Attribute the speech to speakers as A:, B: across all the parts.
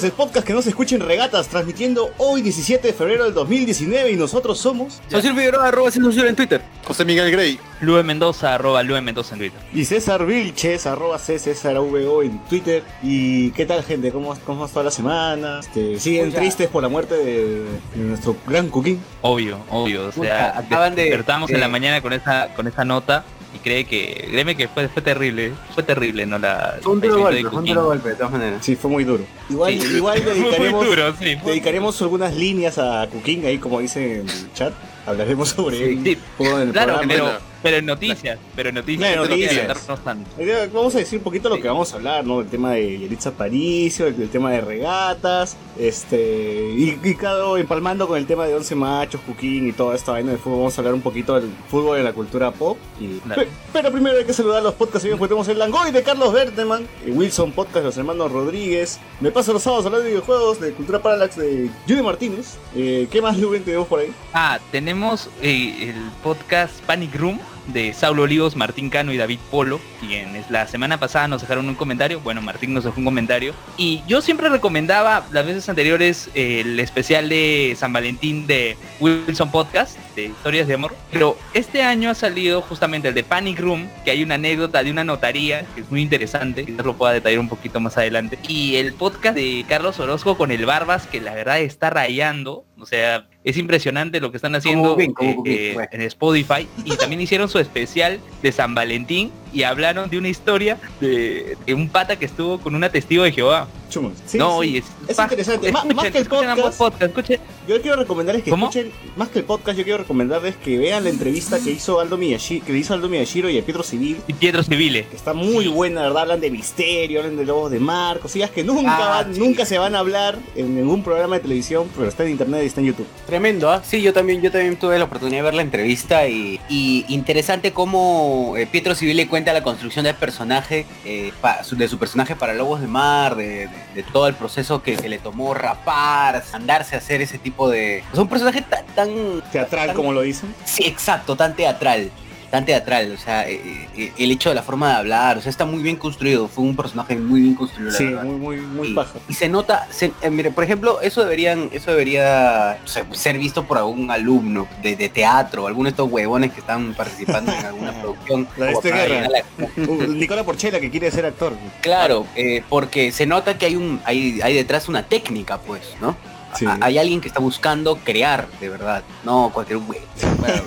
A: Spoilers, el podcast que no se escucha en regatas, transmitiendo hoy 17 de febrero del 2019 y nosotros somos...
B: Social Figueroa, arroba Social en Twitter.
C: José Miguel Grey.
D: Lue Mendoza, arroba Lue Mendoza en Twitter.
A: Y César Vilches, arroba C César VO en Twitter. ¿Y qué tal gente? ¿Cómo, cómo toda la semana? Este, ¿Siguen
B: Pucha.
A: tristes por la muerte de, de nuestro gran Cooking?
D: Obvio, obvio. O sea,
B: acaban de-
D: despertamos
B: de-
D: en la mañana con esa, con esa nota cree que, créeme que fue, fue terrible, fue terrible, ¿no? La,
B: Fue un
D: el
B: duro
D: fallecimiento de
B: golpe, fue un
D: Cooking.
B: duro golpe, de todas maneras.
A: Sí, fue muy duro. Igual,
D: Sí.
A: dedicaremos,
D: duro, sí, fue-
A: dedicaremos algunas líneas a Cooking, ahí como dice en el chat. Hablaremos sobre
B: Sí,
A: un
D: sí.
A: poco en el
D: Claro,
A: programa.
D: pero. Pero en noticias, pero en noticias, no
A: noticias.
D: tanto.
A: Día Vamos a decir un poquito lo que vamos a hablar, ¿no? El tema de Yelitza Paricio, el, el tema de regatas, este. Y, y claro, empalmando con el tema de 11 machos, cooking y toda esta vaina de fútbol, vamos a hablar un poquito del fútbol y de la cultura pop. Y, pe- pero primero hay que saludar a los podcasts porque tenemos el Langoy de Carlos Berteman, el Wilson Podcast de los hermanos Rodríguez. Me paso los sábados hablando de videojuegos, de cultura parallax de Judy Martínez. Eh, ¿Qué más, Luben, tenemos por ahí?
D: Ah, tenemos eh, el podcast Panic Room de Saulo Olivos, Martín Cano y David Polo, quienes la semana pasada nos dejaron un comentario, bueno, Martín nos dejó un comentario, y yo siempre recomendaba las veces anteriores eh, el especial de San Valentín de Wilson Podcast, de historias de amor, pero este año ha salido justamente el de Panic Room, que hay una anécdota de una notaría, que es muy interesante, quizás lo pueda detallar un poquito más adelante, y el podcast de Carlos Orozco con el Barbas, que la verdad está rayando, o sea, es impresionante lo que están haciendo eh, eh,
B: bueno.
D: en Spotify y también hicieron su especial de San Valentín y hablaron de una historia de, de un pata que estuvo con una testigo de Jehová.
A: Chumos. Sí,
D: no,
A: sí.
D: oye, es,
A: Es
D: pa-
A: interesante.
D: Escuchen,
A: más que el podcast,
D: escuchen.
A: Yo quiero recomendarles que
D: ¿Cómo?
A: escuchen, más que el podcast, yo quiero recomendarles que vean la entrevista que hizo Aldo Miyashiro, que hizo Aldo Miyashiro y a Pietro Civil,
D: y Pietro Civile.
A: que está muy buena, ¿verdad? Hablan de misterio, hablan de lobos de mar, cosillas que nunca,
B: Ah,
A: van-
B: sí.
A: nunca se van a hablar en ningún programa de televisión, pero está en internet y está en YouTube.
B: Tremendo, ¿ah? Sí, yo también, yo también tuve la oportunidad de ver la entrevista y, y interesante cómo eh, Pietro Civil le cuenta la construcción del personaje, eh, pa- de su personaje para Lobos de Mar, de, de- de todo el proceso que, que le tomó rapar, andarse a hacer ese tipo de... Sea, un personaje tan... tan
A: Teatral,
B: tan-
A: como lo dicen.
B: Sí, exacto, tan teatral. Tan teatral, o sea, eh, eh, el hecho de la forma de hablar, o sea, está muy bien construido, fue un personaje muy bien construido.
A: Sí, muy, muy, muy
B: y, y se nota, se- eh, mire, por ejemplo, eso deberían, eso debería o sea, ser visto por algún alumno de, de teatro, alguno de estos huevones que están participando en alguna producción.
A: Este Uh, Nicola Porchela, que quiere ser actor.
B: Claro, eh, porque se nota que hay un, hay, hay detrás una técnica, pues, ¿no?
A: Sí.
B: Hay alguien que está buscando crear, de verdad, no cualquier huevo. Bueno,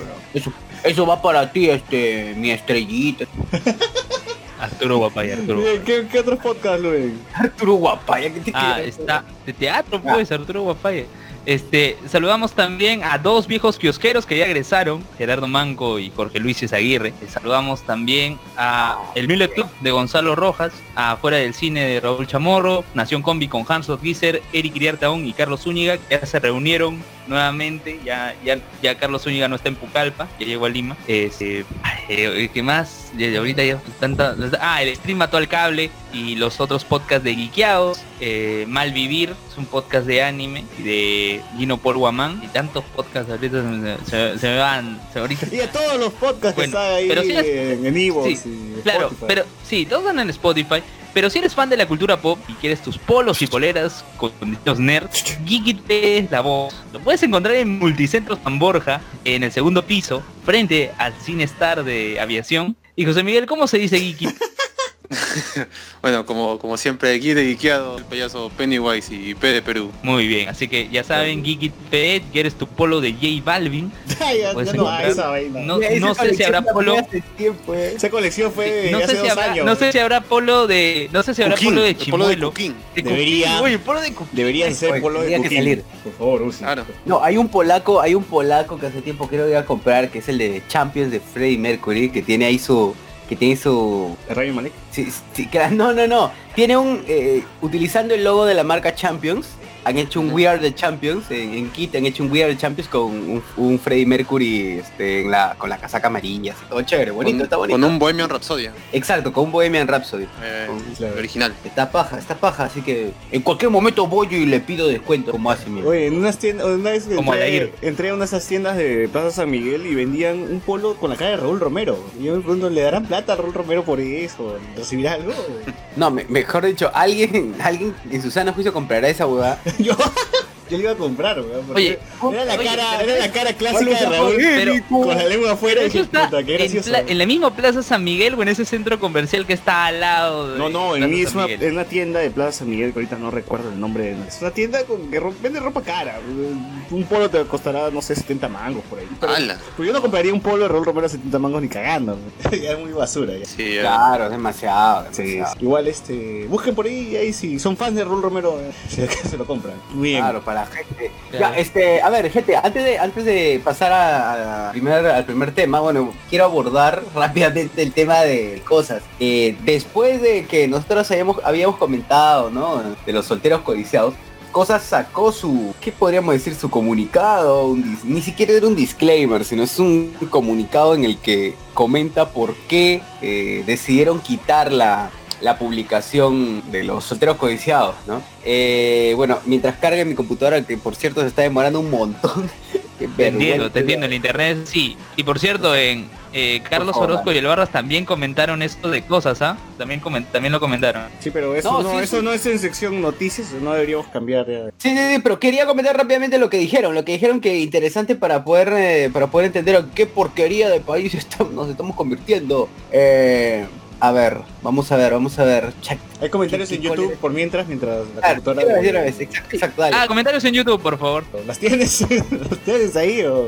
B: eso va para ti, este, mi estrellita.
D: Arturo Guapay, Arturo.
A: ¿Qué, qué otros podcasts, Luis?
B: Arturo Guapaya, ¿qué te
D: Ah,
B: quieres?
D: está de teatro, pues, Arturo Guapay. Este, saludamos también a dos viejos kiosqueros que ya egresaron, Gerardo Manco y Jorge Luis Aguirre. Saludamos también a el Mule Club de Gonzalo Rojas, a Fuera del Cine de Raúl Chamorro, Nación Combi con Hans Gieser, Eric Iriartaón y Carlos Zúñiga, que ya se reunieron nuevamente, ya, ya, ya Carlos Zúñiga no está en Pucallpa, ya llegó a Lima. Este, eh, ¿qué más? Ya- ahorita ya tanta, ah, el stream mató al cable y los otros podcasts de Geekeados, eh, Mal Vivir, es un podcast de anime y de Gino Paul Guamán y tantos podcasts ahorita se, me- se- se me van, se ahorita
A: Y a todos los podcasts que están ahí
D: pero es-
A: en, en Evox
D: sí,
A: y
D: Claro,
A: Spotify.
D: pero sí, todos van en Spotify. Pero si eres fan de la cultura pop y quieres tus polos y poleras con los nerds, Geeky es la voz. Lo puedes encontrar en Multicentro San Borja, en el segundo piso, frente al Cine Star de Aviación. Y José Miguel, ¿cómo se dice Geeky?
C: Bueno, como, como siempre, aquí de Guiqueado, el payaso Pennywise y P de Perú.
D: Muy bien, así que ya saben, Geeky Pet, quieres tu polo de J Balvin.
A: Ya, no esa
D: sé si habrá polo.
B: fue hace tiempo, eh.
A: Esa colección fue de
D: No
A: hace
D: sé, si
A: dos
D: habrá,
A: años.
D: no sé si habrá polo de. No sé si habrá
C: Cuquín,
D: polo de
C: el polo de
D: chimuelo.
C: Cuquín.
D: De
A: Debería.
D: Cuquín. Oye, polo de Cuquín.
A: Deberían ser
B: Oye,
A: polo de
B: que salir.
A: Por favor, Uzi.
C: Claro.
B: No, hay un polaco, hay un polaco que hace tiempo quiero ir a comprar, que es el de Champions de Freddie Mercury, que tiene ahí su, que tiene su,
A: Rami Malek.
B: sí, sí, que- no, no, no, tiene un, eh, utilizando el logo de la marca Champions, han hecho un We Are the Champions, en, en Kit han hecho un We Are the Champions con un, un Freddie Mercury este, en la, con la casaca amarilla, así, todo chévere, bonito,
C: con,
B: está bonito.
C: con un Bohemian Rhapsody.
B: Exacto, con un Bohemian Rhapsody.
C: eh,
A: Claro.
C: Original.
B: Está paja, está paja, así que en cualquier momento voy y le pido descuento como hace mi.
A: Oye, en unas tiendas, una vez
D: Como
A: entré, entré a una de esas tiendas de Plaza San Miguel y vendían un polo con la cara de Raúl Romero. Y yo me pregunto, ¿le darán plata plata a Raúl Romero por eso? ¿Recibirá algo?
B: No, me- mejor dicho, alguien, alguien en su sano juicio comprará esa huevada.
A: よ。Yo, le iba a comprar, weón. porque
D: Oye,
A: era la
D: oye,
A: cara, era la cara clásica de Raúl
D: pero-
A: con la lengua afuera y dije, puta, qué gracioso.
D: en la misma Plaza San Miguel o en ese centro comercial que está al lado de
A: No, no, en una,
D: Miguel.
A: en una tienda de Plaza San Miguel que ahorita no recuerdo el nombre. Es una tienda con, que ro- vende ropa cara. Un polo te costará, no sé, 70 mangos por ahí. Pero,
C: ¡Hala!
A: pero yo no compraría un polo de Raúl Romero a 70 mangos ni cagando. ya es muy basura. Ya.
C: Sí.
B: Claro, es demasiado,
A: Sí, igual este busquen por ahí y ahí si son fans de Raúl Romero eh, se lo compran. Muy bien.
B: Claro, para la gente.
D: Claro.
B: Ya, este, a ver, gente, antes de, antes de pasar a, a primer, al primer tema, bueno, quiero abordar rápidamente el tema de cosas. Eh, después de que nosotros habíamos, habíamos comentado, ¿no? De los solteros codiciados, Cosas sacó su, ¿qué podríamos decir? Su comunicado, un ni siquiera era un disclaimer, sino es un comunicado en el que comenta por qué eh, decidieron quitar la, la publicación de los solteros codiciados, ¿no? Eh, bueno, mientras cargue mi computadora, que por cierto se está demorando un montón.
D: Te entiendo, te entiendo, el internet sí. Y por cierto, en eh, Carlos
B: favor,
D: Orozco y el Barras también comentaron esto de cosas, ¿ah? También, comen- también lo comentaron.
A: Sí, pero eso
B: No,
A: no,
B: sí,
A: eso
B: sí.
A: no es en sección noticias, no deberíamos cambiar. ya.
B: Sí, sí, sí, pero quería comentar rápidamente lo que dijeron, lo que dijeron que interesante para poder eh, para poder entender a qué porquería de país estamos, nos estamos convirtiendo. A ver, vamos a ver, vamos a ver. Check.
A: Hay comentarios
B: ¿Qué-
A: en YouTube por mientras, mientras la
B: Claro,
A: computadora...
B: de una vez, de una vez, exacto, exacto, dale.
D: Ah, comentarios en YouTube, por favor.
A: ¿Las tienes? ¿Las tienes ahí o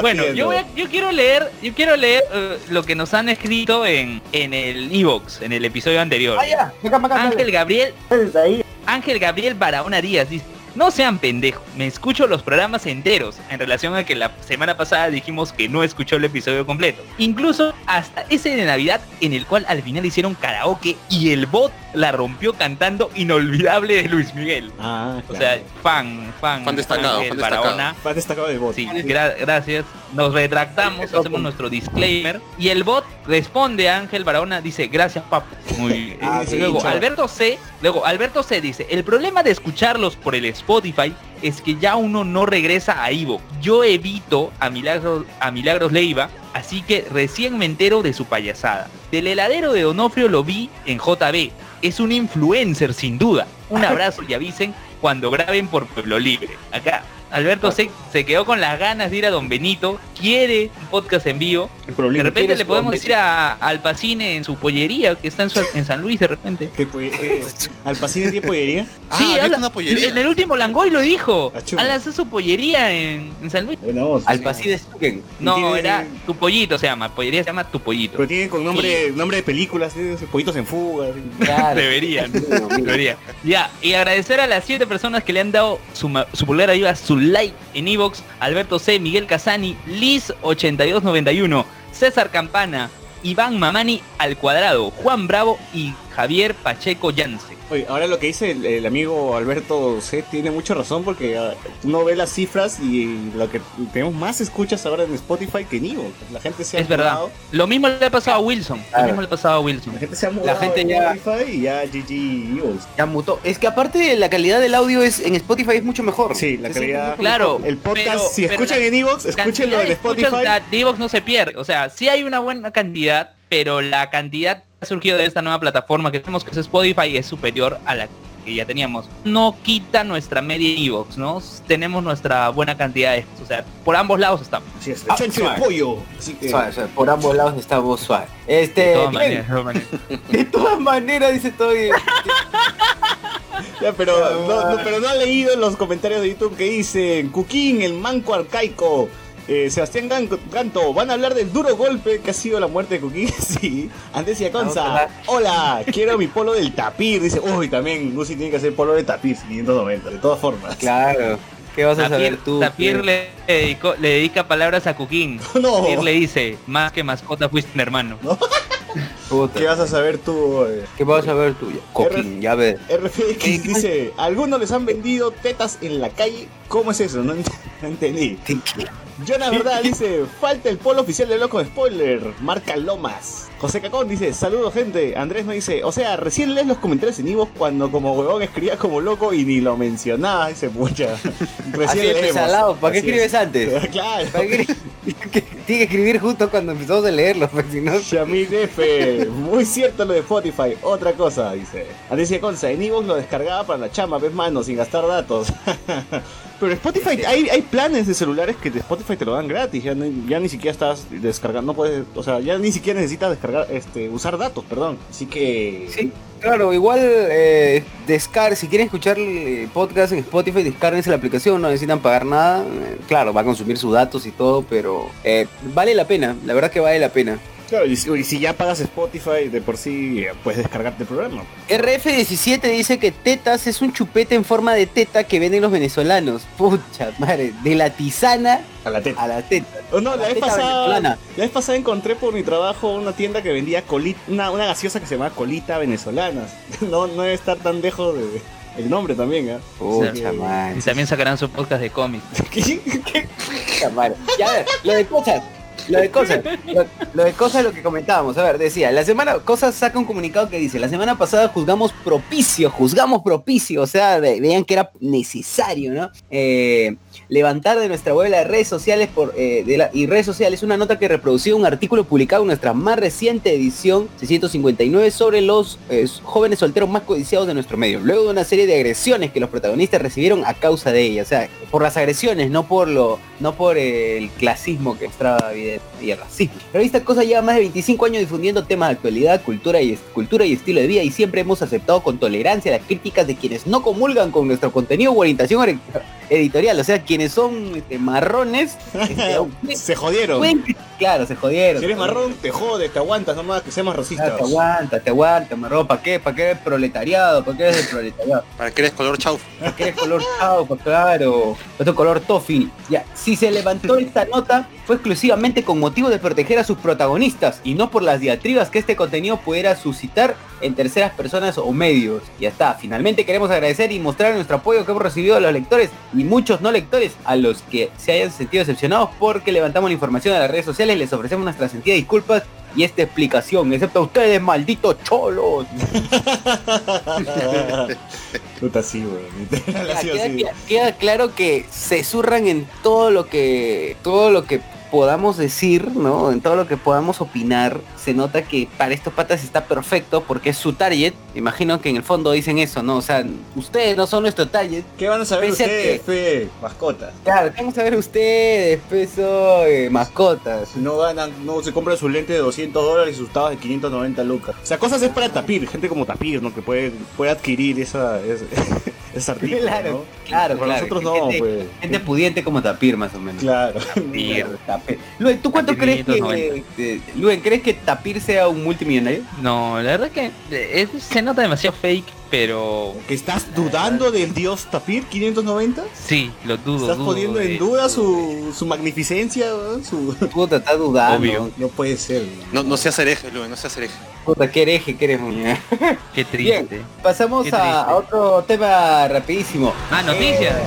D: Bueno, yo, voy a- yo quiero leer, yo quiero leer eh, lo que nos han escrito en, en el Evox, en el episodio anterior.
B: Ah, ya, acá, acá, acá,
D: Ángel Gabriel,
B: dale.
D: Ángel Gabriel Barahona Díaz dice, no sean pendejos, me escucho los programas enteros en relación a que la semana pasada dijimos que no escuchó el episodio completo. Incluso hasta ese de Navidad en el cual al final hicieron karaoke y el bot la rompió cantando Inolvidable de Luis Miguel.
A: Ah,
D: O sea, fan, fan,
C: Fan destacado,
D: Ángel
C: fan destacado.
A: Más destacado del bot.
D: Sí, gra- gracias. Nos retractamos, hacemos nuestro disclaimer. Y el bot responde a Ángel Barahona, dice, gracias papu. Muy bien.
A: Ah, sí,
D: luego,
A: chao.
D: Alberto C. Luego, Alberto C dice, el problema de escucharlos por el Spotify es que ya uno no regresa a Ivo. Yo evito a Milagros, a Milagros Leiva, así que recién me entero de su payasada. Del heladero de Donofrio lo vi en JB. Es un influencer sin duda. Un abrazo y avisen cuando graben por Pueblo Libre. Acá, Alberto se, se quedó con las ganas de ir a Don Benito, quiere un podcast en vivo. De repente
B: ¿Quieres
D: le podemos decir a Alpacine en su pollería, que está en, su- en San Luis de repente.
A: ¿Qué polle- eh, ¿Al paciente tiene pollería?
C: Ah,
D: sí,
C: ¿abierto
D: habla-
C: una pollería?
D: en el último Langoy lo dijo.
A: Achú.
D: Al hacer su pollería en, en San Luis.
A: Bueno, vamos.
B: Al pasillo de Stuken.
D: No,
A: tiene-
D: era tu pollito se llama, pollería se llama tu pollito.
A: Pero tienen con nombre, nombre de películas, ¿eh? pollitos en fuga.
B: Claro.
D: Deberían,
B: Mira, mira.
D: debería. Ya, y agradecer a las siete personas que le han dado su, su pulgar arriba, su like en Evox, Alberto C, Miguel Casani, Liz8291, César Campana, Iván Mamani al cuadrado, Juan Bravo y Javier Pacheco Yance.
A: Oye, ahora lo que dice el, el amigo Alberto C tiene mucha razón porque ah, uno ve las cifras y lo que tenemos más escuchas ahora en Spotify que en Evo. La gente se ha
D: Es verdad. Lo mismo le ha pasado a Wilson. Lo mismo le ha pasado a Wilson.
A: La gente se ha mudado
B: gente
A: en
B: ya-
A: Spotify y ya GG Evo.
B: Ya mutó. Es que aparte la calidad del audio es en Spotify es mucho mejor.
A: Sí, la calidad-
D: Claro.
A: El podcast,
D: Pero-
A: si
D: pero
A: escuchan
D: la
A: en Evox, escúchenlo en Spotify.
D: De Evox no se pierde. O sea, sí hay una buena cantidad, pero la cantidad surgido de esta nueva plataforma que tenemos que es Spotify es superior a la que ya teníamos. No quita nuestra media en Evox, ¿no? Tenemos nuestra buena cantidad de... O sea, por ambos lados estamos.
A: Así es,
B: Ah,
A: el chancho de
B: suave.
A: pollo. Así que,
B: Suave, suave. Por ambos lados estamos suave.
D: De
B: Este,
D: todas
B: bien,
D: maneras, de todas maneras.
B: de todas maneras dice todo. bien.
A: Ya, pero, no, no- pero no ha leído los comentarios de YouTube que dicen Cuquín, el manco arcaico. Eh, Sebastián Gan- Ganto, van a hablar del duro golpe que ha sido la muerte de Cuquín. Sí. Antes y Aconza, hola, quiero mi polo del tapir. Dice, uy, también Gusi tiene que hacer polo de tapir, 590, de todas formas.
B: Claro. ¿Qué vas a saber tú?
D: Tapir le, dedicó- le dedica palabras a Cuquín.
A: No.
D: Tapir le dice, más que mascota fuiste un hermano.
B: Puta.
A: ¿Qué vas a saber tú? eh?
B: ¿Qué vas a ver tú? Coquín, ya ves.
A: RFX
B: ¿Qué- qué-
A: dice, algunos les han vendido tetas en la calle. ¿Cómo es eso? No, ent- no entendí. Jonah Verdad dice, falta el polo oficial de Loco de Spoiler, marca Lomas. José Cacón dice, saludos gente. Andrés me dice, o sea, recién lees los comentarios en Ivo cuando como huevón escribía como loco y ni lo mencionaba. Dice, pucha. Recién
B: de
A: leemos.
B: salado, ¿para qué
A: Así
B: escribes
A: es.
B: antes?
A: claro.
B: ¿Para qué- tiene que escribir justo cuando empezamos a leerlo, pues si no.
A: Shamil F, muy cierto lo de Spotify. Otra cosa, dice. Alicia Conza, en Evox lo descargaba para la chama, ves mano, sin gastar datos. Pero Spotify, hay, hay planes de celulares que de Spotify te lo dan gratis, ya, ni- ya ni siquiera estás descargando, no puedes, o sea, ya ni siquiera necesitas descargar, este, usar datos, perdón. Así que...
B: Sí, claro, igual eh, descar, si quieren escuchar el podcast en Spotify, descárguense la aplicación, no necesitan pagar nada. Eh, claro, va a consumir sus datos y todo, pero eh, vale la pena, la verdad que vale la pena.
A: Claro, y si, y si ya pagas Spotify de por sí, eh, puedes descargarte el programa.
B: RF17 dice que tetas es un chupete en forma de teta que venden los venezolanos. Pucha madre, de la tisana
A: A la teta.
B: a la teta.
A: Oh, no, la
B: la
A: vez
B: teta
A: pasada,
B: venezolana.
A: la vez pasada encontré por mi trabajo una tienda que vendía colita, una, una gaseosa que se llama colita venezolanas. No, no debe estar tan lejos de el nombre también, ¿ah?
B: Pucha
A: Sí.
B: madre.
D: Y también sacarán su podcast de cómics.
A: ¿Qué?
B: Pucha madre. Ya, ver, lo de cosas. Lo de cosas, lo, de cosas lo que comentábamos, a ver, decía, la semana, cosas saca un comunicado que dice, la semana pasada juzgamos propicio, juzgamos propicio, o sea, ve- veían que era necesario, ¿no? Eh, levantar de nuestra web las redes sociales por, eh, y redes sociales una nota que reproducía un artículo publicado en nuestra más reciente edición 659 sobre los eh, jóvenes solteros más codiciados de nuestro medio, luego de una serie de agresiones que los protagonistas recibieron a causa de ella, o sea, por las agresiones, no por lo, no por el clasismo que mostraba evidente y el racismo. La revista Cosa lleva más de 25 años difundiendo temas de actualidad, cultura y, cultura y estilo de vida y siempre hemos aceptado con tolerancia las críticas de quienes no comulgan con nuestro contenido o orientación ori- editorial, o sea, quienes son este, marrones, este,
A: Se jodieron.
B: pueden- claro, se jodieron.
A: Si eres marrón, te jodes, te aguantas nomás, que seamos
B: Ah,
A: racistas.
B: te aguanta, te aguanta, marrón, ¿para qué? ¿Para qué eres proletariado? ¿Para qué eres el proletariado?
C: Para que eres color chau.
B: ¿Para qué eres color chaufa? Claro, otro color toffee. Ya, si se levantó esta nota fue exclusivamente con motivo de proteger a sus protagonistas y no por las diatribas que este contenido pudiera suscitar en terceras personas o medios. Ya está, finalmente queremos agradecer y mostrar nuestro apoyo que hemos recibido de los lectores y muchos no lectores a los que se hayan sentido decepcionados porque levantamos la información a las redes sociales, les ofrecemos nuestras sentidas disculpas y esta explicación, excepto a ustedes, malditos cholos.
A: Puta sí, güey.
B: queda- queda claro que se zurran en todo lo que todo lo que podamos decir, ¿no? En todo lo que podamos opinar, se nota que para estos patas está perfecto porque es su target. Imagino que en el fondo dicen eso, ¿no? O sea, ustedes no son nuestro target.
A: ¿Qué van a saber
B: Pese a
A: ustedes,
B: que-
A: fe? Mascotas.
B: Claro, ¿qué vamos a ver ustedes, peso, eh, mascotas?
A: No ganan, no se compran su lente de 200 dólares y sus tabas de 590 lucas. O sea, cosas es para Tapir, gente como Tapir, ¿no? Que puede, puede adquirir esa, artículo,
B: Claro,
A: ¿no?
B: claro,
A: Para
B: claro.
A: nosotros no,
B: gente,
A: pues.
B: gente pudiente como Tapir, más o menos.
A: Claro.
B: Tapir, Tapir. Luen, ¿tú cuánto
D: Tapir
B: crees que...
D: 590?
B: eh, Luen, ¿crees que Tapir sea un multimillonario?
D: No, la verdad que eh, es- se nota demasiado fake, pero
A: ¿Que estás dudando del dios Tapir 590?
D: sí, lo dudo.
A: ¿Estás
D: dudo
A: poniendo en duda su, su magnificencia? Su...
B: Puta, está dudando.
D: Obvio.
A: No puede ser.
C: No, no seas hereje, Luen, no seas hereje.
B: Puta, qué hereje que eres, muñeca.
D: Qué triste.
B: Pasamos
D: Qué
B: a,
D: triste.
B: a otro tema rapidísimo.
D: Ah, noticias.
B: Eh,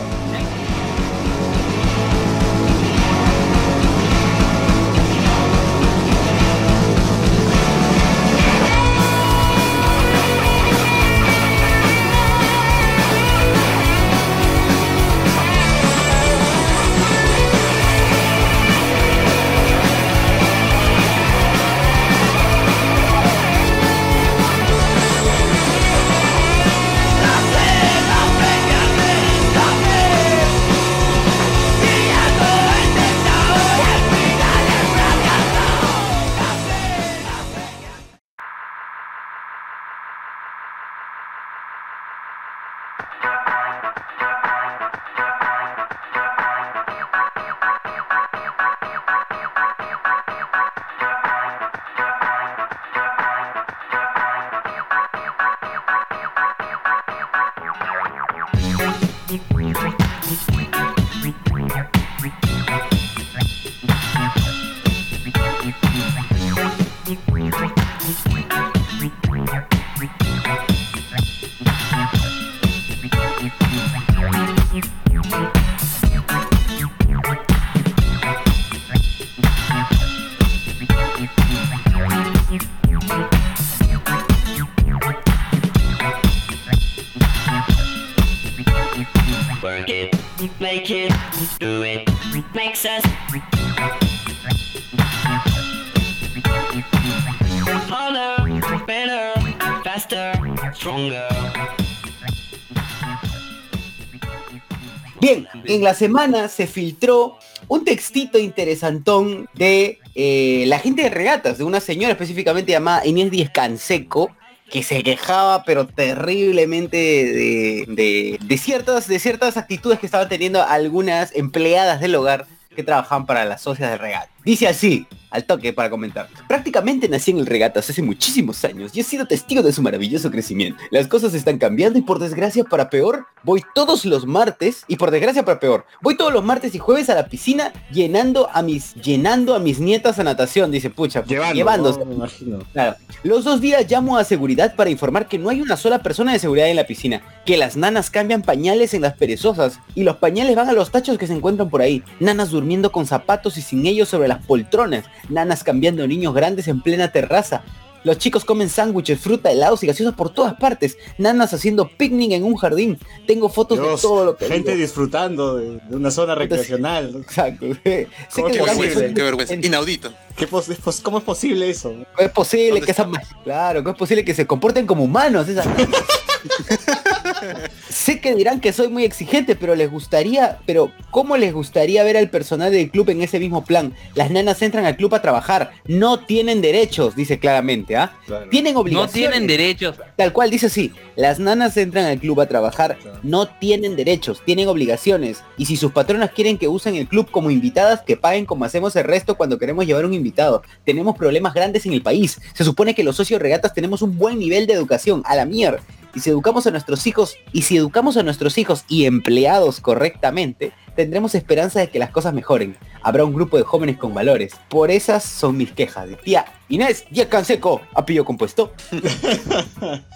B: la semana se filtró un textito interesantón de eh, la gente de regatas, de una señora específicamente llamada Inés Díez Canseco, que se quejaba pero terriblemente de, de- ciertas, de ciertas actitudes que estaban teniendo algunas empleadas del hogar que trabajaban para las socias de regata. Dice así, al toque para comentar. Prácticamente nací en el regatas hace muchísimos años y he sido testigo de su maravilloso crecimiento. Las cosas están cambiando y por desgracia para peor, voy todos los martes y por desgracia para peor, voy todos los martes y jueves a la piscina llenando a mis llenando a mis nietas a natación, dice pucha,
A: Llevando,
B: llevándose.
A: ¿no? Me imagino.
B: Claro. Los dos días llamo a seguridad para informar que no hay una sola persona de seguridad en la piscina, que las nanas cambian pañales en las perezosas y los pañales van a los tachos que se encuentran por ahí. Nanas durmiendo con zapatos y sin ellos sobre las poltronas. Nanas cambiando niños grandes en plena terraza. Los chicos comen sándwiches, fruta, helados y gaseosas por todas partes. Nanas haciendo picnic en un jardín. Tengo fotos
A: Dios,
B: de todo lo que
A: gente
B: digo.
A: disfrutando de, de una zona recreacional. ¿no?
B: Exacto. sé
A: ¿Cómo
B: que
C: Qué vergüenza, qué vergüenza. Inaudito.
A: ¿Qué pos- es pos- ¿Cómo es posible eso?
B: ¿Cómo es posible
C: ¿Dónde
B: que esas claro, cómo es posible que se comporten como humanos esas sé que dirán que soy muy exigente, pero les gustaría, pero ¿cómo les gustaría ver al personal del club en ese mismo plan? Las nanas entran al club a trabajar, no tienen derechos, dice claramente, ¿ah?
A: Claro.
B: Tienen
D: No
B: obligaciones.
D: tienen derechos.
B: Tal cual dice así, las nanas entran al club a trabajar,
A: Claro.
B: no tienen derechos, tienen obligaciones. Y si sus patronas quieren que usen el club como invitadas, que paguen como hacemos el resto cuando queremos llevar un invitado. Tenemos problemas grandes en el país. Se supone que los socios regatas tenemos un buen nivel de educación, a la mierda. Y si educamos a nuestros hijos, y si educamos a nuestros hijos y empleados correctamente, tendremos esperanza de que las cosas mejoren. Habrá un grupo de jóvenes con valores. Por esas son mis quejas. Tía Inés, Díaz Canseco, apillo compuesto.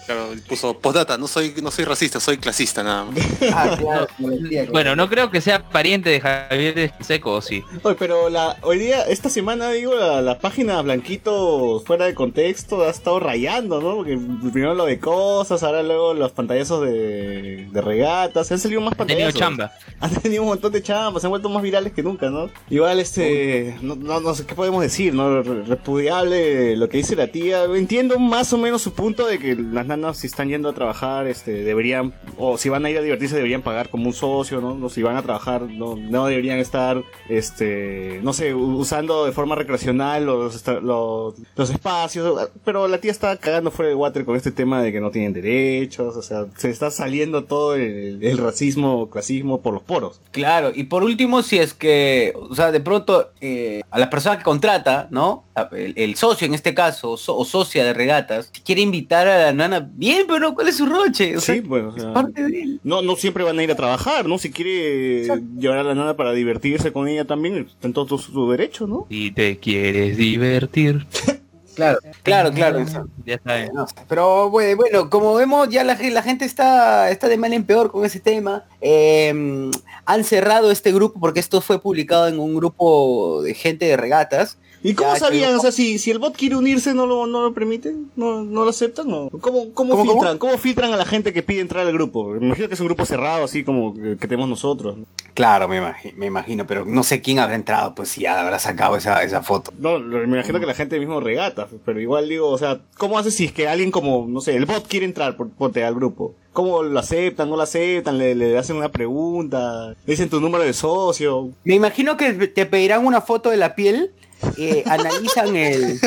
C: Claro, puso postdata, no soy, no soy racista, soy clasista nada más.
B: Ah, claro,
D: Bueno, no creo que sea pariente de Javier Seco, ¿o sí.
A: Oye, pero la, hoy día, esta semana, digo, la, la página Blanquito fuera de contexto ha estado rayando, ¿no? Porque primero lo de cosas, ahora luego los pantallazos de, de regatas, han salido más
D: Ha tenido
A: pantallazos.
D: chamba.
A: Han tenido un montón de chambas, se han vuelto más virales que nunca, ¿no? Igual, este, no, no, no sé qué podemos decir, ¿no? Re- Lo que dice la tía. Entiendo más o menos su punto de que las nanas si están yendo a trabajar, este, deberían, o si van a ir a divertirse deberían pagar como un socio, ¿no? O si van a trabajar, no, deberían estar, este, no sé, usando de forma recreacional los, los, espacios. Pero la tía está cagando fuera de water con este tema de que no tienen derechos, o sea, se está saliendo todo el, racismo, clasismo por los poros.
B: Claro, y por último, si es que, o sea, de pronto eh, a la persona que contrata, ¿no? El, el socio en este caso, o, so- o socia de regatas, si quiere invitar a la nana, bien, pero ¿cuál es su roche? O sea,
A: Sí, pues, o
B: es
A: sea,
B: parte de él.
A: No, no siempre van a ir a trabajar, ¿no? Si quiere llevar a la nana para divertirse con ella también, está en todo su, su derecho, ¿no?
D: Si te quieres divertir.
B: Claro, claro, claro.
D: Ya
B: sé, Pero bueno, bueno, como vemos ya la, la gente está, está de mal en peor con ese tema. Eh, han cerrado este grupo porque esto fue publicado en un grupo de gente de regatas.
A: ¿Y cómo
B: Ya,
A: sabían? O sea, si, si el bot quiere unirse, ¿no lo, no lo permiten? ¿No, no lo aceptan? ¿No? ¿Cómo, cómo,
B: ¿Cómo,
A: filtran? ¿Cómo? filtran a la gente que pide entrar al grupo? Me imagino que es un grupo cerrado, así como que, tenemos nosotros. ¿no?
B: Claro, me, imagi- me imagino, pero no sé quién habrá entrado, pues si ya habrá sacado esa, esa foto.
A: No, me imagino que la gente mismo regata, pero igual digo, o sea, ¿cómo haces si es que alguien como, no sé, el bot quiere entrar por, ponte al grupo? ¿Cómo lo aceptan, no lo aceptan? ¿Le, le hacen una pregunta? ¿Le dicen tu número de socio?
B: Me imagino que te pedirán una foto de la piel, eh, analizan el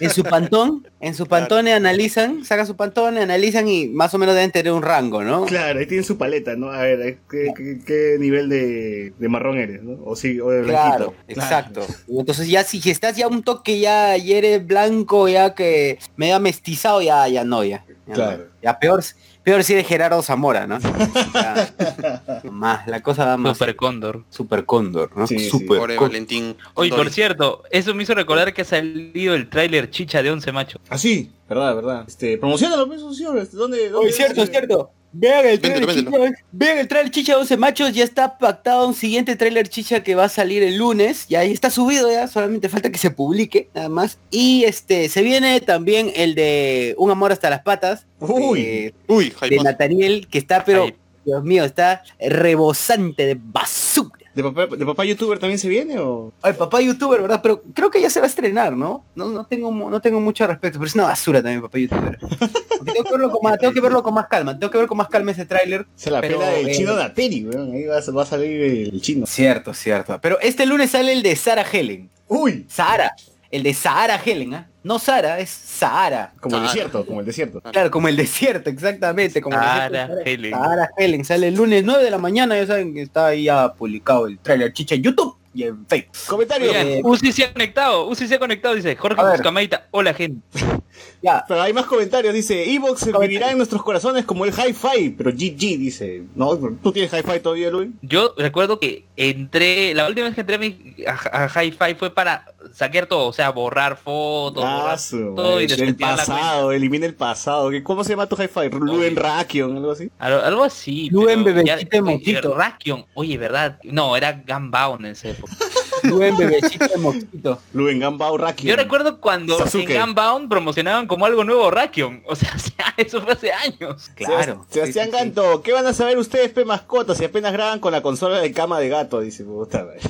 B: en su pantón, en su pantón analizan, sacan su pantón, analizan y más o menos deben tener un rango, ¿no?
A: Claro, ahí tienen su paleta, ¿no? A ver, ¿qué, qué, qué nivel de, de marrón eres, no? O, sí, o de
B: Claro,
A: blanquito.
B: exacto. Entonces ya si, estás ya un toque ya, ya eres blanco, ya que me da mestizado, ya, ya no, ya. Ya,
A: Claro.
B: no. Ya peor, peor si eres Gerardo Zamora, ¿no? Más, la cosa va más.
D: Super Cóndor.
B: Super cóndor, ¿no?
A: Sí, sí.
B: Super
C: Pobre
B: cóndor.
C: Valentín.
D: Oye, por cierto, eso me hizo recordar que ha salido el tráiler chicha de 11 machos.
A: Ah, sí, verdad, verdad. Este, promocionalo, pues, socio. Este, ¿Dónde, dónde
B: Oye, cierto,
A: este?
B: cierto. Vean el trailer chicha, vean el trailer chicha 11 machos, ya está pactado un siguiente trailer chicha que va a salir el lunes, ya ahí está subido ya, solamente falta que se publique, nada más. Y este, se viene también el de Un amor hasta las patas,
A: Uy.
B: de,
C: Uy,
B: de
C: hype.
B: Nathaniel, que está pero. Dios mío, está rebosante de basura.
A: ¿De ¿De papá, ¿De papá youtuber también se viene o...?
B: Ay, papá youtuber, ¿verdad? Pero creo que ya se va a estrenar, ¿no? No, no tengo no tengo mucho respecto, pero es una basura también papá youtuber. Tengo que verlo con más, tengo que verlo con más calma, tengo que ver con más calma ese tráiler.
A: Se la
B: Pero,
A: pela del
B: eh,
A: chino Dateri, weón. Ahí va, va a salir el chino.
B: Cierto, cierto. Pero este lunes sale el de Sara Helen.
A: ¡Uy!
B: Sahara. El de Sahara Helen, ¿ah? No Sara, es Sahara.
A: Como el
C: Ah.
A: desierto, como el desierto.
B: Claro, como el desierto, exactamente. Como el
D: Sahara Helen.
B: Sahara Helen. Sale el lunes 9 de la mañana, ya saben que está ahí ya publicado el tráiler chicha en YouTube y en Facebook.
A: Comentario.
B: Eh,
D: Uzi se ha conectado, Uzi se ha conectado, dice Jorge. Buscamaita, hola gente.
B: Ya,
A: Pero hay más comentarios, dice, Evox se vivirá en nuestros corazones como el Hi-Fi, pero GG dice, no, ¿tú tienes Hi-Fi todavía, Luis?
D: Yo recuerdo que entré, la última vez que entré a, mi- a, Hi-Fi fue para saquear todo, o sea, borrar fotos,
A: Ah,
D: borrar
A: su
D: todo y
A: madre, el pasado, elimina el pasado. ¿Qué- ¿Cómo se llama tu Hi-Fi? Luen Rakion, algo así.
D: Algo, algo así.
B: Luen Bebecito.
D: Rakion, oye, ¿verdad? No, era Gunbound en esa época.
B: buen bebecito de mosquito.
A: Luen Gambao Rakion.
D: Yo recuerdo cuando
A: Sasuke.
D: en Gunbound promocionaban como algo nuevo Rakion. O sea, eso fue hace años.
B: Claro.
A: Sebastián
B: Sí, sí, sí.
A: Ganto, ¿qué van a saber ustedes, pe mascotas, si apenas graban con la consola de cama de gato? Dice, puta madre.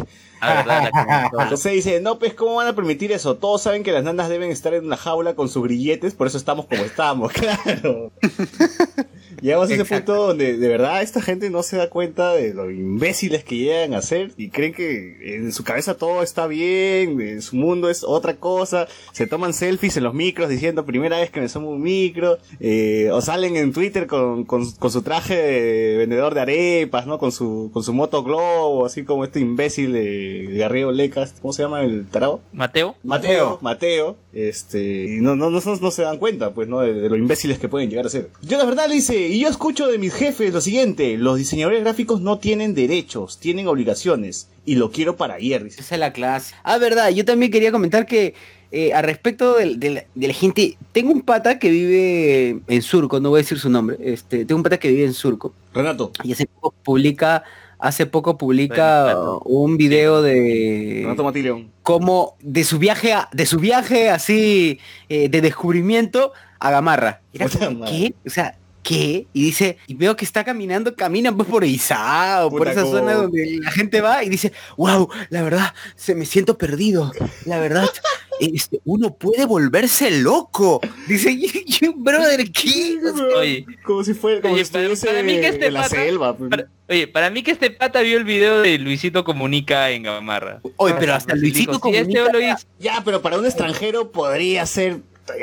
D: Ah.
A: José dice, no, pues, ¿cómo van a permitir eso? Todos saben que las nanas deben estar en una jaula con sus grilletes, por eso estamos como estamos, claro. Llegamos a ese punto donde de verdad esta gente no se da cuenta de lo imbéciles que llegan a ser y creen que en su cabeza todo está bien, en su mundo es otra cosa, se toman selfies en los micros diciendo primera vez que me sumo un micro, eh, o salen en Twitter con, con, con su traje de vendedor de arepas, ¿no? Con su, con su moto globo, así como este imbécil de Garrido Lecas, ¿cómo se llama el tarado?
D: Mateo.
A: Mateo, Mateo, este, y no, no, no, no se dan cuenta, pues, ¿no? De, de lo imbéciles que pueden llegar a ser. Yo la verdad le dice, y yo escucho de mis jefes lo siguiente, los diseñadores gráficos no tienen derechos, tienen obligaciones, y lo quiero para ayer, dice.
B: Esa es la clase. Ah, verdad, yo también quería comentar que eh, al respecto de la gente, tengo un pata que vive en Surco, no voy a decir su nombre, este, tengo un pata que vive en Surco
A: Renato,
B: y hace poco publica, hace poco publica un video de como de su viaje a- de su viaje así eh, de descubrimiento a Gamarra. Era como. ¿qué? O sea, ¿qué? Y dice, y veo que está caminando, camina pues por Izao, por esa
A: como-
B: zona donde la gente va y dice, wow, la verdad, se me siento perdido. La verdad, este, uno puede volverse loco. Dice, brother, ¿qué?
D: Oye,
A: Como si fuera, como
D: Oye,
A: si
D: para- para mí que este
A: en la
D: pata-
A: selva. pues.
D: para, oye, para mí que este pata vio el video de Luisito Comunica en Gamarra.
B: Oye, pero hasta
D: Dijo,
B: Luisito
D: si este
B: Comunica-
D: lo hizo,
A: Ya, pero para un extranjero podría ser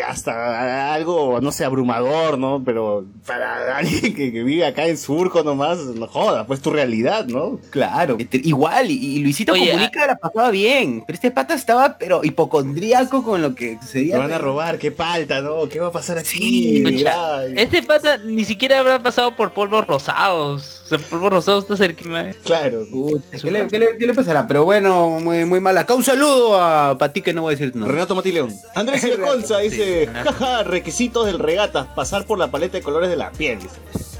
A: hasta algo, no sé, abrumador, ¿no? Pero para alguien que, que vive acá en Surco nomás, no joda, pues tu realidad, ¿no?
B: Claro, este, igual, y, y Luisito
D: Oye,
B: Comunica la pasaba bien, pero este pata estaba, pero hipocondríaco con lo que
A: Te
B: sucedía.
A: van a robar, qué palta, ¿no? ¿Qué va a pasar aquí?
B: Sí,
D: este pata ni siquiera habrá pasado por polvos rosados. O sea, polvos rosados está cerca.
A: Claro.
B: Puta, ¿Qué le, qué le- qué le pasará? Pero bueno, muy, muy mal acá. Un saludo a para ti que no voy a decir nombre.
A: Renato Matileón. Andrés Ilconza dice, jaja, requisitos del regata, pasar por la paleta de colores de la piel. dice.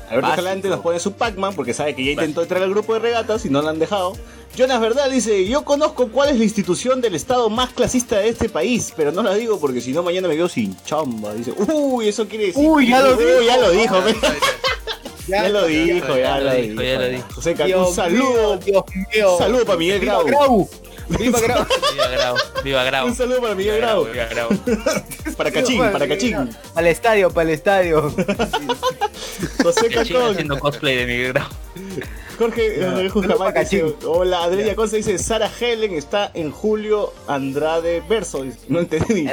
A: Alberto
B: Básico.
A: Escalante nos pone su Pac-Man porque sabe que ya intentó entrar al grupo de regatas y no lo han dejado. Jonas Verdad dice, yo conozco cuál es la institución del Estado más clasista de este país, pero no la digo porque si no mañana me veo sin chamba. Dice, uy, eso quiere decir...
B: Uy, ya lo
A: Uy,
B: dijo.
A: ya lo dijo. Ya lo dijo, ya
D: ya
A: lo
D: lo
A: dijo.
D: dijo, ya lo dijo.
A: José Ca-
B: Dios
A: un saludo.
B: Dios mío.
A: Un saludo para Miguel Grau.
B: Grau. Viva Grau.
D: Viva Grau, viva Grau.
A: Un saludo para Miguel Grau.
D: Viva Grau.
A: Para Cachín, para Cachín.
B: Para el estadio, para el estadio.
A: José
D: Cachín
A: Cacón.
D: haciendo cosplay de Miguel Grau.
A: Jorge
B: pa'
A: dice,
B: Cachín.
A: hola, Adriana Conce dice, Sara Helen está en Julio Andrade Verso. No entendí.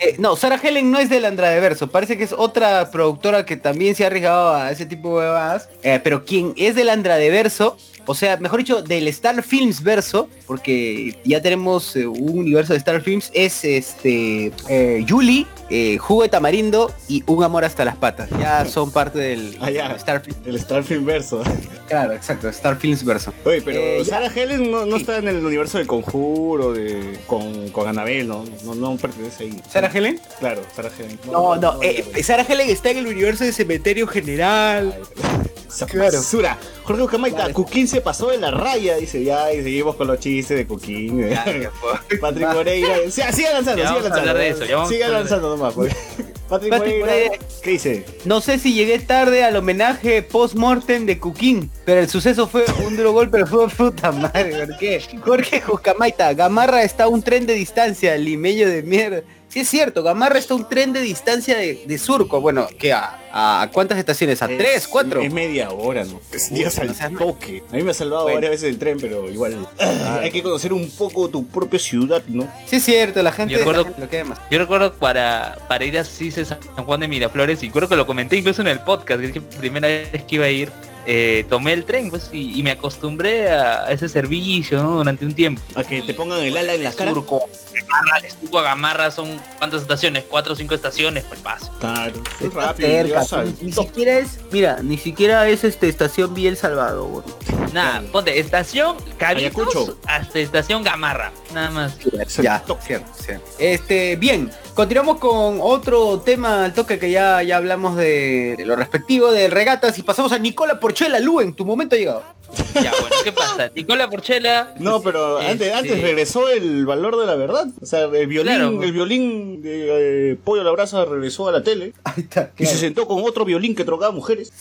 B: Eh, no, Sarah Helen no es del Andrade Verso, parece que es otra productora que también se ha arriesgado a ese tipo de huevadas, eh, pero quien es del Andrade Verso, o sea, mejor dicho, del Star Films Verso, porque ya tenemos eh, un universo de Star Films, es este eh, Julie, eh, Jugo de Tamarindo y Un Amor hasta las Patas, ya son parte del
A: Ah, ya.
B: Star Films.
A: El Starfield Verso.
B: Claro, exacto, Star Films Verso.
A: Oye, pero
B: Eh, ya.
A: Sarah Helen no, no
B: Sí.
A: está en el universo del conjuro de, con, con Anabel, ¿no? No, no pertenece ahí.
B: ¿Sarah Helen?
A: Claro, Sarah Helen.
B: No, no, eh, Sarah Helen está en el universo de Cementerio General.
A: Esa
B: claro.
A: Jorge Ucamaita,
B: Claro.
A: Cuquín se pasó de la raya, dice ya, y seguimos con los chistes de Cuquín. Patrick Moreira. Sí, sigan lanzando,
D: Ya
A: sigan
D: vamos a
A: lanzando.
D: eso, ya hablar
A: lanzando nomás, pues. Patrick,
B: Patrick
A: Moreira,
B: Moreira.
A: ¿qué dice?
B: No sé si llegué tarde al homenaje post-mortem de Cuquín, pero el suceso fue un duro golpe, pero fue puta madre, ¿por qué? Jorge Juscamaita, Gamarra está a un tren de distancia, limeño de mierda. Sí es cierto, Gamarra está a un tren de distancia de, de Surco, bueno, ¿qué? ¿A, cuántas estaciones? ¿A
A: Es-
B: tres, cuatro?
A: Es media hora, ¿no? Es días al toque. A mí me ha salvado
B: Bueno.
A: varias veces el tren, pero igual ah, hay que conocer un poco tu propia ciudad, ¿no?
B: Sí es cierto, la gente,
D: Yo recuerdo-
B: la gente lo queda más.
D: Yo recuerdo para, para ir a CICE San Juan de Miraflores, y creo que lo comenté incluso en el podcast, que dije, primera vez que iba a ir, eh, tomé el tren pues, y, y me acostumbré a ese servicio ¿no? durante un tiempo.
A: A que te pongan el ala en la cara.
D: Surco, a Gamarra son cuántas estaciones, cuatro o cinco estaciones, pues paso.
A: Claro, es rápido.
B: cerca,
A: al
B: ni siquiera es, mira, ni siquiera es este estación Vía El Salvador.
D: Nada, ponte estación Cabitos hasta estación Gamarra, nada más.
B: Ya,
A: toque.
B: cierto, cierto. Este, bien, continuamos con otro tema al toque que ya, ya hablamos de, de lo respectivo de regatas y pasamos a Nicola Porchela Luen, tu momento ha llegado.
D: Ya, bueno, ¿qué pasa? Nicola Porchela.
A: No, pero antes,
D: Este-
A: antes regresó el valor de la verdad. O sea, el violín,
D: Claro.
A: el violín de eh, Pollo a la Brasa regresó a la tele
B: Ahí está,
A: y se sentó con otro violín que trocaba mujeres.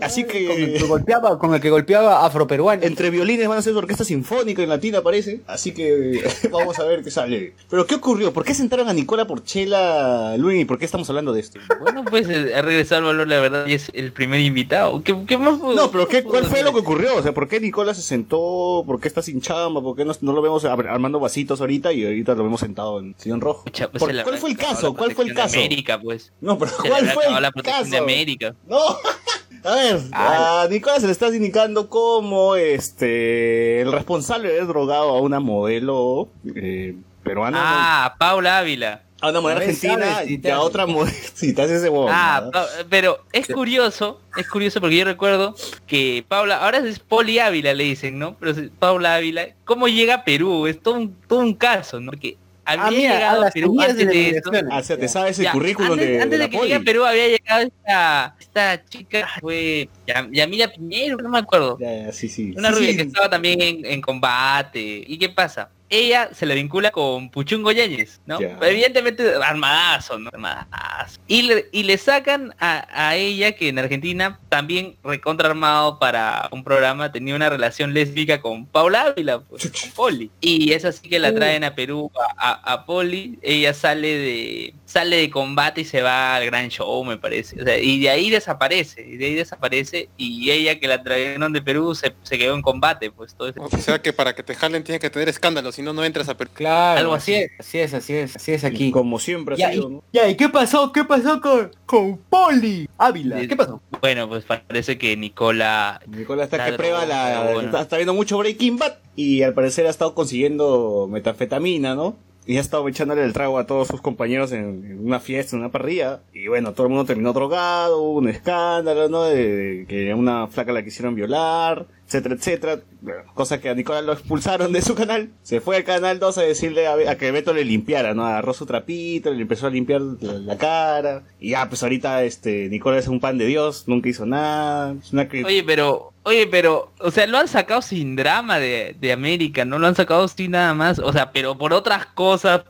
A: Así
B: Con el que
A: que
B: golpeaba, con el que golpeaba afroperuano.
A: entre violines van a ser orquesta sinfónica en latina parece. Así que vamos a ver qué sale. Pero ¿qué ocurrió? ¿Por qué sentaron a Nicola Porchela Luis? ¿Y por qué estamos hablando de esto?
D: Bueno, pues eh, ha regresado al valor, la verdad, y es el primer invitado. ¿Qué, qué más
A: No, pero ¿qué, ¿cuál fue lo que ocurrió? O sea, ¿por qué Nicola se sentó? ¿Por qué está sin chamba? ¿Por qué no, no lo vemos ar- armando vasitos ahorita y ahorita lo vemos sentado en sillón rojo?
D: Pucha, pues
A: ¿Por-
D: se le
A: ¿Cuál fue el caso? ¿Cuál fue el caso?
D: América, pues.
A: No, pero
D: Se
A: ¿cuál fue el
D: la protección de
A: caso?
D: América.
A: No. A ver, a Nicola se le está indicando como este el responsable de haber drogado a una modelo eh, peruana,
D: Ah, Paula Ávila.
A: A una
B: ver,
A: argentina
B: si
A: y a otra modelo. Si te haces ese huevón,
D: Ah, pero es curioso, es curioso porque yo recuerdo que Paula, ahora es Poli Ávila le dicen, ¿no? Pero Paula Ávila, ¿cómo llega a Perú? Es todo un, todo un caso, ¿no? Porque había
B: Ah, mira,
D: llegado a Perú antes
B: de
D: de esto.
A: Ah, o sea, te sabes el
D: Ya,
A: currículum
D: antes,
A: de,
D: antes
A: de
D: que llegue a. Perú había llegado esta, esta chica, fue Yam- Yamila Piñero, no me acuerdo.
A: Ya, ya, sí, sí.
D: Una
A: Sí,
D: rubia
A: sí.
D: que estaba también en, en combate. ¿Y qué pasa? Ella se le vincula con Puchungo Yáñez, ¿no?
A: Ya.
D: Evidentemente armadazo, ¿no? Armadazo. Y le, y le sacan a, a ella que en Argentina también recontra armado para un programa, tenía una relación lésbica con Paula Ávila, pues, con Poli. Y es así que la traen a Perú a, a- a Poli. Ella sale de sale de combate y se va al gran show, me parece. O sea, y de ahí desaparece, y de ahí desaparece. Y ella que la trajeron de Perú se, se quedó en combate, pues todo ese
C: O sea que para que te jalen tienes que tener escándalo, si no, no entras a Perú.
B: Claro,
D: Algo
B: así
D: así.
B: es, así es, así es, así es
A: Y
B: aquí.
A: Como siempre ha
B: Ya,
A: sido,
B: y,
A: ¿no?
B: ya, ¿y qué pasó? ¿Qué pasó con, con Poli Ávila? ¿Qué pasó?
D: Bueno, pues parece que Nicola
A: Nicola está que prueba la.
D: bueno.
A: Está, está viendo mucho Breaking Bad y al parecer ha estado consiguiendo metanfetamina, ¿no? Y ha estado echándole el trago a todos sus compañeros en, en una fiesta, en una parrilla. Y bueno, todo el mundo terminó drogado, hubo un escándalo, ¿no? De, de que a una flaca la quisieron violar, etcétera, etcétera. Cosa que a Nicola lo expulsaron de su canal. Se fue al canal 2 a decirle a, que Beto le limpiara, ¿no? Agarró su trapito, le empezó a limpiar la, cara. Y ya, pues ahorita este Nicola es un pan de Dios, nunca hizo nada.
D: Oye, pero, oye, pero, o sea, lo han sacado sin drama de, de América, no lo han sacado sin nada más, o sea, pero por otras cosas,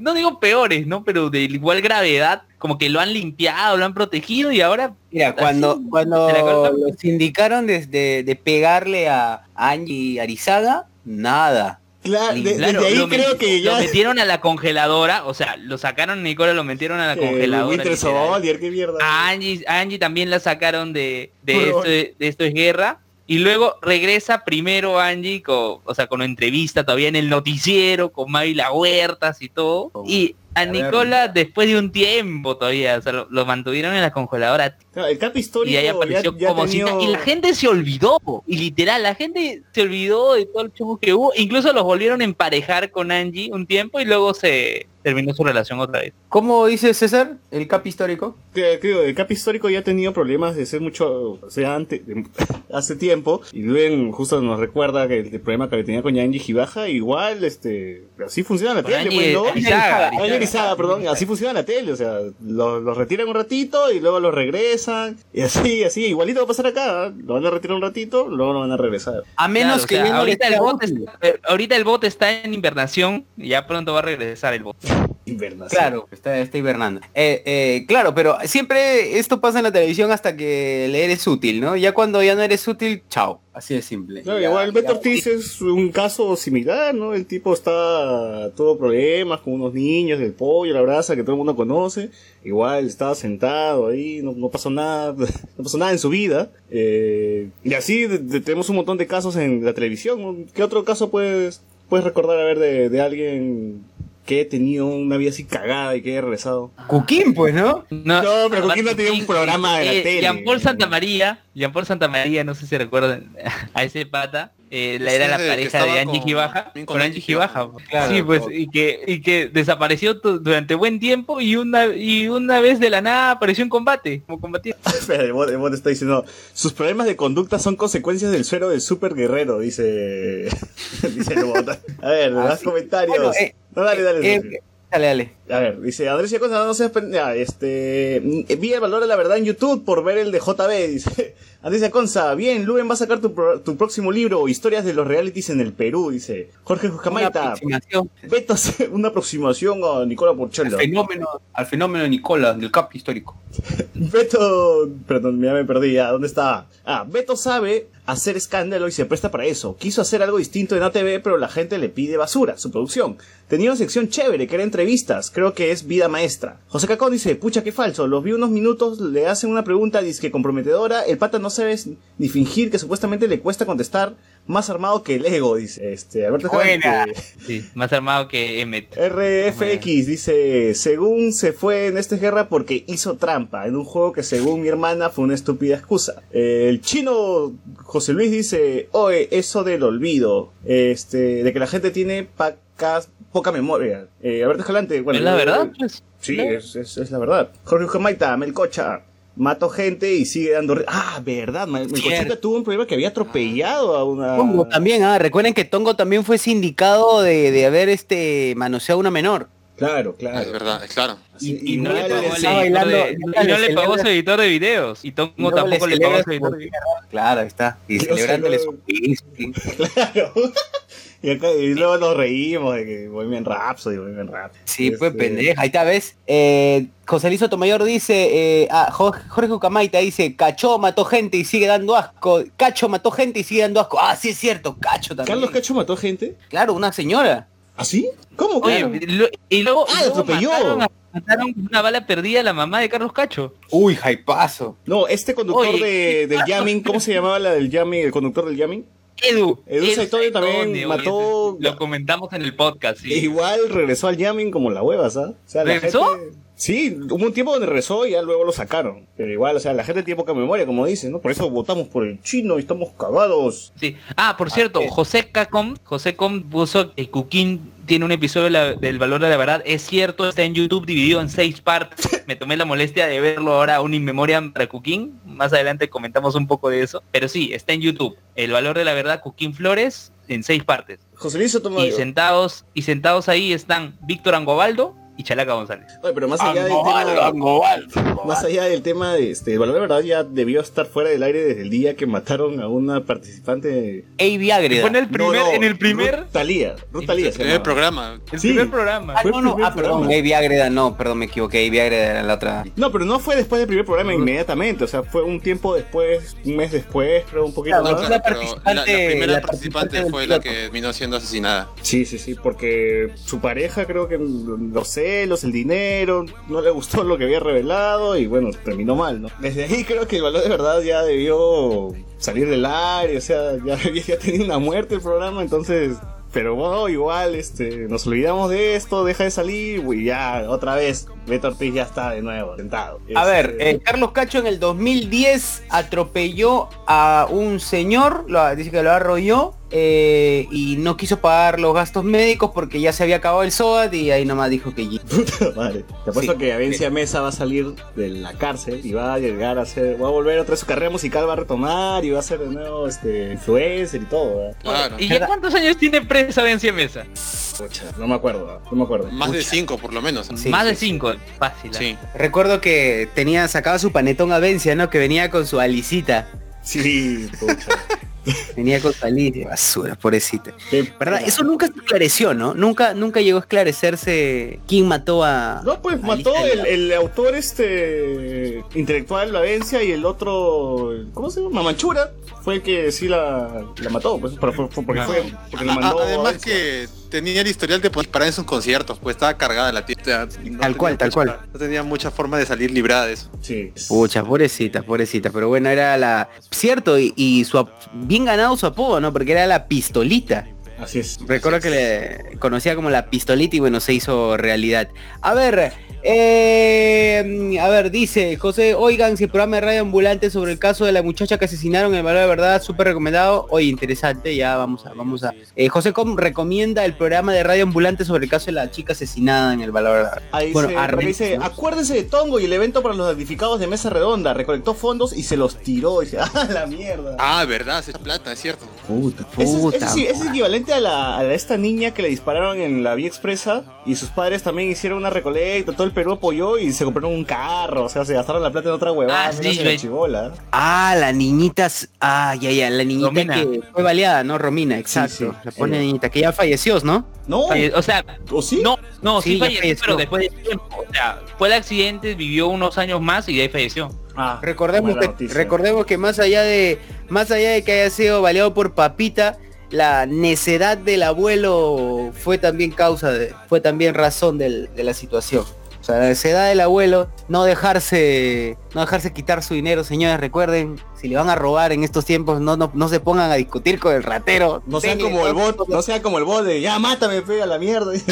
D: no digo peores, ¿no? Pero de igual gravedad, como que lo han limpiado, lo han protegido y ahora...
B: Mira, cuando,
D: así,
B: cuando los indicaron desde de pegarle a Angie Arizaga, nada.
A: Claro, de-
D: Claro,
A: desde ahí
D: lo
A: creo que ya
D: Lo metieron a la congeladora, o sea, lo sacaron a Nicola, lo metieron a la
A: eh,
D: congeladora.
A: Winter
D: literal.
A: Soldier, qué mierda.
D: A Angie, a Angie también la sacaron de, de, esto,
A: favor.
D: de, de esto es guerra. Y luego regresa primero Angie con, o sea, con una entrevista todavía en el noticiero, con Mávila Huertas y todo. Y a. Nicola después de un tiempo todavía, o sea, lo, lo mantuvieron en la congeladora.
A: Claro, el cap histórico
D: y ahí apareció
A: ya, ya
D: como si y la gente se olvidó y literal la gente se olvidó de todo el chungo que hubo. Incluso los volvieron a emparejar con Angie un tiempo y luego se terminó su relación otra vez
B: ¿Cómo dice César? El cap histórico.
A: que- el cap histórico ya ha tenido problemas de ser mucho, o sea, antes, de- hace tiempo, y Luen justo nos recuerda que el, problema que tenía con Yanji Gibaja, igual, este, así funciona la tele,
D: Angie-
A: pues, ¿no?
D: Arizaga,
A: Angie
D: Arizaga.
A: Arizaga, perdón, así funciona la tele, o sea, los, los retiran un ratito y luego los regresan, y así, así, igualito va a pasar acá, ¿eh? lo van a retirar un ratito, luego lo van a regresar.
B: A menos
D: Claro, o
B: que
D: sea, ahorita el bot está, eh, ahorita el bot está en invernación y ya pronto va a regresar el bot
A: Invernación.
B: Claro, está, está hibernando. Eh, eh, claro, pero siempre esto pasa en la televisión hasta que le eres útil, ¿no? Ya cuando ya no eres útil, chao. Así de simple.
A: Claro,
B: Ya-
A: igual Beto Ortiz es un caso similar, ¿no? El tipo está todo problemas con unos niños del pollo, la brasa que todo el mundo conoce. Igual estaba sentado ahí, no, no pasó nada, no pasó nada en su vida. Eh, y así de- de- tenemos un montón de casos en la televisión. ¿Qué otro caso puedes, puedes recordar a ver de, de alguien que ha tenido una vida así cagada y que haya regresado?
B: Cuquín, pues, ¿no?
A: No, pero Coquín no tenía un programa de la tele.
D: Jean Paul Santa María, Jean Paul Santa María, no sé si recuerdan a ese pata, eh, la era la pareja de Angie Gibaja,
C: con
D: con
C: Angie
D: Gibaja.
C: Gibaja.
B: Claro,
D: sí, pues, y que, y que desapareció durante buen tiempo y una, y una vez de la nada apareció en combate, como combatiente.
A: El bot, el bot está diciendo, sus problemas de conducta son consecuencias del suero del super guerrero, dice, dice el bot. A ver,
B: Ah,
A: más
B: sí.
A: comentarios.
B: Bueno, eh,
A: no, dale, dale.
B: Eh,
A: dale.
B: dale, dale.
A: A ver, dice Andrés Yacosa, no seas este, vi el valor de la verdad en YouTube por ver el de JB, dice. Andrés Yaconza, bien, Luben va a sacar tu, pro- tu próximo libro, Historias de los Realities en el Perú, dice. Jorge
B: Una
A: Juscamaita,
B: aproximación
A: Beto hace una aproximación a Nicola
B: al
A: Porchelo.
B: fenómeno, al fenómeno Nicola del cap histórico.
A: Beto, perdón, ya me perdí, ya, ¿dónde está? Ah, Beto sabe hacer escándalo y se presta para eso. Quiso hacer algo distinto en ATV, pero la gente le pide basura, su producción. Tenía una sección chévere que era entrevistas, creo que es vida maestra. José Cacón dice, pucha, qué falso, los vi unos minutos, le hacen una pregunta disque comprometedora, el pata no sabe ni fingir que supuestamente le cuesta contestar, más armado que el ego, dice. Este, Alberto
B: Buena.
D: Sí, más armado que Emmet.
A: RFX dice, según se fue en esta guerra porque hizo trampa en un juego que según mi hermana fue una estúpida excusa. Eh, el chino José Luis dice, oye, eso del olvido, este, de que la gente tiene pacas- poca memoria. Eh, Alberto Escalante, bueno,
D: es la verdad, pues.
A: Sí, es- es la verdad. Jorge Jamaita, Melcocha. Mató gente y sigue dando... Ah, verdad, Melcochita
B: Cierto.
A: tuvo un problema que había atropellado a una...
B: Tongo también, ah, recuerden que Tongo también fue sindicado de, de haber este manoseado a una menor.
A: Claro, claro.
C: Es verdad, es claro.
D: Y, y no le pagó,
B: estaba
D: editor de-
B: bailando-
D: y no le pagó su editor de videos. Y Tongo tampoco le pagó su editor de videos.
B: Claro, ahí está. Y
A: Yo
B: celebrándole su
A: no. Claro. Y, acá, y luego nos reímos de que Bohemian Rhapsody, Bohemian Rhapsody.
B: Sí, pues
A: Este,
B: pendeja. Ahí está, ¿ves? Eh, José Luis Sotomayor dice, eh, ah, Jo- Jorge Ucamaita dice, Cacho mató gente y sigue dando asco. Cacho mató gente y sigue dando asco. Ah, sí es cierto, Cacho también.
A: ¿Carlos Cacho mató gente?
B: Claro, una señora.
A: ¿Ah, sí? ¿Cómo?
D: Oye, y lo- y luego,
A: Ah,
D: y luego
A: atropelló.
D: mataron, una bala perdida a la mamá de Carlos Cacho.
B: Uy, jaipazo.
A: No, este conductor
D: Oye.
A: de, del jamming, ¿cómo se llamaba la del jamming, el conductor del jamming?
D: Edu.
A: Edu Saitorio también mató-
D: Lo comentamos en el podcast, sí.
A: E igual regresó al jamming como la hueva, ¿sabes? O sea, la
D: ¿Regresó?
A: gente- Sí, hubo un tiempo donde regresó y ya luego lo sacaron. Pero igual, o sea, la gente tiene poca memoria, como dicen, ¿no? Por eso votamos por el chino y estamos cagados.
D: Sí. Ah, por cierto,
B: eh.
D: José Cacom, José Com puso que Cuquín tiene un episodio de la- del valor de la verdad. Es cierto, está en YouTube dividido en seis partes. Me tomé la molestia de verlo ahora un in memoriam para Cuquín. Más adelante comentamos un poco de eso. Pero sí, está en YouTube. El valor de la verdad, Cuquín Flores, en seis partes.
A: José Luis.
D: Y sentados, y sentados ahí están Víctor Angobaldo y Chalaca González.
A: Oye, pero más allá del tema... Más allá del tema de este, el valor de verdad ya debió estar fuera del aire desde el día que mataron a una participante.
B: Avi Ágreda.
D: Fue en el primer,
A: No, no,
D: en el primer,
A: Ruth Talía. Ruth Talía
C: El primer programa.
D: el
A: Sí.
D: primer programa.
B: Ah, no, no, ah, perdón. Avi Ágreda, no, perdón, me equivoqué, Avi Ágreda era la otra.
A: No, pero no fue después del primer programa inmediatamente, o sea, fue un tiempo después, un mes después, creo, un poquito
B: Claro,
A: más.
B: la
C: claro, pero la, primera
B: la
C: participante
B: participante
C: fue la que vino siendo asesinada.
A: Sí, sí, sí, porque su pareja creo que los el dinero, no le gustó lo que había revelado y bueno, terminó mal, ¿no? Desde ahí creo que el valor de verdad ya debió salir del aire, o sea, ya, ya tenía una muerte el programa, entonces... Pero bueno, igual, este, nos olvidamos de esto, deja de salir, y ya, otra vez, Beto Ortiz ya está de nuevo, sentado.
B: A ver,
A: Este,
B: eh, Carlos Cacho en el 2010 atropelló a un señor, lo, dice que lo arrolló eh, y no quiso pagar los gastos médicos porque ya se había acabado el SOAT y ahí nomás dijo que...
A: Puta madre. Te apuesto
B: Sí.
A: que Avencia Mesa va a salir de la cárcel y va a llegar a ser, va a volver otra vez su carrera musical, va a retomar y va a ser de nuevo este influencer y todo.
D: ¿Y ya cuántos años tiene presa Vencia Mesa?
A: Pucha, no me acuerdo, no me acuerdo.
C: Más de cinco por lo menos.
B: Sí,
D: Más de
B: sí,
D: cinco, fácil. ¿eh?
C: Sí.
B: Recuerdo que tenía, sacaba su panetón Avencia, ¿no? Que venía con su alicita.
A: Sí, pucha.
B: Venía con Alicia. Basura, pobrecita. ¿Verdad? Eso nunca se esclareció, ¿no? Nunca, nunca llegó a esclarecerse quién mató a.
A: No, pues
B: a
A: mató el, el autor este intelectual Valencia y el otro, ¿cómo se llama? Mamanchura fue el que sí la, la mató, pues, pero fue, fue porque fue porque le
C: A-
A: mandó
C: Además
A: Valencia.
C: que tenía el historial de disparar en sus conciertos, pues estaba cargada la tía. No
B: Tal cual, tal
C: mucha-
B: cual.
C: No tenía mucha forma de salir librada de eso.
A: Sí.
B: Pucha, pobrecita, pobrecita, pero bueno, era la... Cierto, y, y su ap- bien ganado su apodo, ¿no? Porque era la pistolita.
A: Así es.
B: Recuerdo que le conocía como la pistolita y bueno, se hizo realidad. A ver, eh, a ver, dice José, oigan, si el programa de radio ambulante sobre el caso de la muchacha que asesinaron en el valor de verdad, súper recomendado. Oye, interesante, ya vamos a, vamos a. Eh, José Com recomienda el programa de radio ambulante sobre el caso de la chica asesinada en el valor de verdad.
A: Ahí
B: Bueno,
A: se- dice,
B: ¿no?
A: acuérdense de Tongo y el evento para los damnificados de Mesa Redonda. Recolectó fondos y se los tiró. Y dice, ¡ah, la mierda!
C: Ah, verdad, esa plata, es cierto.
B: Puta,
A: es,
B: puta.
A: ese sí- ese es equivalente a, la, a esta niña que le dispararon en la vía expresa y sus padres también hicieron una recolecta, todo el Perú apoyó y se compraron un carro, o sea, se gastaron la plata en otra huevada,
D: Ah, sí,
A: chibola.
B: Ah, la niñita, ah, ya, ya, la niñita
D: Romina.
B: que fue baleada, ¿no? Romina, exacto.
A: sí,
B: la pone
A: ella.
B: niñita, que ya falleció, ¿no?
A: No,
D: Falle- O sea,
A: ¿o sí?
D: no, no, sí, falleció,
B: falleció.
D: pero después de tiempo. O sea, fue el accidente, vivió unos años más y de ahí falleció.
A: Ah,
B: Recordemos que, recordemos que más allá de más allá de que haya sido baleado por papita, la necedad del abuelo fue también causa de, fue también razón del- de la situación. O sea, la necedad del abuelo, no dejarse, no dejarse quitar su dinero, señores, recuerden, si le van a robar en estos tiempos, no, no, no se pongan a discutir con el ratero.
A: No sea como el bot, no sea como el bot de ya mátame, pega la mierda.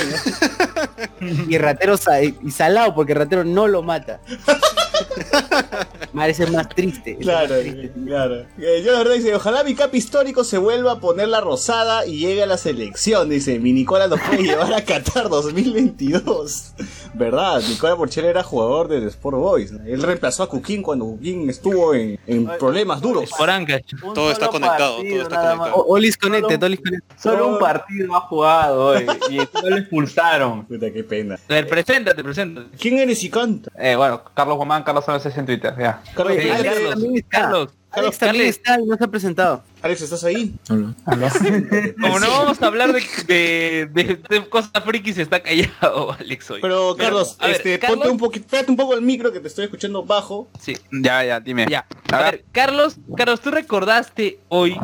B: Y el ratero y salado, porque el ratero no lo mata. Parece más triste. es
A: Claro,
B: más triste.
A: claro. Eh, yo la verdad dice, ojalá mi cap histórico se vuelva a poner la rosada y llegue a la selección. Dice, mi Nicola nos puede llevar a Qatar 2022. ¿Verdad? Nicola Porchela era jugador del Sport Boys. Él reemplazó a Cuquín cuando Cuquín estuvo en, en problemas duros.
C: Todo está conectado,
E: partido,
C: todo está conectado.
B: Olis Connected, Olis Connected.
E: Solo un partido ha jugado eh, y lo expulsaron.
A: Puta, qué pena.
D: A ver, preséntate, preséntate.
A: ¿Quién eres y canta?
E: Eh, bueno, Carlos Guamán, Carlos Sánchez en Twitter, ya.
A: Carlos,
B: Oye,
A: Alex,
B: Alex también está.
D: Carlos,
B: Alex también
D: Carlos.
B: está y no se ha presentado.
A: Alex, ¿estás ahí?
D: Como no vamos a hablar de, de, de- de cosas frikis, está callado Alex hoy.
A: Pero, Carlos,
D: a ver,
A: este,
D: Carlos-
A: ponte un poquito, pégate un poco el micro que te estoy escuchando bajo.
D: Sí,
E: Ya, ya, dime.
D: ya. A ver, Carlos, Carlos, tú recordaste hoy,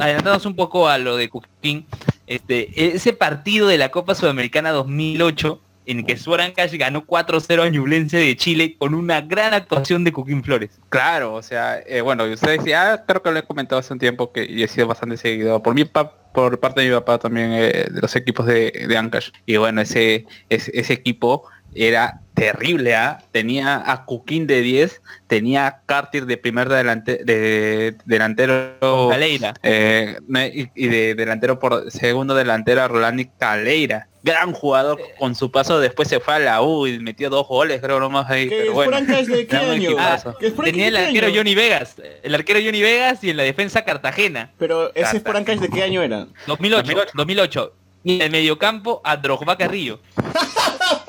D: adelantándonos un poco a lo de Cooking, este, ese partido de la Copa Sudamericana 2008 en que Suaran Cash ganó 4-0 a Ñublense de Chile con una gran actuación de Cooking Flores.
E: Claro, o sea, eh, bueno, y ustedes ya creo que lo he comentado hace un tiempo que y he sido bastante seguido. Por mi pa- por parte de mi papá también eh, de los equipos de, de Ancash. Y bueno, ese, ese, ese equipo era terrible, ¿ah? Tenía a Cuquín de 10, tenía a Cartier de primer delante, de, delantero
D: Caleira.
E: eh, me- y, de delantero por segundo delantero a Rolani Caleira. Gran jugador con su paso después se fue a la U y metió dos goles, creo nomás ahí.
A: ¿Qué
E: pero bueno.
D: Tenía el arquero
A: año?
D: Johnny Vegas, el arquero Johnny Vegas y en la defensa Cartagena.
A: Pero ese. Franca de qué año era?
D: 2008,
E: 2008.
D: 2008. Y en el mediocampo a Drogba Carrillo.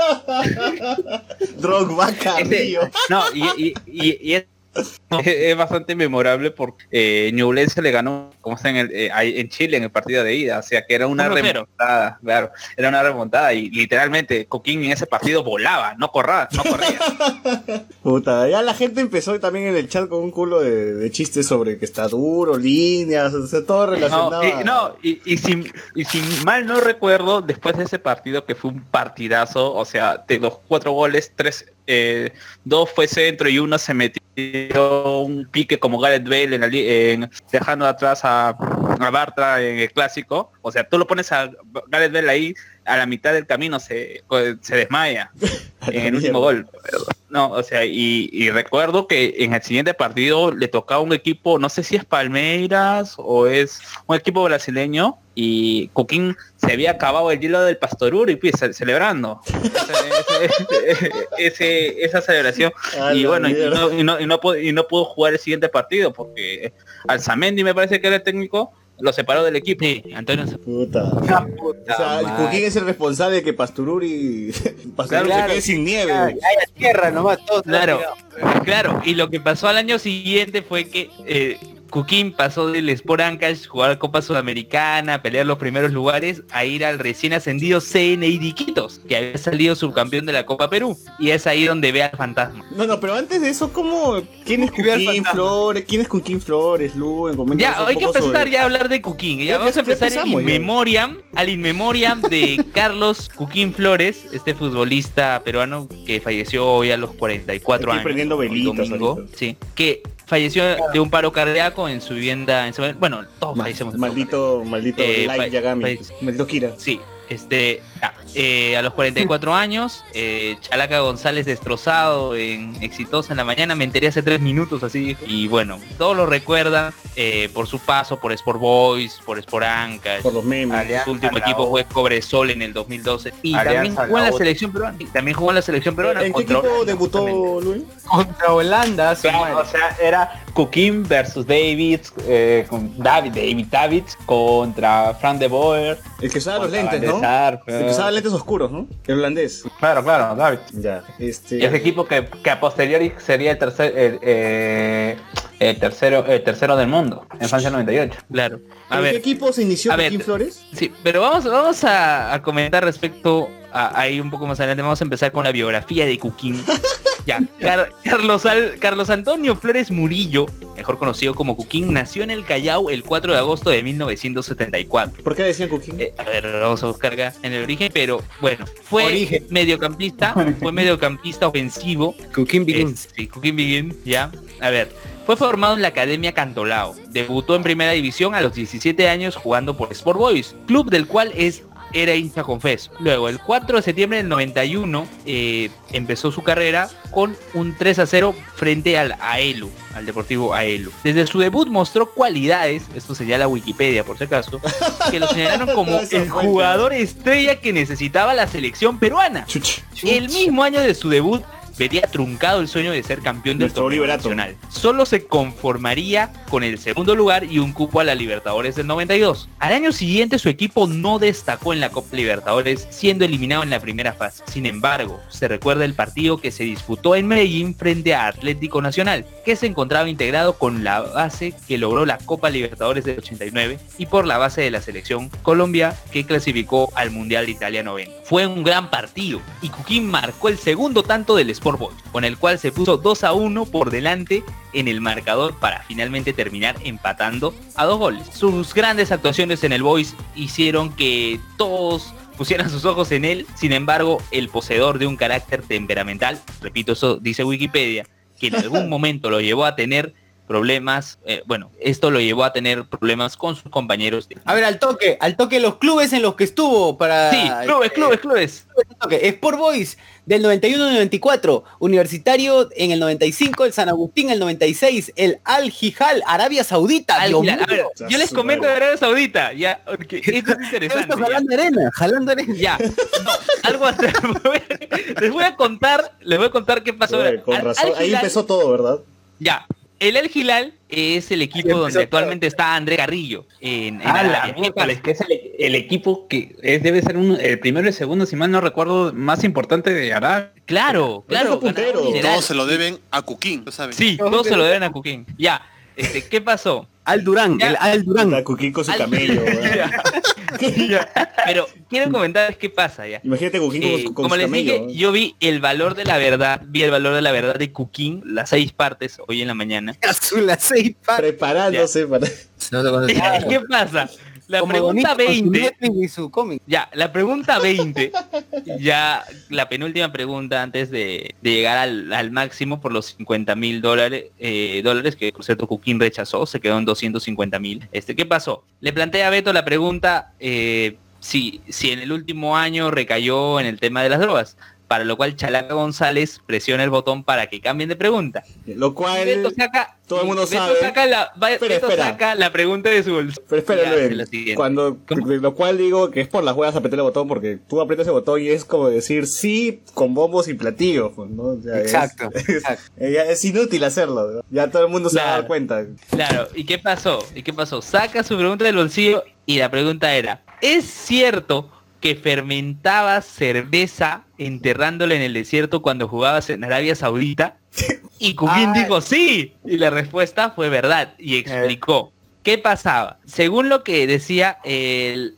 A: Drogba
E: Ese-
A: Carrillo.
E: no, y, y- y- y es, bastante memorable porque eh, Ñublense le ganó, como está en, el, eh, ahí en Chile en el partido de ida, o sea que era una
D: 1-0.
E: remontada, claro, era una remontada y literalmente Coquín en ese partido volaba, no corría, no corría.
A: Puta, ya la gente empezó también en el chat con un culo de, de chistes sobre que está duro, líneas, o sea, todo relacionado.
E: No, y, no, y, y si, y si mal no recuerdo, después de ese partido que fue un partidazo, o sea, de los cuatro goles, tres, eh, dos fue centro y uno se metió un pique como Gareth Bale en la en- dejando atrás a, a Bartra en el clásico. O sea, tú lo pones a Gareth Bale ahí a la mitad del camino se, se desmaya en el último gol. No, o sea, y, y recuerdo que en el siguiente partido le tocaba un equipo, no sé si es Palmeiras o es un equipo brasileño, y Coquín se había acabado el hielo del Pastorur y pues ce- celebrando Ese- ese- ese- esa celebración.
A: A
E: Y bueno, y no, y, no, y, no, pudo- y no pudo jugar el siguiente partido porque Alzamendi me parece que era el técnico, lo separó del equipo.
D: Sí, Antonio se-
A: Puta.
B: Ah,
A: O sea, el Cuquín es el responsable de que Pastururi, Pastururi
B: Claro.
A: se quede sin nieve.
B: Ay, ay, a tierra nomás, todos
D: Claro, claro. Y lo que pasó al año siguiente fue que eh, Cuquín pasó del Sport Ancash, jugar Copa Sudamericana, pelear los primeros lugares, a ir al recién ascendido CNI de Iquitos, que había salido subcampeón de la Copa Perú. Y es ahí donde ve al fantasma.
A: No, no, pero antes de eso, ¿cómo? ¿Quién es Cuquín. Flores? ¿Quién es Cuquín Flores, Luen? Coméntanos
D: Ya, hay que empezar
A: sobre-
D: ya a hablar de Cuquín. Ya,
A: Ya-
D: vamos
A: ya
D: a empezar
A: empezamos,
D: in memoriam, al in memoriam de Carlos Cuquín Flores, este futbolista peruano que falleció hoy a los 44
A: Estoy
D: años.
A: prendiendo velitas
D: domingo, sí, que falleció de un paro cardíaco en su vivienda, en su- bueno, todos
A: Ma-
D: fallecemos
A: Maldito, maldito
D: Eh,
A: Light Yagami. Maldito Kira.
D: Sí, este, eh, a los 44 años, eh, Chalaca González destrozado en Exitosa en la mañana, me enteré hace tres minutos así, y bueno, todos lo recuerdan eh, por su paso por Sport Boys, por Sport Ancash,
A: Por los memes.
B: Alianza,
D: su último equipo fue Cobresol en el 2012 y
B: Alianza,
D: también jugó en
B: la
D: selección peruana, y también jugó en la selección peruana.
A: ¿En qué equipo
D: Holanda,
A: debutó Luen?
B: Contra Holanda,
F: Claro, o sea, era Cooking versus Davids, eh, con David, David Davids contra Frank de Boer.
A: El que usaba los lentes, ¿no? El que usaba lentes oscuros, ¿no? El holandés.
F: Claro, claro, David.
A: Ya, este...
F: Y ese equipo que, que a posteriori sería el tercer, el, eh, el tercero, el tercero del mundo, en Francia 98.
D: Claro. A
A: ¿En qué
D: ver,
A: equipo se inició
D: a ver,
A: Joaquín Flores?
D: Sí, pero vamos, vamos a, a comentar respecto a ahí un poco más adelante. Vamos a empezar con la biografía de Cuquín. ya, Car- Carlos, Al- Carlos Antonio Flores Murillo, mejor conocido como Cuquín, nació en el Callao el 4 de agosto de 1974.
A: ¿Por qué decían Cooking?
D: Eh, a ver, vamos a buscar acá en el origen, pero bueno, fue
B: Origen.
D: mediocampista, fue mediocampista ofensivo
B: Cooking
D: es-
B: Begins.
D: sí, Cooking Begin, ya. A ver, fue formado en la Academia Cantolao. Debutó en primera división a los 17 años jugando por Sport Boys, club del cual es era hincha confeso. Luego, el 4 de septiembre del 91, eh, empezó su carrera con un 3 a 0 frente al AELU, al Deportivo AELU. Desde su debut mostró cualidades, esto señala Wikipedia por si acaso, que lo señalaron como el jugador estrella que necesitaba la selección peruana. El mismo año de su debut vería truncado el sueño de ser campeón del torneo nacional. Solo se conformaría con el segundo lugar y un cupo a la Libertadores del 92. Al año siguiente su equipo no destacó en la Copa Libertadores, siendo eliminado en la primera fase. Sin embargo, se recuerda el partido que se disputó en Medellín frente a Atlético Nacional, que se encontraba integrado con la base que logró la Copa Libertadores del 89 y por la base de la selección Colombia que clasificó al Mundial de Italia 90. Fue un gran partido y Cuquín marcó el segundo tanto del Sport Boys, con el cual se puso 2 a 1 por delante en el marcador para finalmente terminar empatando a dos goles. Sus grandes actuaciones en el Boys hicieron que todos pusieran sus ojos en él, sin embargo, el poseedor de un carácter temperamental, repito, eso dice Wikipedia, que en algún momento lo llevó a tener problemas, eh, bueno, esto lo llevó a tener problemas con sus compañeros. de-
B: A ver, al toque, al toque los clubes en los que estuvo para...
D: Sí, clubes, clubes, clubes.
B: al toque. Sport Boys del 91 al 94, Universitario en el 95, el San Agustín en el 96, el Al Hijal, Arabia Saudita.
D: Al
B: Dios
D: Hilal. A ver,
B: mío.
D: yo les comento de Arabia Saudita, ya, porque esto es interesante.
B: jalando arena, jalando arena.
D: Ya, no, algo así. les voy a contar, les voy a contar qué pasó.
A: Oye, con razón. Ahí empezó todo, ¿verdad?
D: Ya, el El Gilal es el equipo donde
B: todo.
D: actualmente está André Carrillo en, en
F: Ah, que es el, el equipo que es, debe ser uno- el primero y el segundo, si mal no recuerdo, más importante de Arabia.
D: Claro, claro.
C: Todos se lo deben a lo saben.
D: Sí, todos se lo deben a Cuquín. Ya, este, ¿qué pasó?
B: Al Durán,
D: Ya.
B: el Al Durán.
A: La Cooking con su
D: Al-
A: camello.
D: Ya. Pero quiero comentarles qué pasa ya.
A: Imagínate Cooking
D: Eh,
A: con, con
D: como
A: su
D: les
A: camello.
D: dije, yo vi el valor de la verdad, vi el valor de la verdad de Cuquín, las seis partes hoy en la mañana.
B: Azul, a seis pares.
A: Preparándose para...
D: ¿Qué pasa? La
B: Como
D: pregunta
B: bonito con su
D: 20,
B: Netflix y su cómic.
D: ya, la pregunta 20, ya la penúltima pregunta antes de, de llegar al, al máximo por los 50 mil dólares, eh, dólares que por cierto Cuquín rechazó, se quedó en 250 mil. Este, ¿Qué pasó? Le planteé a Beto la pregunta eh, si, si en el último año recayó en el tema de las drogas, para lo cual Chalaca González presiona el botón para que cambien de pregunta.
A: Lo
D: Y
A: cual...
D: Beto saca,
A: todo el mundo
D: Beto
A: sabe.
D: Saca la,
A: Espera, espera.
D: saca la pregunta de su bolso.
A: Pero espera,
D: lo
A: cuando, lo cual digo que es por las huevas apretar el botón porque tú aprietas el botón y es como decir sí con bombos y platillos, pues, ¿no? O sea, es-
B: Exacto,
A: Es,
B: exacto.
A: eh, es inútil hacerlo, ¿no? ya todo el mundo se va a dar cuenta.
D: Claro, ¿y qué pasó? ¿Y qué pasó? Saca su pregunta del bolsillo y la pregunta era, ¿es cierto que fermentabas cerveza enterrándola en el desierto cuando jugabas en Arabia Saudita? Y Cooking
B: Ah.
D: dijo sí. Y la respuesta fue verdad. Y explicó. ¿Qué pasaba? Según lo que decía,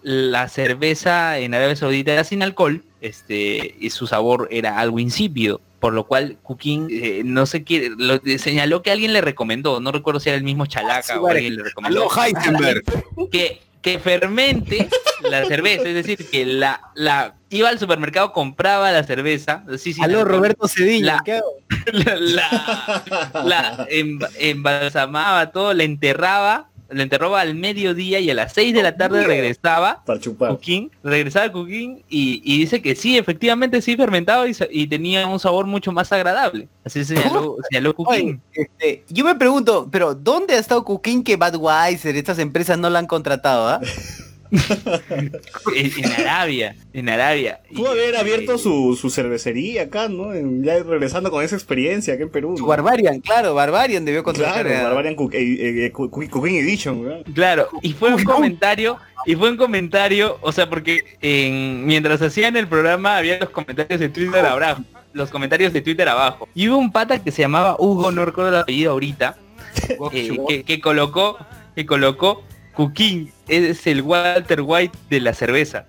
D: la cerveza en Arabia Saudita era sin alcohol, este, y su sabor era algo insípido. Por lo cual Cooking eh, no sé qué, lo, señaló que alguien le recomendó, no recuerdo si era el mismo Chalaca
B: Sí,
D: o alguien le recomendó
B: Aló, Heisenberg.
D: que, que fermente la cerveza, es decir, que la, la iba al supermercado, compraba la cerveza, sí, sí,
B: Aló,
D: la-
B: Roberto Cediño.
D: La-
B: ¿qué hago?
D: la, la, la emba- embalsamaba todo, la enterraba, la enterraba al mediodía y a las 6 de la tarde regresaba
A: Para chupar.
D: Cooking, regresaba Cooking y, y dice que sí, efectivamente sí fermentaba y, tenía un sabor mucho más agradable. Así señaló, señaló Cooking.
B: Oye, este, yo me pregunto, pero ¿dónde ha estado Cooking que Budweiser, estas empresas no la han contratado? ah?
D: En, en Arabia, en Arabia.
A: Pudo
D: Y,
A: haber
D: este,
A: abierto su, su cervecería acá, ¿no? En- ya regresando con esa experiencia acá en Perú.
B: Barbarian, claro, Barbarian debió contratar.
A: Claro, Barbarian Cook- eh, eh, Cooking Edition, ¿verdad?
D: Claro, y fue un comentario, y fue un comentario, o sea, porque en, mientras hacían el programa había los comentarios de Twitter abajo, los comentarios de Twitter abajo. Y hubo un pata que se llamaba Hugo, no recuerdo el apellido ahorita, eh, que, que colocó, que colocó Cooking, es el Walter White de la cerveza.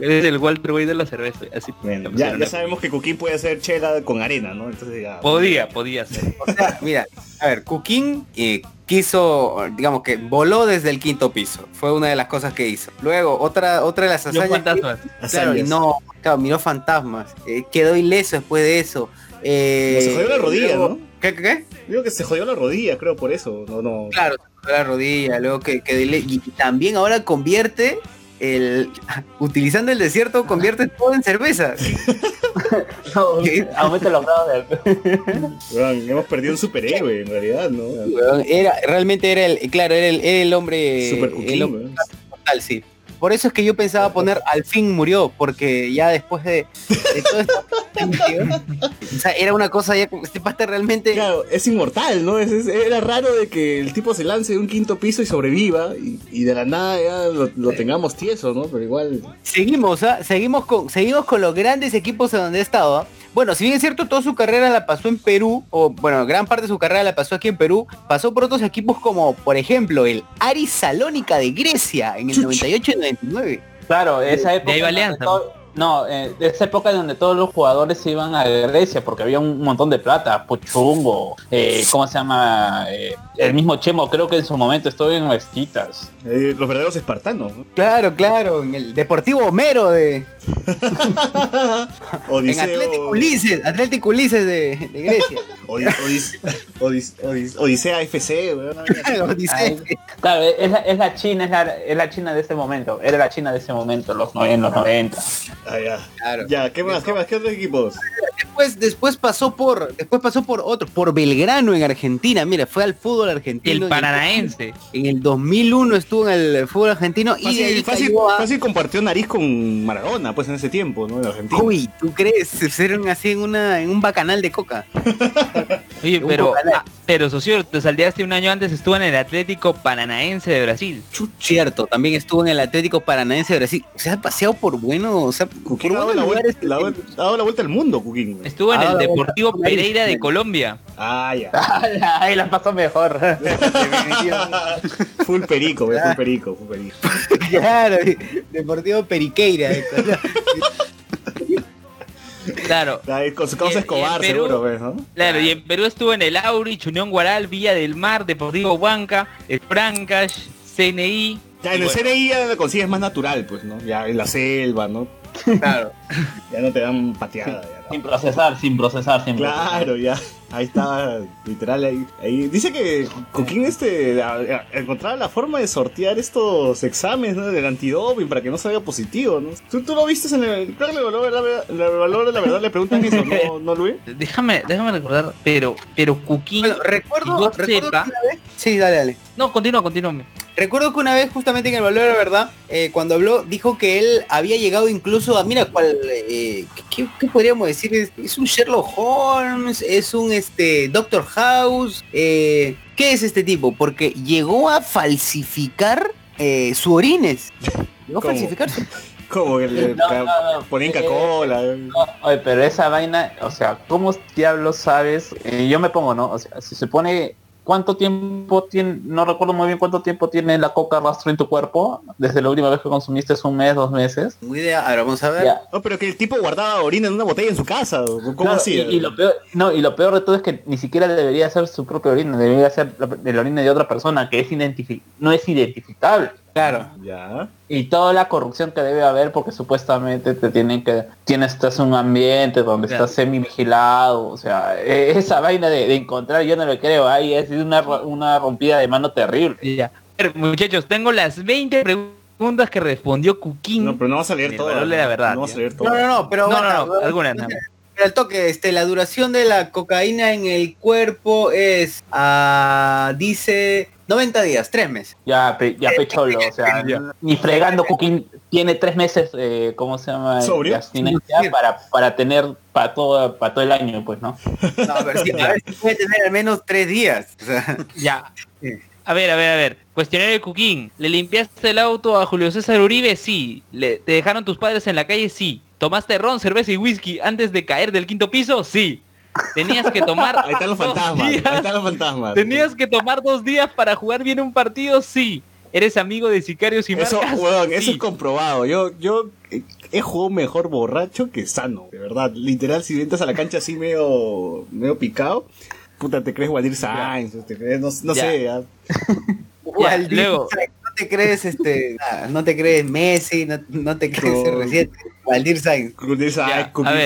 D: Es el Walter White de la cerveza. Así
A: Bueno,
D: le
A: ya, sabemos que Cooking puede hacer chela con arena, ¿no? Entonces ya.
D: Podía, podía ser.
B: O sea, mira, a ver, Cooking eh, quiso, digamos que voló desde el quinto piso. Fue una de las cosas que hizo. Luego, otra, otra de las hazañas. que-
D: fantasmas.
B: Claro, y no, claro, miró fantasmas. eh, quedó ileso después de eso. Eh,
A: Se jodió la rodilla,
B: luego-
A: ¿no?
B: ¿Qué, qué, qué?
A: Digo que se jodió la rodilla, creo, por eso. No, no.
B: Claro, se jodió la rodilla, luego que, que dile- y también ahora convierte el utilizando el desierto convierte todo en cerveza.
F: Aumenta los grados de
A: hemos perdido un superhéroe, en realidad, ¿no?
B: Era, realmente era el, claro, era el, era el hombre,
A: Super
B: el hombre total, sí. Por eso es que yo pensaba poner al fin murió, porque ya después de, de todo esto, o sea, era una cosa ya este pasta realmente
A: Claro, es inmortal, ¿no? Es- es- era raro de que el tipo se lance de un quinto piso y sobreviva y, y de la nada ya lo, lo tengamos tieso, ¿no? Pero igual...
B: seguimos, ¿ah? seguimos con, seguimos con los grandes equipos en donde he estado. ¿ah? Bueno, si bien es cierto, toda su carrera la pasó en Perú, o bueno, gran parte de su carrera la pasó aquí en Perú, pasó por otros equipos como, por ejemplo, el Aris Salónica de Grecia en el
A: Chuch.
B: 98 y 99.
F: Claro, esa época.
D: ahí va Alianza.
F: todo- no, eh, de esa época donde todos los jugadores se iban a Grecia porque había un montón de plata, Puchumbo, eh, ¿cómo se llama? Eh, el mismo Chemo, creo que en su momento estuvo en Mezquitas.
A: eh, los verdaderos espartanos, ¿no?
B: Claro, claro, en el Deportivo Homero de, en. Atlético Ulises, Atlético Ulises de, de Grecia.
A: Odis- Odis- Odis- Odis- Odisea FC, weón.
B: Odisea.
F: Claro, es la, es la China, es la, es la China de ese momento, era la China de ese momento, los en los 90.
A: Ah, ya.
B: Claro.
A: Ya, ¿qué más? ¿Qué más? ¿Qué otros equipos?
B: Después, después pasó por, después pasó por otro, por Belgrano en Argentina. Mira, fue al fútbol argentino.
D: El
B: en
D: paranaense.
B: En el 2001 estuvo en el fútbol argentino y de ahí
A: Fácil, fácil,
B: cayó a-
A: fácil compartió nariz con Maradona, pues en ese tiempo, ¿no? En Argentina.
B: Uy, ¿tú crees? Se fueron así en una en un bacanal de coca.
D: Oye, pero, ah, pero socio, te salteaste un año antes, estuvo en el Atlético Paranaense de Brasil.
B: Cierto, también estuvo en el Atlético Paranaense de Brasil. Se ha paseado por bueno, o sea, por
A: Cooking ha dado, la vuelta,
B: lugares.
A: la vuelta- ha dado la vuelta al mundo, güey.
D: Estuvo en
B: Ah,
D: el Deportivo Pereira de. Colombia.
A: Ah, ya.
F: Ahí las pasó mejor.
A: full perico, güey, full perico, full perico.
B: Claro, Deportivo Periqueira. eh,
D: Claro.
A: Con su causa Escobar,
D: Perú-
A: seguro, ¿ves, no?
D: Claro, y en Perú estuvo en el Aurich, Unión Guaral, Villa del Mar, Deportivo Huanca, el Francash, CNI.
A: Ya en el
D: bueno,
A: CNI ya la consigues más natural, pues, ¿no? Ya en la selva, ¿no?
B: Claro.
A: Ya no te dan pateada. ya, ¿no?
F: sin procesar, sin procesar, sin procesar.
A: Claro, ya. Ahí estaba, literal, ahí, ahí. Dice que Coquín este a- a- encontraba la forma de sortear estos exámenes ¿no? del antidoping para que no salga positivo, ¿no? ¿Tú, tú lo viste en el... Creo que le valor la, verdad- valor de la verdad le preguntan eso, ¿no, ¿no Luis?
D: Déjame, déjame recordar, pero, pero Cooking,
B: Bueno, recuerdo, recuerdo
D: sepa-
B: que una vez. Sí, dale, dale.
D: no, continúa, continúa.
B: Recuerdo que una vez, justamente en el Valor de la Verdad, eh, cuando habló, dijo que él había llegado incluso a, mira, cuál, eh, ¿qué, qué podríamos decir? Es, es un Sherlock Holmes, es un este Doctor House, eh, ¿qué es este tipo? Porque llegó a falsificar su orines. Llegó a falsificar su-
A: Como que le
F: No, no, no.
A: ponían Coca-Cola.
F: Pero esa vaina, o sea, ¿cómo diablos sabes? Yo me pongo, ¿no? O sea, si se pone cuánto tiempo tiene, no recuerdo muy bien cuánto tiempo tiene la coca rastro en tu cuerpo, desde la última vez que consumiste es un mes, dos meses.
B: Muy idea. Ahora vamos a ver.
A: No, pero que el tipo guardaba orina en una botella en su casa. ¿Cómo
F: Claro,
A: hacía?
F: y, y lo peor, no, y lo peor de todo es que ni siquiera debería ser su propia orina, debería ser la, de la orina de otra persona que es identifi- no es identificable.
B: Claro.
A: Ya.
F: Y toda la corrupción que debe haber porque supuestamente te tienen que tienes estás en un ambiente donde
D: Claro.
F: estás semi vigilado, o sea, eh, esa vaina de, de encontrar yo no lo creo, ahí es una ro- una rompida de mano terrible.
D: Ya. Muchachos, tengo las 20 preguntas que respondió Cuquín.
A: No, pero no vas a leer
D: El
A: todo.
D: la verdad,
A: No vas a
D: ya.
A: leer todo.
B: No, no, no, pero
D: no,
B: bueno,
D: no, no, algunas
B: al toque, este, la duración de la cocaína en el cuerpo es, ah, dice, 90 días, 3 meses.
F: Ya, pe- ya pecholo, o sea, ni fregando Cooking tiene tres meses, eh, ¿cómo se llama?
A: ¿Sobrio?
F: De abstinencia para, para tener para todo, para todo el año, pues, ¿no?
B: No, a ver, sí, a ver si puede tener al menos 3 días. O sea,
D: Ya.
B: Sí.
D: A ver, a ver, a ver. Cuestionario de Cuquín. ¿Le limpiaste el auto a Julio César Uribe? Sí. ¿Le, ¿Te dejaron tus padres en la calle? Sí. ¿Tomaste ron, cerveza y whisky antes de caer del quinto piso? Sí. ¿Tenías que tomar
A: Ahí están los
D: dos
A: fantasmas. Ahí
D: días?
A: están los fantasmas.
D: ¿Tenías que tomar dos días para jugar bien un partido? Sí. ¿Eres amigo de sicarios y
A: Eso,
D: marcas?
A: weón, eso es comprobado. Yo, yo he jugado mejor borracho que sano, de verdad. Literal, si entras a la cancha así medio, medio picado, puta, te crees Waldir Sainz, te crees, no, no
D: Ya.
A: sé, ya.
B: Waldir
D: luego.
B: Te crees, este, nada, no te crees Messi, no, no te crees
A: No.
B: recién Waldir Sainz.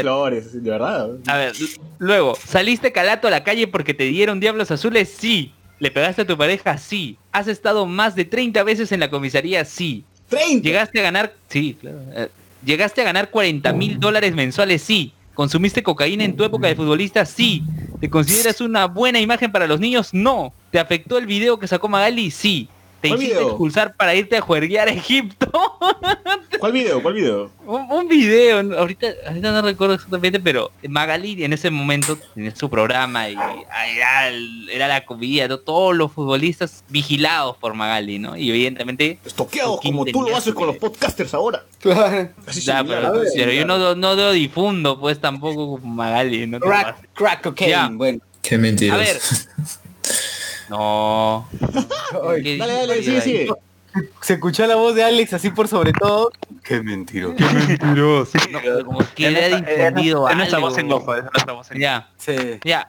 A: Flores, de verdad.
D: A ver, luego, ¿saliste calato a la calle porque te dieron diablos azules? Sí. ¿Le pegaste a tu pareja? Sí. ¿Has estado más de 30 veces en la comisaría? Sí.
A: 30.
D: ¿Llegaste a ganar? Sí, claro. Eh, ¿Llegaste a ganar 40 mil dólares mensuales? Sí. ¿Consumiste cocaína en tu época de futbolista? Sí. ¿Te consideras una buena imagen para los niños? No. ¿Te afectó el video que sacó Magali? Sí. ¿Te
A: ¿Cuál
D: hiciste
A: video?
D: expulsar para irte a juerguear a Egipto?
A: ¿Cuál video? ¿Cuál video?
D: un, un video, ahorita, ahorita no recuerdo exactamente, pero Magali en ese momento tenía su programa y ah, era, la comida, ¿no? todos los futbolistas vigilados por Magali, ¿no? Y evidentemente...
A: Estoqueados como tú lo haces con los podcasters ahora.
B: Claro.
A: Así
D: Ya,
A: similar,
D: pero,
A: a ver,
D: pero yo no, no lo difundo, pues tampoco con Magali,
B: Crack, crack cocaine,
D: Ya.
B: bueno.
G: Qué mentiras.
D: A ver. No. ¿Qué
A: Dale, dale,
D: ahí?
A: sigue.
B: Se escuchó la voz de Alex así por sobre todo. Qué mentiroso.
D: Mentiroso. No, como que le ha difundido
F: es nuestra
D: algo.
F: voz en off, es nuestra voz en.
D: Ya,
B: Sí.
D: ya.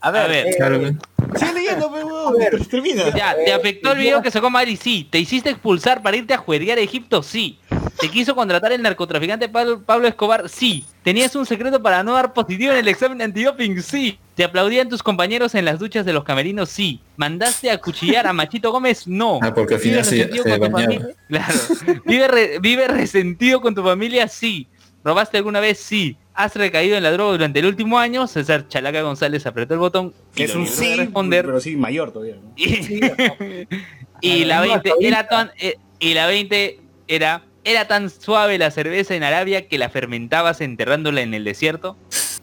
B: A ver,
D: A ver.
B: eh.
A: Sigue leyendo, pe, weón.
B: A ver.
A: Pero Termina.
D: Ya, ¿te afectó el video que sacó Magali? Sí. ¿Te hiciste expulsar para irte a jueguear a Egipto? Sí. ¿Te quiso contratar el narcotraficante Pablo, Escobar? Sí. ¿Tenías un secreto para no dar positivo en el examen antidoping? Sí. ¿Te aplaudían tus compañeros en las duchas de los camerinos? Sí. ¿Mandaste a cuchillar a Machito Gómez? No.
G: Ah, porque al final
D: ¿Vives
G: se,
D: resentido
G: se
D: con tu
G: bañaba.
D: familia? Claro. ¿Vive, re- ¿Vive resentido con tu familia? Sí. ¿Robaste alguna vez? Sí. ¿Has recaído en la droga durante el último año? César Chalaca González apretó el botón y
A: Es un sí,
D: responder.
A: pero sí, mayor todavía. ¿no?
D: Y, y la 20 era tan eh, y la 20 era era tan suave la cerveza en Arabia que la fermentabas enterrándola en el desierto.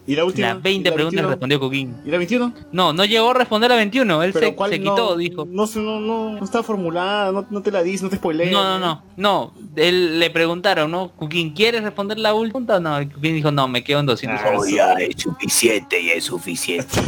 A: ¿Y la última?
D: Las 20
A: ¿Y la
D: preguntas
A: 21?
D: respondió Coquín.
A: ¿Y la 21?
D: No, no llegó a responder a 21, él se,
A: ¿cuál
D: se
A: no?
D: quitó, dijo.
A: No, sé, no, no, no está formulada, no, no te la dices, no te spoilees.
D: No, no, no, no, él le preguntaron, ¿no? Coquín, ¿quieres responder la última? No, y Coquín dijo, no, me quedo en 200
A: Ah,
B: ya es suficiente, ya es suficiente.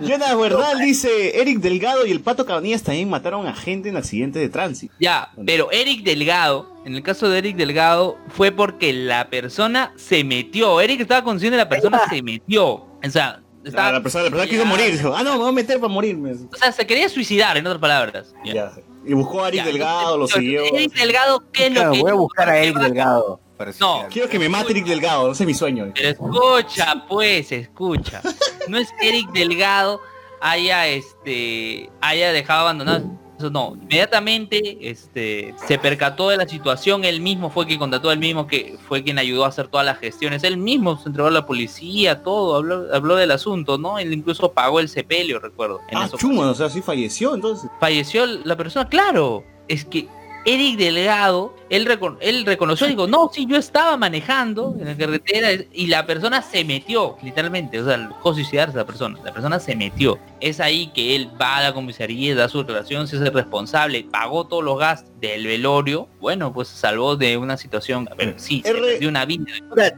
A: Jonas Verdal dice, Eric Delgado y el Pato Cabanillas también mataron a gente en accidentes de tránsito.
D: Ya, pero Eric Delgado, en el caso de Eric Delgado, fue porque la persona se metió. Eric estaba consciente de la persona se metió. O sea, estaba-
A: la persona, la persona quiso morir. Dijo, ah, no, me voy a meter para morirme.
D: o sea, se quería suicidar, en otras palabras. Ya.
A: Ya. Y buscó a Eric
D: Ya,
A: Delgado, lo siguió.
D: Eric Delgado, ¿qué es lo
B: Claro,
D: que
B: voy a buscar a Eric Delgado.
D: No.
A: Quiero que me mate Eric Delgado, ese es mi sueño.
D: Pero escucha, pues, escucha. No es que Eric Delgado haya este haya dejado abandonado. Eso no. Inmediatamente este se percató de la situación, él mismo fue quien contrató, él mismo que fue quien ayudó a hacer todas las gestiones, él mismo se entregó a la policía, todo, habló, habló del asunto, ¿no? Él incluso pagó el sepelio, recuerdo. en
A: Ah, chuma, o sea, sí falleció entonces.
D: falleció la persona, claro. Es que Eric Delgado, él, recono- él reconoció, digo, no, sí, yo estaba manejando en la carretera y la persona se metió, literalmente, o sea, dejó suicidarse la persona, la persona se metió. Es ahí que él va a la comisaría, da su declaración, se hace responsable, pagó todos los gastos del velorio, bueno, pues se salvó de una situación, pero sí, se
A: R-
D: perdió una vida.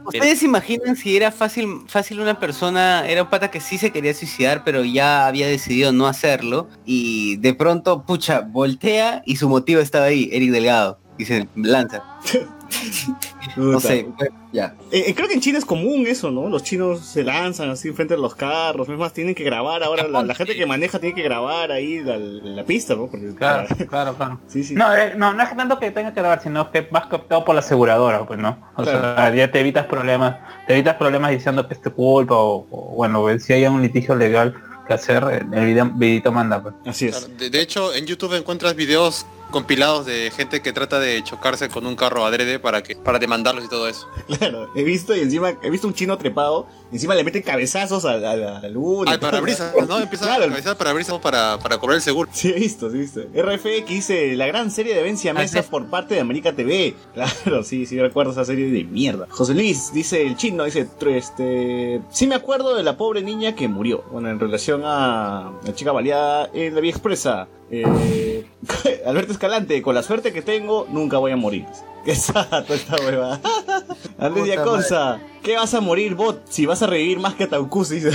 B: ¿Ustedes imaginan si era fácil, fácil una persona, era un pata que sí se quería suicidar, pero ya había decidido no hacerlo, y de pronto, pucha, voltea y su motivo estaba ahí, Eric Delgado, y se lanza. No sé, ya.
A: Eh, eh, creo que en China es común eso, ¿no? Los chinos se lanzan así frente a los carros. Es más, tienen que grabar ahora. La, la gente que maneja tiene que grabar ahí la, la pista, ¿no? Porque,
E: Claro, claro, claro.
A: Sí, sí.
E: No, eh, no, no es tanto que tenga que grabar, sino que más captado por la aseguradora, pues no. O
A: Claro.
E: sea, ya te evitas problemas, te evitas problemas diciendo que es tu culpa o, o, bueno, si hay un litigio legal que hacer, el video, videito manda, pues.
A: Así es.
C: De, de hecho, en YouTube encuentras videos compilados de gente que trata de chocarse con un carro adrede para que para demandarlos y todo eso.
A: Claro. He visto y encima, he visto un chino trepado. Encima le meten cabezazos a la, a la luna.
C: Al parabrisas, ¿no? Empieza
A: Claro.
C: a cabezar parabrisas para, para cobrar el seguro.
A: Sí, he visto, sí, he visto. RFX dice, la gran serie de Vencia Mesas por parte de América TV. Claro, sí, sí, recuerdo esa serie de mierda. José Luis dice, el chino dice, este... Sí me acuerdo de la pobre niña que murió. Bueno, en relación a la chica baleada en la vía expresa. Eh, Alberto Escalante, con la suerte que tengo, nunca voy a morir. Sato esta hueva. Andrés Yaconza, ¿qué vas a morir, bot? Si vas a revivir más que Taucus, dice.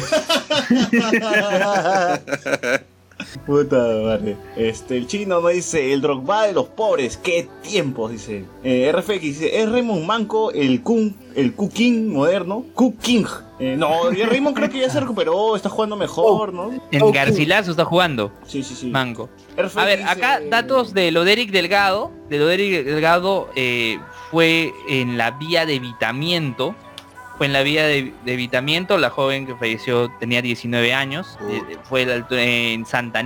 A: Puta madre. Este, el chino me dice, el Drogba de los pobres, qué tiempos, dice. Eh, RFX dice, es Raymond Manco, el Kun, el Ku King moderno. Ku King. Eh, no, y Raymond creo que ya se recuperó, está jugando mejor, ¿no?
D: En Garcilaso está jugando,
A: Sí, sí, sí.
D: Mango.
A: RFX
D: A ver, acá
A: dice-
D: datos de lo de Eric Delgado. De lo de Eric Delgado eh, fue en la vía de evitamiento. Fue en la vía de, de evitamiento. La joven que falleció tenía 19 años. eh, fue en Santa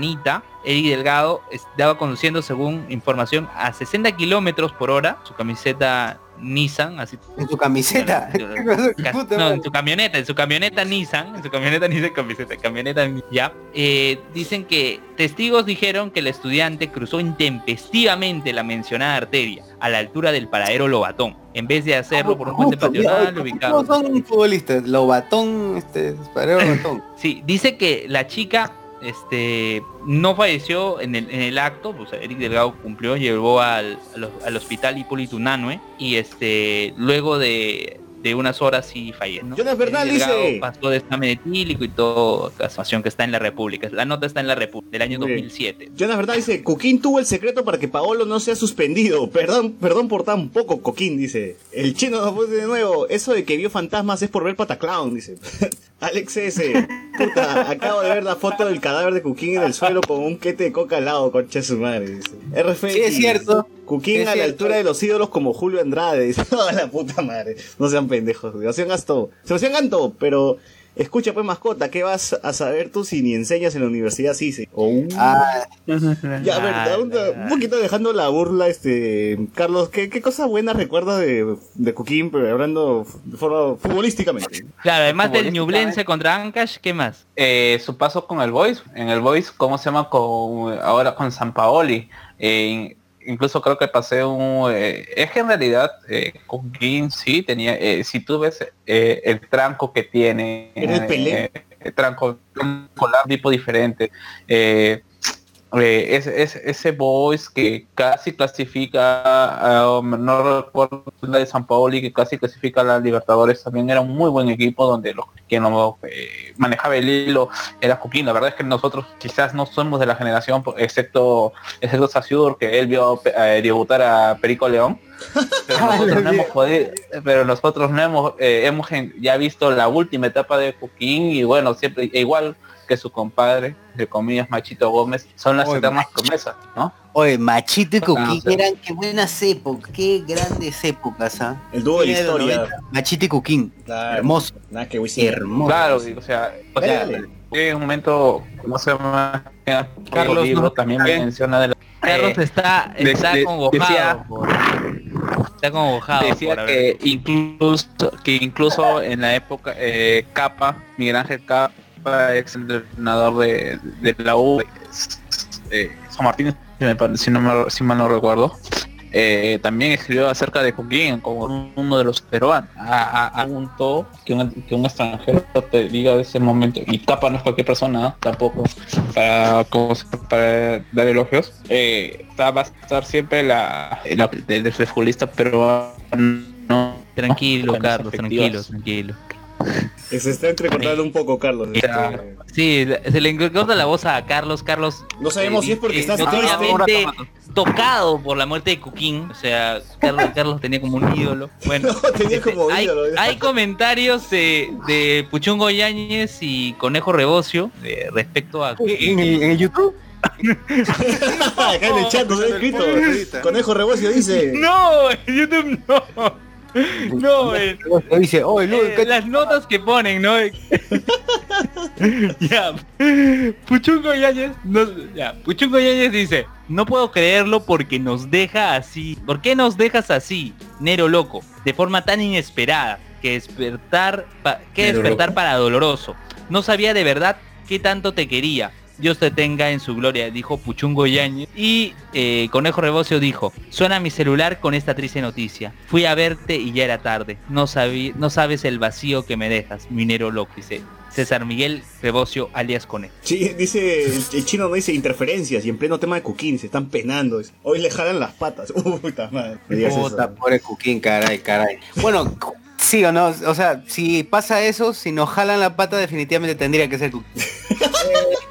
D: Eric Delgado estaba conduciendo, según información, a 60 kilómetros por hora. Su camiseta Nissan, así
B: En su camiseta.
D: No, en su camioneta, en su camioneta Nissan, en su camioneta Nissan, camiseta, camioneta ya. Eh, dicen que testigos dijeron que el estudiante cruzó intempestivamente la mencionada arteria a la altura del paradero Lobatón, en vez de hacerlo por un puente
B: ya,
D: ubicado.
B: ¿cómo son futbolistas? Lobatón, este, Pareo Lobatón.
D: Sí, dice que la chica este no falleció en el, en el acto, pues Eric Delgado cumplió, llevó al, al, al hospital Hipólito Unanue y este luego de, de unas horas sí falleció. ¿no?
A: Jonas Bernal dice-
D: pasó de examen etílico y todo, la situación que está en la República. La nota está en la República del año
A: Muy bien.
D: 2007.
A: Jonas Verdad dice, Coquín tuvo el secreto para que Paolo no sea suspendido. Perdón, perdón por tan poco, Coquín, dice. El chino nos puso de nuevo. Eso de que vio fantasmas es por ver Pataclown, dice. Alex S. Puta, acabo de ver la foto del cadáver de Coquín en el suelo con un quete de coca al lado, concha de su madre, dice. RFX.
B: Sí, es cierto.
A: Coquín
B: Es
A: a la altura de los ídolos como Julio Andrade. Toda la puta madre. No sean pendejos, Sebastián Gasto. Sebastián Ganto, pero... Escucha pues mascota, ¿qué vas a saber tú si ni enseñas en la universidad CICE? O un...
B: Ah,
A: Ya, a ver,
D: Ah,
A: un, poquito dejando la burla, este, Carlos, ¿qué, qué cosa buena recuerdas de, de Coquín, pero hablando de forma futbolísticamente?
D: Claro, además del. Ñublense contra Ancash, ¿qué más?
E: Eh, su paso con el Boys, en el Boys, ¿cómo se llama? Con, ahora con San Paoli. Eh, incluso creo que pasé un... eh, es que en realidad eh, con Gin sí tenía... eh, si tú ves el tranco que tiene...
A: ¿Era el Pelé?
E: el tranco con tipo diferente. Eh, ese, ese, ese Boys que casi clasifica, no recuerdo la de San Paoli, que casi clasifica a la Libertadores, también era un muy buen equipo donde los, quien lo eh, manejaba el hilo era Coquín. La verdad es que nosotros quizás no somos de la generación, excepto, excepto Sasur, que él vio eh, debutar a Perico León. Pero nosotros no hemos podido, pero nosotros no hemos, eh, hemos ya visto la última etapa de Coquín y bueno, siempre igual que su compadre, de comillas Machito Gómez, son las
B: Oye,
E: eternas promesas, ¿no?
B: oye, Machito y Coquín eran qué buenas épocas, qué grandes épocas, ¿ah?
A: El dúo de la historia.
B: 90, Machito y Coquín,
A: Claro.
B: hermoso,
A: Nada que
B: hermoso.
E: Claro, o sea, o sea, en un momento, ¿cómo se llama?
D: Carlos,
E: el libro
D: no-
E: también menciona de la
D: Carlos está,
E: de-
D: está
E: de-
D: congojado.
E: decía-
D: por- está congojado.
E: decía que incluso que incluso en la época eh, Capa Miguel Ángel Capa ex entrenador de, de la U eh, San Martín si, no me- si mal no recuerdo
F: eh, también escribió acerca de Coquín como uno de los peruanos. Apuntó que un, que un extranjero te diga de ese momento, y Capa no es cualquier persona, tampoco, para, para dar elogios, eh, va a estar siempre la, la del del futbolista peruano.
D: Tranquilo, Carlos, tranquilo, tranquilo.
A: Se está entrecortando un poco, Carlos. este,
F: Ya.
D: Sí, se le corta la voz a Carlos. Carlos
A: No sabemos si es porque estás
D: notoriamente tocado por la muerte de Cuquín. O sea, Carlos, Carlos tenía como un ídolo. Bueno,
A: No, tenía
D: este,
A: como
D: hay,
A: ídolo.
D: hay comentarios de, de Puchungo Yáñez y Conejo Rebocio eh, respecto a
B: ¿En el, en el YouTube?
A: Acá en el chat nos ha escrito.
C: Ahorita.
A: Conejo Rebocio dice.
D: No, en YouTube no. No, en,
B: Lo dice, oh,
D: eh,
B: ¿qué-
D: las notas que ponen, ¿no? ya. Puchungo Yáñez, no, ya. Puchungo Yáñez dice, no puedo creerlo porque nos deja así. ¿Por qué nos dejas así, Nero loco? De forma tan inesperada. Que despertar, pa- que
A: Nero
D: despertar para doloroso. No sabía de verdad qué tanto te quería. Dios te tenga en su gloria, dijo Puchungo Yañez. Y eh, Conejo Rebocio dijo, suena mi celular con esta triste noticia. Fui a verte y ya era tarde. No, sabí, no sabes el vacío que me dejas, minero loco, dice César Miguel Rebocio, alias Conejo.
A: Sí, dice, el, el chino no dice interferencias y en pleno tema de Cuquín se están penando. Hoy le jalan las patas. Uh, puta madre.
B: Puta, pobre Cuquín, caray, caray. Bueno, sí o no, o sea, si pasa eso, si nos jalan la pata, definitivamente tendría que ser Cuquín.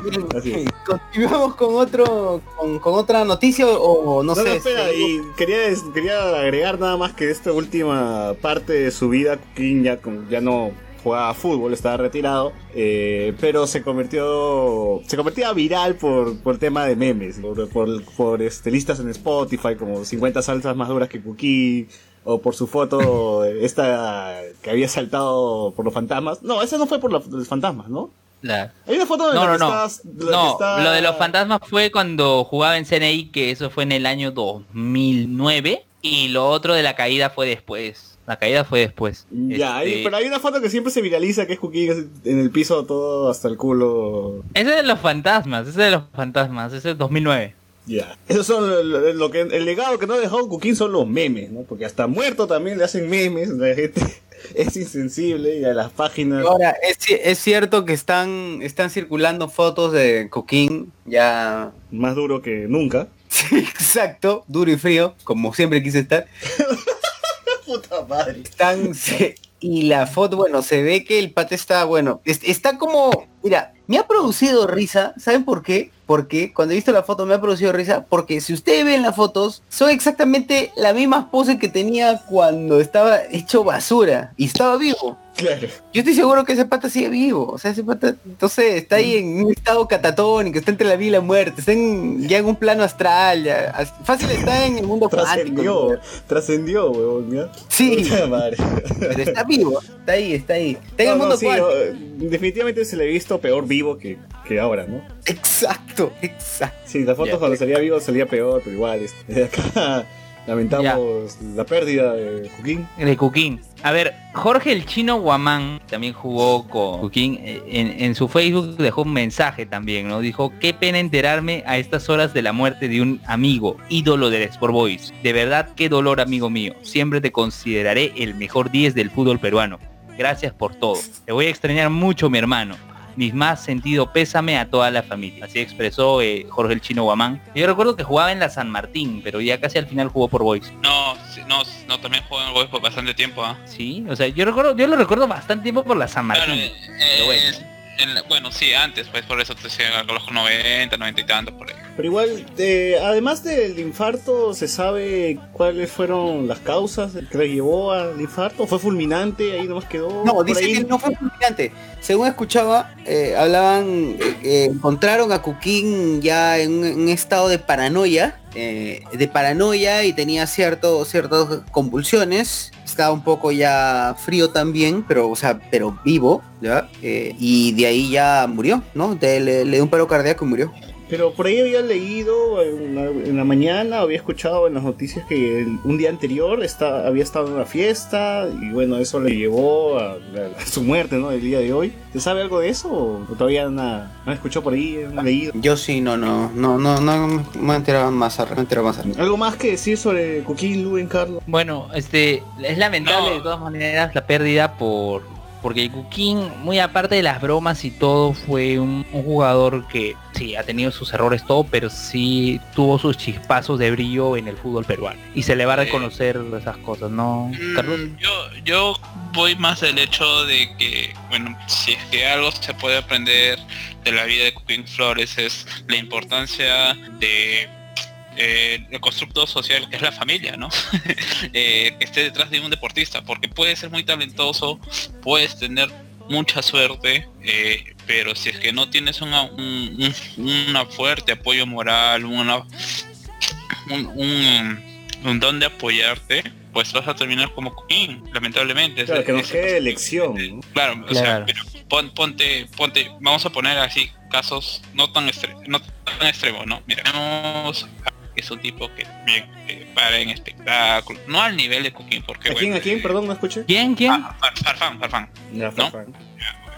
B: Continuamos con otro, con, con otra noticia o no,
A: No, no,
B: sé.
A: espera, y quería, quería agregar nada más que esta última parte de su vida, Cuquín ya, ya no jugaba fútbol, estaba retirado, eh, pero se convirtió, se convertía viral por, por tema de memes, por, por, por, este, listas en Spotify, como 50 salsas más duras que Cuquín, o por su foto, esta que había saltado por los fantasmas. No, esa no fue por los fantasmas, ¿no?
D: La-
A: Hay una foto de
D: No,
A: la
D: no,
A: que
D: no.
A: estás- la que
D: No,
A: está-
D: lo de los fantasmas fue cuando jugaba en CNI, que eso fue en el año 2009. Y lo otro de la caída fue después. La caída fue después.
A: Ya, hay-
D: Este,
A: pero hay una foto que siempre se viraliza que es Cuquín en el piso todo hasta el culo.
D: Ese es de los fantasmas, ese es de los fantasmas, ese es 2009.
A: Ya. Esos son lo, lo- lo que el legado que no ha dejado Cuquín son los memes, ¿no? Porque hasta muerto también le hacen memes, la gente es insensible y a las páginas.
B: Ahora, es, es cierto que están, están circulando fotos de Coquín, ya...
A: Más duro que nunca.
B: Sí, exacto, duro y frío, como siempre quise estar.
A: Puta madre.
B: Están, se- y la foto, bueno, se ve que el pate está, bueno, es- está como, mira, me ha producido risa, ¿saben por qué? Porque cuando he visto la foto me ha producido risa, porque si ustedes ven las fotos, son exactamente las mismas poses que tenía cuando estaba hecho basura y estaba vivo.
A: Claro.
B: Yo estoy seguro que ese pata sigue vivo, o sea, ese pata, entonces está ahí en un estado catatónico, está entre la vida y la muerte, está en, ya en un plano astral, ya, fácil está en el mundo cuántico.
A: Trascendió, trascendió, huevón, ¿ya?
B: Sí,
A: madre.
B: pero está vivo, está ahí, está ahí. Está en
A: No,
B: el
A: no,
B: mundo
A: sí,
B: cuántico.
A: o- definitivamente se le ha visto peor vivo que, que ahora, ¿no?
B: Exacto, exacto.
A: Sí, las fotos cuando salía vivo salía peor, pero igual, este, acá lamentamos la pérdida de Cuquín.
D: De Cuquín. A ver, Jorge el Chino Guamán también jugó con Cuquín. eh, En, en su Facebook dejó un mensaje también, ¿no? Dijo, qué pena enterarme a estas horas de la muerte de un amigo, ídolo del Sport Boys. De verdad, qué dolor, amigo mío. Siempre te consideraré el mejor 10 del fútbol peruano. Gracias por todo. Te voy a extrañar mucho, mi hermano. Mis más sentido pésame a toda la familia. Así expresó eh, Jorge el Chino Guamán. Yo recuerdo que jugaba en la San Martín, pero ya casi al final jugó por Boys.
F: No, no, no, también juego en Boys por bastante tiempo, ¿ah?
D: Sí, o sea, yo recuerdo, yo lo recuerdo bastante tiempo por la San Martín.
F: eh,
D: pero bueno.
F: Es- en la- bueno, sí, antes, pues por eso te decía a los 90, 90 y tantos por ahí.
A: Pero igual, eh, además del infarto, ¿se sabe cuáles fueron las causas que le llevó al infarto? ¿Fue fulminante? Ahí nomás quedó.
B: No, dice
A: ahí?
B: que no fue fulminante. Según escuchaba, eh, hablaban, eh, eh, encontraron a Cuquín ya en un, en un estado de paranoia, eh, de paranoia y tenía cierto, ciertas convulsiones. Estaba un poco ya frío también, pero, o sea, pero vivo, ¿ya? Eh, y de ahí ya murió, ¿no? De- le dio un paro cardíaco y murió.
A: Pero por ahí había leído en la, en la mañana, había escuchado en las noticias que el- un día anterior está, había estado en una fiesta y bueno, eso le llevó a, a su muerte, ¿no? El día de hoy. ¿Se sabe algo de eso o todavía nada? ¿No escuchó por ahí? ¿No ha leído?
B: Yo sí, no, no, no, no, no me he enterado más, me he enterado más.
A: ¿Algo más que decir sobre Coquín, Luen, Carlos?
D: Bueno, este, es lamentable
E: No.
D: de todas maneras la pérdida por porque Kukin, muy aparte de las bromas y todo, fue un, un jugador que sí ha tenido sus errores todo, pero sí tuvo sus chispazos de brillo en el fútbol peruano y se le va a
E: Eh.
D: reconocer esas cosas, ¿no, Carlos?
E: Mm, Yo, yo voy más del hecho de que, bueno, si es que algo se puede aprender de la vida de Cupín Flores es la importancia de eh, el constructo social que es la familia, ¿no? Eh, que esté detrás de un deportista, porque puede ser muy talentoso, puedes tener mucha suerte, eh, pero si es que no tienes una, un, un- una fuerte apoyo moral, una, un, un, un don de apoyarte, pues vas a terminar como Coquín, lamentablemente.
A: Claro,
E: Es-
A: que nos
E: es-
A: quede lección. ¿no?
E: Claro, o
D: Claro.
E: sea, pero pon- ponte, ponte, vamos a poner así casos no tan extre- no tan extremos, ¿no? A- que es un tipo que también eh, para en espectáculos, no al nivel de Coquín, porque
A: ¿A quién,
E: bueno,
A: a quién?
E: eh,
A: Perdón, no escuché.
D: ¿Quién? ¿Quién?
E: ah, Far- Farfán, ¿no?
A: Farfán.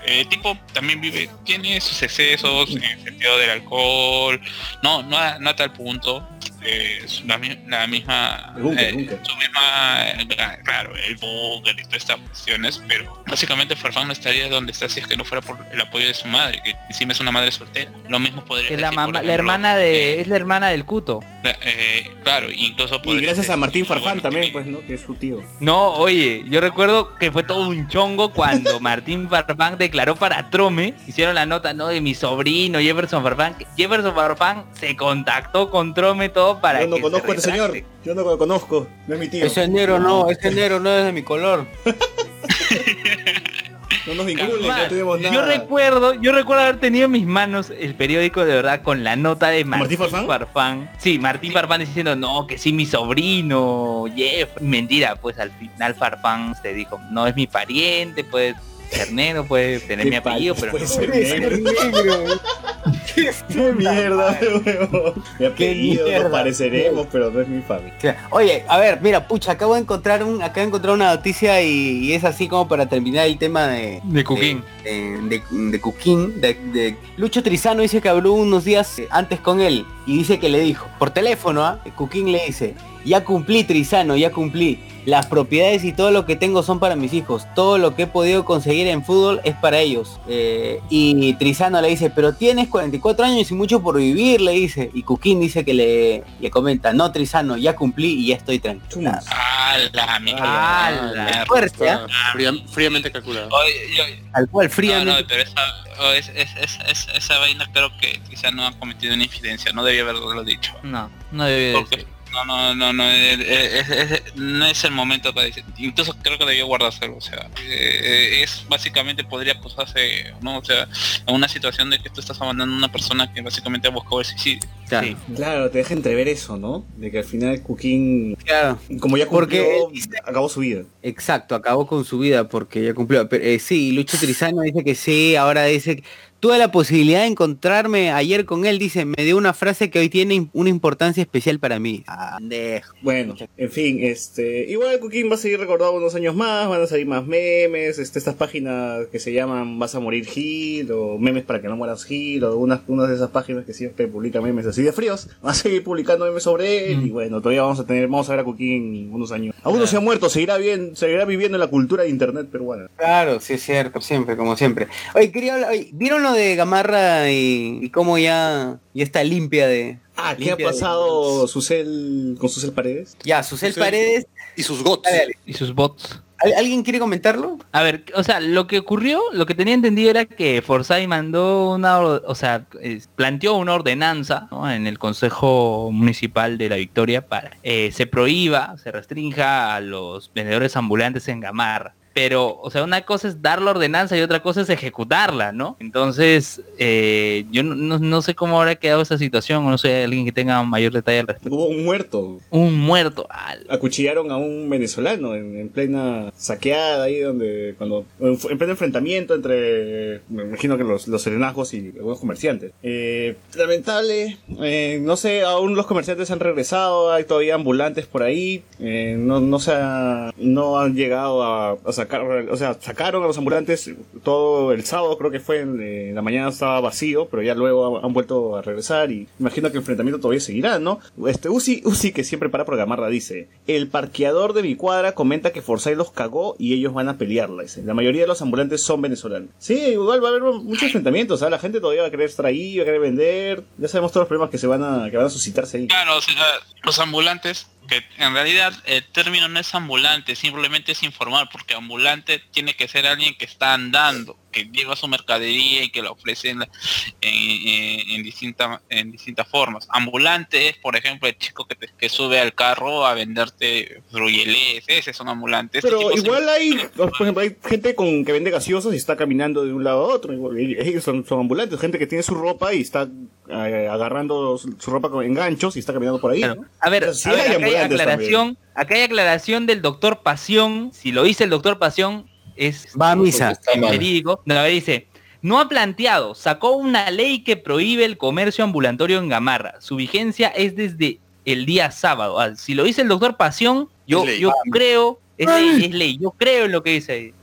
E: El tipo también vive, tiene sus excesos en el sentido del alcohol, no, no a, no a tal punto, eh, es la, mi- la misma,
A: El
E: eh, su misma, eh, claro, el búnker y todas estas cuestiones, pero básicamente Farfán no estaría donde está si es que no fuera por el apoyo de su madre, que encima es una madre soltera. Lo mismo podría
D: Es la
E: decir, por
D: mamá, la hermana de,
E: eh,
D: es la hermana del Cuto.
E: la- eh, claro, incluso
A: Y gracias
E: ser-
A: a Martín Farfán
E: bueno,
A: también, pues, ¿no? Que es su tío.
D: No, oye, yo recuerdo que fue todo un chongo cuando Martín Farfán declaró para Trome, hicieron la nota, ¿no? De mi sobrino Jefferson Farfán. Jefferson Farfán se contactó con Trome todo para
A: Yo no
D: que
A: conozco a
D: se
A: este señor. Yo no lo conozco. No es mi tío.
B: Ese negro no, ese negro no es de mi color.
A: No nos vinculen, no tenemos nada.
D: Yo recuerdo, yo recuerdo haber tenido en mis manos el periódico de verdad con la nota de
A: ¿Martín
D: Martín,
A: Farfán?
D: Sí, Martín Farfán diciendo, no, que sí, mi sobrino, Jeff. Mentira, pues al final Farfán se dijo, no es mi pariente, puede ser negro, puede tener mi apellido, pero
A: puede
D: no.
A: ser negro. Qué mierda, weón. Mi apellido,
B: mierda.
A: nos pareceremos, pero no es mi familia.
B: Oye, a ver, mira, pucha, acabo de encontrar un, acabo de encontrar una noticia y, y es así como para terminar el tema de
D: De Cuquín.
B: de, de, de Cuquín, de, de- Lucho Trizano dice que habló unos días eh, antes con él y dice que le dijo, por teléfono, ¿ah? Cuquín le dice, ya cumplí Trizano, ya cumplí. Las propiedades y todo lo que tengo son para mis hijos. Todo lo que he podido conseguir en fútbol es para ellos. Eh, y Trizano le dice, pero tienes 44 años y mucho por vivir, le dice. Y Cuquín dice que le, le comenta, no Trizano, ya cumplí y ya estoy tranquilo.
A: Chumas.
E: La mierda.
A: Ah,
D: ¡Hala!
B: Fuerte, ¿ah?
C: Fría- fríamente calculado.
E: Oye, yo-
B: Al cual,
E: No, no,
B: fríamente.
E: pero esa, oh, es- es- es- es- esa vaina creo que quizá no ha cometido una infidencia, no debía haberlo dicho.
D: No, no debe de
E: Porque. No, no, no, no, es, es- no es el momento para decir. Incluso creo que debió guardárselo, o sea, eh, es básicamente podría acusarse, ¿no? O sea, en una situación de que tú estás abandonando a una persona que básicamente ha buscado el suicidio.
B: Claro.
D: Sí.
A: Claro, te deja entrever eso, ¿no? De que al final Cuquín,
B: Claro.
A: como ya
B: Porque
A: cumplió,
B: él dice-
A: acabó su vida.
B: Exacto, acabó con su vida porque ya cumplió. Pero, eh, sí, Lucho Trizano dice que sí, ahora dice que tuve la posibilidad de encontrarme ayer con él, dice, me dio una frase que hoy tiene una importancia especial para mí. Ah.
A: Bueno, en fin, este, igual Cuquín va a seguir recordado unos años más, van a salir más memes, este, estas páginas que se llaman Vas a morir Gil, o memes para que no mueras Gil, o unas, unas de esas páginas que siempre publican memes así de fríos, van a seguir publicando memes sobre él, y bueno, todavía vamos a tener, vamos a ver a Cuquín unos años. Aún no se ha muerto, seguirá bien, seguirá viviendo en la cultura de internet peruana.
B: Claro, sí es cierto, siempre, como siempre. Oye, quería hablar, oye, ¿vieron de Gamarra y, y cómo ya, ya está limpia de...
A: Ah, ¿qué ha
B: de-
A: pasado Susel, con Susel Paredes?
B: Ya, Susel
C: Susel.
B: Paredes,
C: Y sus
B: dale, dale.
D: Y sus bots.
B: ¿Al- ¿alguien quiere comentarlo?
D: A ver, o sea, lo que ocurrió, lo que tenía entendido era que Forsyth mandó una, o sea, es- planteó una ordenanza ¿no? en el Consejo Municipal de la Victoria para eh, se prohíba, se restrinja a los vendedores ambulantes en Gamarra. Pero, o sea, una cosa es dar la ordenanza y otra cosa es ejecutarla, ¿no? Entonces, eh, yo no, no- sé cómo habrá quedado esa situación, o no sé, alguien que tenga mayor detalle al respecto.
A: Hubo un muerto.
D: Un muerto. al-
A: Acuchillaron a un venezolano en, en plena saqueada ahí donde cuando en, en pleno enfrentamiento entre me imagino que los, los serenazgos y algunos comerciantes. Eh, lamentable, eh, no sé, aún los comerciantes han regresado, hay todavía ambulantes por ahí, eh, no, no se ha- no han llegado a, a sacar, o sea, sacaron a los ambulantes todo el sábado, creo que fue en, en la mañana estaba vacío, pero ya luego han, vuelto a regresar y imagino que el enfrentamiento todavía seguirá, ¿no? Este Uzi, Uzi que siempre para por Gamarra dice, el parqueador de mi cuadra comenta que Forsyth los cagó y ellos van a pelearla, dice. La mayoría de los ambulantes son venezolanos. Sí, igual va a haber muchos enfrentamientos, ¿sabes? La gente todavía va a querer estar ahí, va a querer vender, ya sabemos todos los problemas que se van a, que van a suscitarse ahí.
E: Claro, o sea, los ambulantes, que en realidad el término no es ambulante, simplemente es informar, porque ambulante tiene que ser alguien que está andando, que lleva su mercadería y que la ofrece en, en, en- en distinta- en distintas formas. Ambulante es, por ejemplo, el chico que, te- que sube al carro a venderte fruyeles, ese es un ambulante. Ese
A: Pero
E: tipo se-
A: igual hay, por ejemplo, hay gente con que vende gaseosas y está caminando de un lado a otro. igual, Ellos son, son ambulantes, gente que tiene su ropa y está eh, agarrando su, su ropa con enganchos y está caminando por ahí.
D: Claro.
A: ¿no?
D: A ver,
A: O sea, sí
D: a ver,
A: hay
D: acá hay
A: ambulantes
D: aclaración, acá hay aclaración del doctor Pasión. Si lo dice el doctor Pasión, es
B: Va a misa.
D: Dice, no ha planteado, sacó una ley que prohíbe el comercio ambulatorio en Gamarra. Su vigencia es desde el día sábado. Ah, si lo dice el doctor Pasión, yo,
C: Es ley.
D: yo creo, es ley, es ley, yo creo en lo que dice ahí.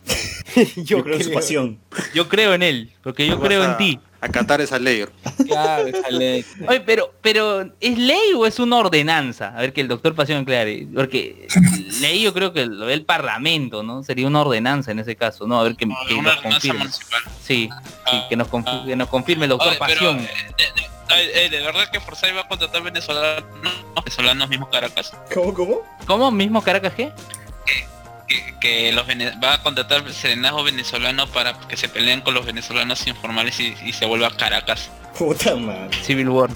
A: Yo, creo en su pasión.
D: Yo creo en él, porque yo creo
C: a-
D: en ti.
C: Acatar esa ley.
B: Claro, esa ley.
D: Oye, pero, pero, ¿es ley o es una ordenanza? A ver que el doctor Pasión aclare. Porque ley yo creo que lo ve el parlamento, ¿no? Sería una ordenanza en ese caso, ¿no? A ver que,
E: no,
D: que nos confirme.
E: municipal.
D: Sí, sí, que nos, que nos confirme el doctor
E: Oye, pero,
D: Pasión.
E: eh, de, de- eh, de verdad que Forsyth va a contratar venezolanos, venezolanos mismos Caracas.
A: ¿Cómo, cómo?
D: ¿Cómo? ¿Mismo Caracas qué?
E: Que, los va a contratar serenazgo venezolano para que se peleen con los venezolanos informales y, se vuelva Caracas.
A: Puta madre.
D: Civil War.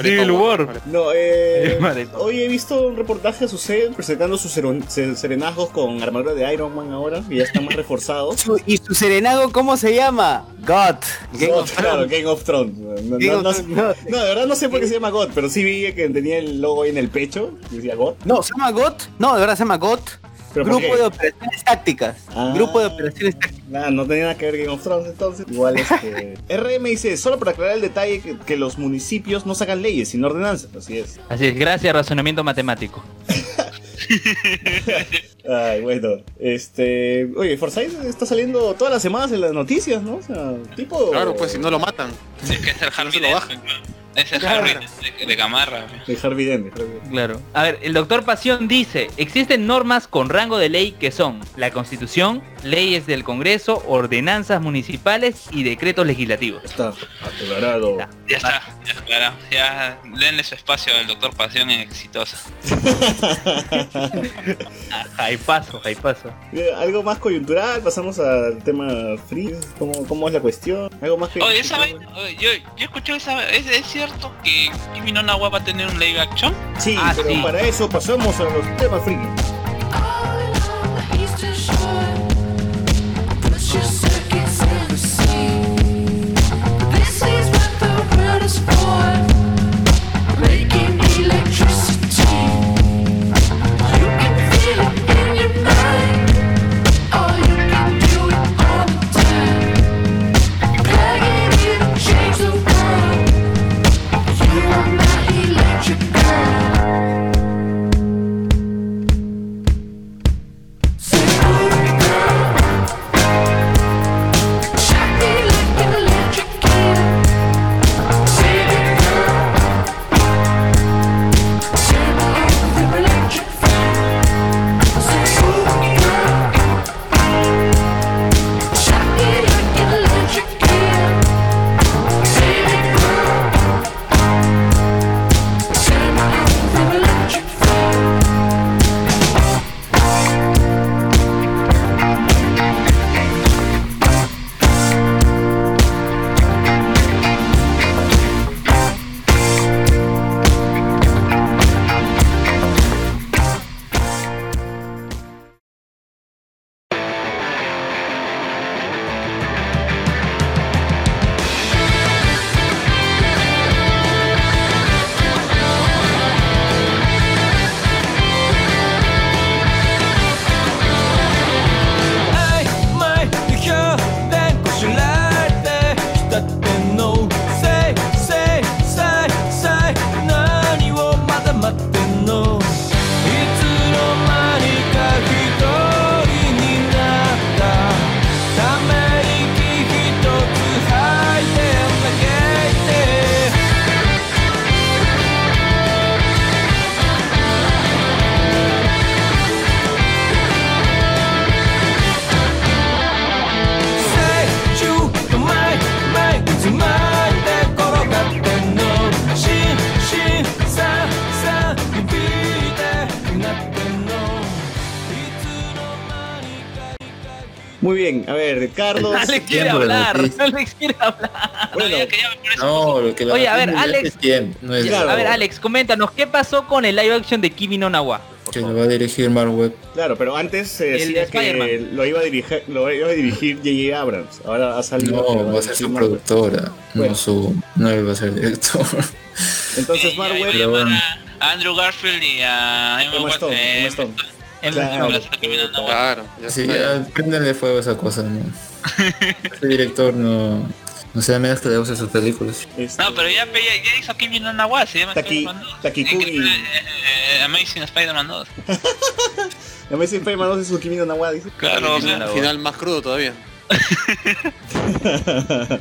D: Civil War.
A: No, eh, hoy he visto un reportaje a su presentando sus seren- se- serenazgos con armadura de Iron Man ahora, y ya está más reforzado.
B: ¿Y su serenado cómo se llama? God. Game
A: God,
B: of
A: claro,
B: Thrones.
A: Game of Thrones. No,
B: Game
A: no-
B: of
A: no-
B: Thrones, no.
A: no, de verdad no sé por qué se llama God, pero sí vi que tenía el logo ahí en el pecho, y decía God.
B: No, ¿se llama God? No, de verdad se llama God.
A: ¿Pero por
B: Grupo de operaciones tácticas.
A: Ah.
B: Grupo de operaciones tácticas.
A: Nada, no tenía nada que ver Game of Thrones entonces. Igual este. RM dice, solo para aclarar el detalle que, que los municipios no sacan leyes, sino ordenanzas. Así es.
D: Así es, gracias, razonamiento matemático.
A: Ay, bueno. Este. Oye, Forsyth está saliendo todas las semanas en las noticias, ¿no? O sea, tipo.
C: Claro, pues si no lo matan.
E: Es que es el Harvey
C: se lo
E: Dent,
C: baja.
E: Es el Harvey de, de
A: Dent, de Harvey Dent.
D: Claro. A ver, el doctor Pasión dice, existen normas con rango de ley que son la Constitución, leyes del Congreso, ordenanzas municipales y decretos legislativos.
A: Está aclarado.
D: Ya.
E: Ya está, ya claro. Ya denle su espacio al doctor Pasión en Exitosa.
D: Ahí paso.
A: Eh, Algo más coyuntural, pasamos al tema free. ¿Cómo, cómo es la cuestión? Algo más que.
E: Oye, esa oye, yo, yo escuché esa ¿es, es cierto que Kimi no Nawa va a tener un live action?
A: Sí,
D: Ah,
A: pero
D: sí.
A: para eso pasamos a los temas free.
H: circuits in the sea. This is what
A: the world is for. Carlos.
D: Alex quiere hablar. Alex quiere hablar.
A: Bueno,
G: No, lo que la
D: Oye, a ver, Alex.
G: es tiempo, no es
A: Claro.
D: A ver, Alex, coméntanos, ¿qué pasó con el live action de Kimi no Nawa?
G: que lo va a dirigir Mark Webb.
A: Claro, pero antes se decía que lo iba a dirigir, lo iba a dirigir J.J. Abrams. Ahora ha salido.
G: No, va a ser su productora,
A: Bueno.
G: no su, no él va a ser director.
A: Entonces, Mark
E: ahí va a
A: Webb.
G: Bueno.
E: a Andrew Garfield y a Emma
A: Stone, Emma Stone. Claro.
C: Claro,
G: Sí, ya, fuego esa cosa, ¿no? Ese director no, no sea menos que le use sus películas.
A: este,
E: No, pero ya, ya, ya hizo Kimi no Na wa, se llama
A: Taki-
E: Spider-Man 2.
A: Takikugi.
E: Eh, eh, Amazing Spider-Man 2.
A: La Messi Spider-Man no sé su Kimi no Na wa, dice.
E: Claro, o sea,
C: Al final más crudo todavía.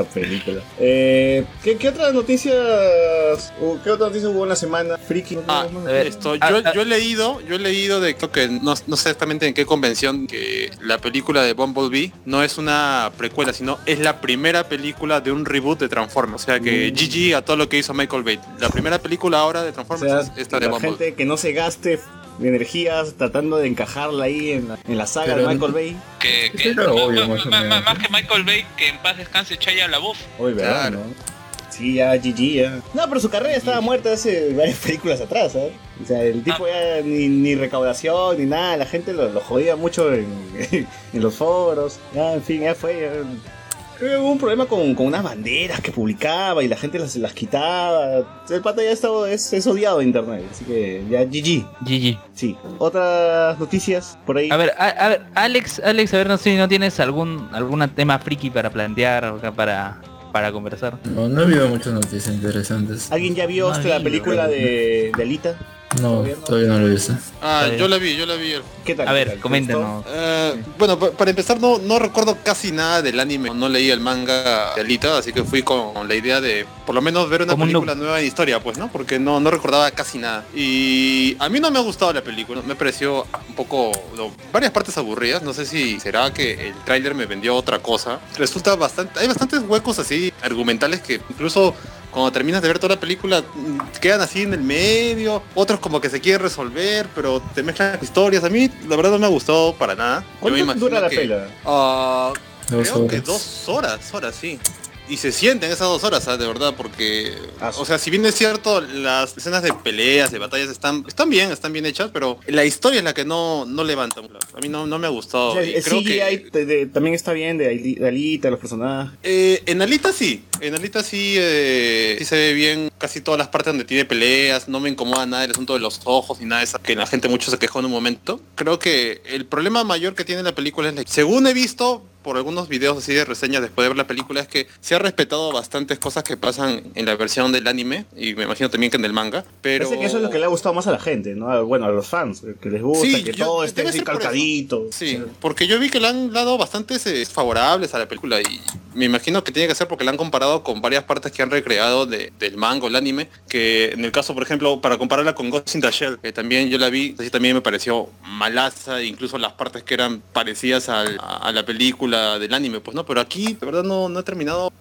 A: Esa película. Eh, ¿qué, qué otras noticias? o ¿Qué otras noticias hubo en la semana? Friki.
C: Ah, esto, yo, yo he leído, yo he leído de creo que no, sé exactamente en qué convención que la película de Bumblebee no es una precuela, sino es la primera película de un reboot de Transformers. O sea que
A: Mm.
C: GG a todo lo que hizo Michael Bay. La primera película ahora de
A: O
C: Transformers
A: sea,
C: es esta de
A: la
C: Bumblebee.
A: gente que no se gaste energías tratando de encajarla ahí en la, en la saga
G: Pero-
A: de Michael Bay.
E: que, que
G: Era obvio,
E: más,
G: más o
E: más-
G: menos.
E: más que Michael Bay, que en paz descanse Chaya LaBeouf.
A: Uy, ¿verdad?
C: Claro.
A: ¿no? Sí, ya, GG, ya. No, pero su carrera estaba muerta hace varias películas atrás, ¿sabes? O sea, el tipo ya ni, ni recaudación ni nada, la gente lo, lo jodía mucho en, en los foros. Ya, en fin, ya fue. ya. Que hubo un problema con, con unas banderas que publicaba y la gente las, las quitaba. El pata ya estaba, es, es odiado en internet, así que ya GG.
D: GG.
A: Sí. Otras noticias por ahí.
D: A ver, a, a ver, Alex, Alex, a ver, no sé si no tienes algún algún tema friki para plantear para, para conversar.
G: No, no he habido muchas noticias interesantes.
A: ¿Alguien ya vio
D: No,
A: la película de, de Alita?
G: No, todavía no lo he visto.
C: Ah, yo la vi, yo la vi.
A: ¿Qué tal?
D: A
A: ¿Qué
D: ver, coméntanos.
C: Eh, bueno, pa- para empezar no, no recuerdo casi nada del anime, no leí el manga de Alita, así que fui con la idea de por lo menos ver una película nueva en historia, pues, ¿no? Porque no, no recordaba casi nada. Y a mí no me ha gustado la película, me pareció un poco, no, varias partes aburridas, no sé si será que el tráiler me vendió otra cosa. Resulta bastante, hay bastantes huecos así argumentales que incluso cuando terminas de ver toda la película mm, quedan así en el medio, otros como que se quieren resolver, pero te mezclan historias. A mí la verdad no me ha gustado para nada. Yo me
A: ¿Cuánto dura la
C: que-
A: pela?
C: Ah,
G: Dos
C: creo que
G: horas.
C: dos horas, horas, sí. Y se sienten esas dos horas, ¿sabes? de verdad, porque,
A: Ah,
C: o sea, si bien es cierto, las escenas de peleas, de batallas están, están bien, están bien hechas, pero la historia es la que no, no levanta. A mí no, no me ha gustado.
A: O sea,
C: y
A: el
C: creo
A: CGI
C: que,
A: de- de- también está bien de, de Alita, los personajes.
C: eh, en Alita sí, en Alita sí, eh, sí se ve bien casi todas las partes donde tiene peleas, no me incomoda nada el asunto de los ojos ni nada de eso, que la gente mucho se quejó en un momento. Creo que el problema mayor que tiene la película es, la- según he visto por algunos videos así de reseñas después de ver la película, es que se ha respetado bastantes cosas que pasan en la versión del anime, y me imagino también que en el manga, pero...
A: Parece que eso es lo que le ha gustado más a la gente, ¿no? Bueno, a los fans, que les gusta,
C: Sí,
A: que
C: yo-
A: todo esté así
C: por
A: calcadito.
C: Sí, porque yo vi que le han dado bastantes eh, favorables a la película y me imagino que tiene que ser porque la han comparado con varias partes que han recreado de- del manga o el anime, que en el caso, por ejemplo, para compararla con Ghost in the Shell, que también yo la vi, así también me pareció malaza, incluso las partes que eran parecidas a la película del anime, pues no, pero aquí de verdad no, no he terminado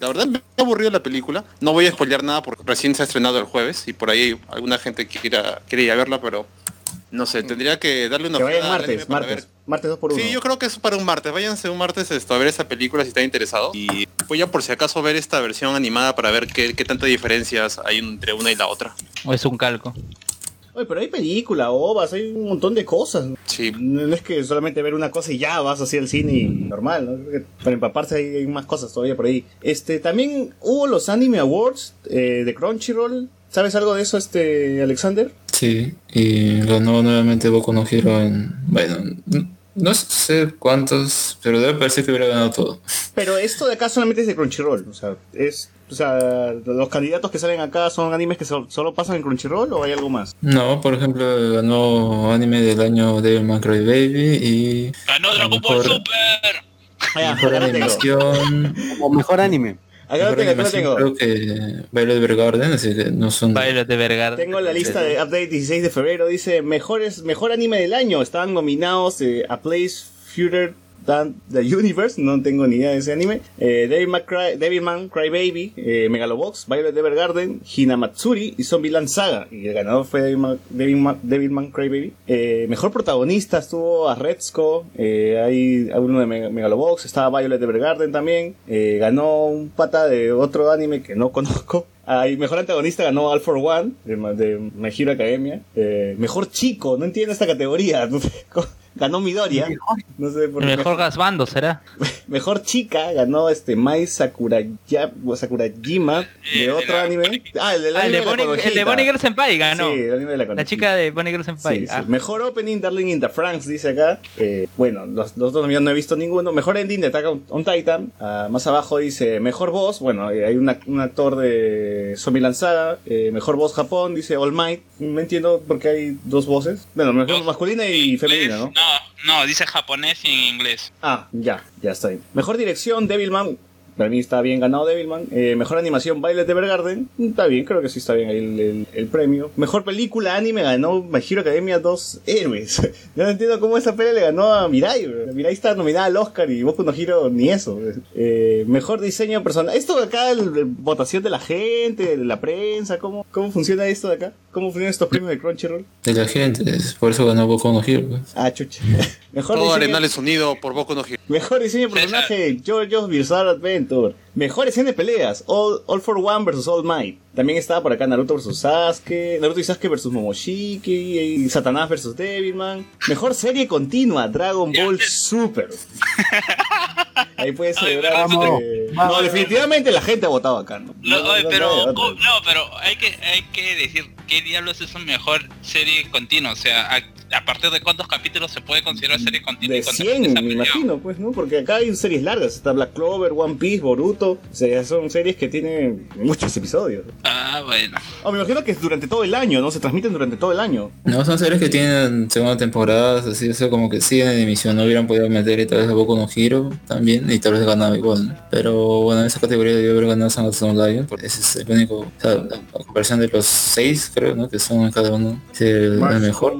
C: la verdad me ha aburrido la película. No voy a spoilear nada porque recién se ha estrenado el jueves y por ahí alguna gente quiera, quiere ir a verla, pero no sé, tendría que darle una
A: Que vayan martes, martes.
C: ver.
A: Martes 2 por 1
C: Sí, yo creo que es para un martes. Váyanse un martes esto, a ver esa película si están interesados. Y voy a por si acaso ver esta versión animada para ver qué, qué tantas diferencias hay entre una y la otra.
D: O es un calco.
A: Oye, pero hay película, ovas, hay un montón de cosas.
C: Sí.
A: No es que solamente ver una cosa y ya vas así al cine y normal, ¿no? Creo que para empaparse hay, más cosas todavía por ahí. Este, también hubo los Anime Awards eh, de Crunchyroll. ¿Sabes algo de eso, este, Alexander?
G: Sí, y ganó nuevamente Boku no Hero en... Bueno, no sé cuántos, pero debe parecer que hubiera ganado todo.
A: Pero esto de acá solamente es de Crunchyroll, o sea, es... O sea, los candidatos que salen acá son animes que sol- solo pasan en Crunchyroll o hay algo más?
G: No, por ejemplo, ganó anime del año Devil Cry Baby y
E: Ganó Dragon Ball
G: Mejor-
E: Super.
A: Ah,
G: mejor animación.
B: O mejor anime.
A: Acá lo tengo, acá lo tengo.
G: creo que Violet Evergarden, así que no son...
D: Violet de Vergara.
A: Tengo la lista de update 16 de febrero, dice mejores, mejor anime del año. Estaban nominados eh, A Place Future The Universe, no tengo ni idea de ese anime. Eh, Devil McCry, Devilman Crybaby, eh, Megalobox, Violet Evergarden, Hinamatsuri y Zombieland Saga. Y el ganador fue Devilman, Devilman, Devilman Crybaby. Eh, mejor protagonista estuvo a eh, hay uno de Meg- Megalobox, estaba Violet Evergarden también. Eh, ganó un pata de otro anime que no conozco. Ah, y mejor antagonista ganó All for One de, My Hero Academia. Eh, mejor chico, no entiendo esta categoría. Ganó Midoriya. No sé por
D: El
A: qué.
D: mejor gasbando será.
A: Mejor chica ganó este Mai Sakuraya, Sakurajima de
E: Eh,
A: otro
E: de la-
A: anime. Ah, el, del
D: Ah, el
A: anime
D: de
A: la
D: Bonnie, el de. Bonnie Girl Senpai ganó.
A: Sí, el anime de la
D: la
A: conejita.
D: chica de Bonnie Girl Senpai.
A: Sí, sí.
D: Ah.
A: Mejor opening, Darling in the Franks, dice acá. Eh, bueno, los, los dos nominados no he visto ninguno. Mejor ending de Attack on, on Titan. Ah, más abajo dice Mejor voz. Bueno, eh, hay una- un actor de Zombieland Saga. Eh, mejor voz Japón, dice All Might. No entiendo por qué hay dos voces. Bueno, mejor masculina y femenina, ¿no?
E: No, no, dice japonés y en inglés.
A: Ah, ya, ya bien. Mejor dirección, Devilman. Para mí está bien ganado Devilman. Eh, mejor animación, Violet Evergarden. Está bien, creo que sí está bien ahí el, el- el premio. Mejor película, anime, ganó My Hero Academia dos héroes. Yo no entiendo cómo esa pelea le ganó a Mirai. bro. Mirai está nominada al Oscar y Boku no Hero ni eso. Eh, mejor diseño personal. Esto de acá, el- el- votación de la gente, de la prensa, ¿cómo, ¿cómo funciona esto de acá? ¿Cómo funcionan estos premios de Crunchyroll?
G: De la gente, es por eso ganó Boku no Hero. pues.
A: Ah, chucha. Mejor
C: Todo
A: diseño-
C: Arenales unido por Boku no Hero.
A: Mejor diseño de personaje, JoJo's Bizarre Adventure. Mejor escena de peleas, All, All for One vs All Might. También estaba por acá Naruto vs Sasuke, Naruto y Sasuke vs Momoshiki, y Satanás vs Devilman. Mejor serie continua, Dragon Ball Super. Ahí puedes celebrar.
E: vamos,
A: este- No, definitivamente la gente ha votado acá, ¿no?
E: No,
A: No,
E: oye,
A: no,
E: pero,
A: no
E: no, pero hay que, hay que decir qué diablos es una mejor serie continua. O sea, a, a partir de cuántos capítulos se puede considerar serie continua.
A: De
E: y cuántas
A: 100,
E: veces ha
A: me imagino, pues, ¿no? Porque acá hay series largas. Está Black Clover, One Piece, Boruto. O sea, son series que tienen muchos episodios.
E: Ah, bueno.
A: Oh, me imagino que es durante todo el año, ¿no? Se transmiten durante todo el año.
G: No, son series que tienen segunda temporada, así, o sea, como que siguen en emisión, no hubieran podido meter y tal vez a Boku no Hero también, y tal vez ganaba igual, ¿no? Pero bueno, en esa categoría debió haber ganado Sangatsu no Lion, porque ese es el único, o sea, a comparación de los seis, creo, ¿no? Que son cada uno, es el, el mejor.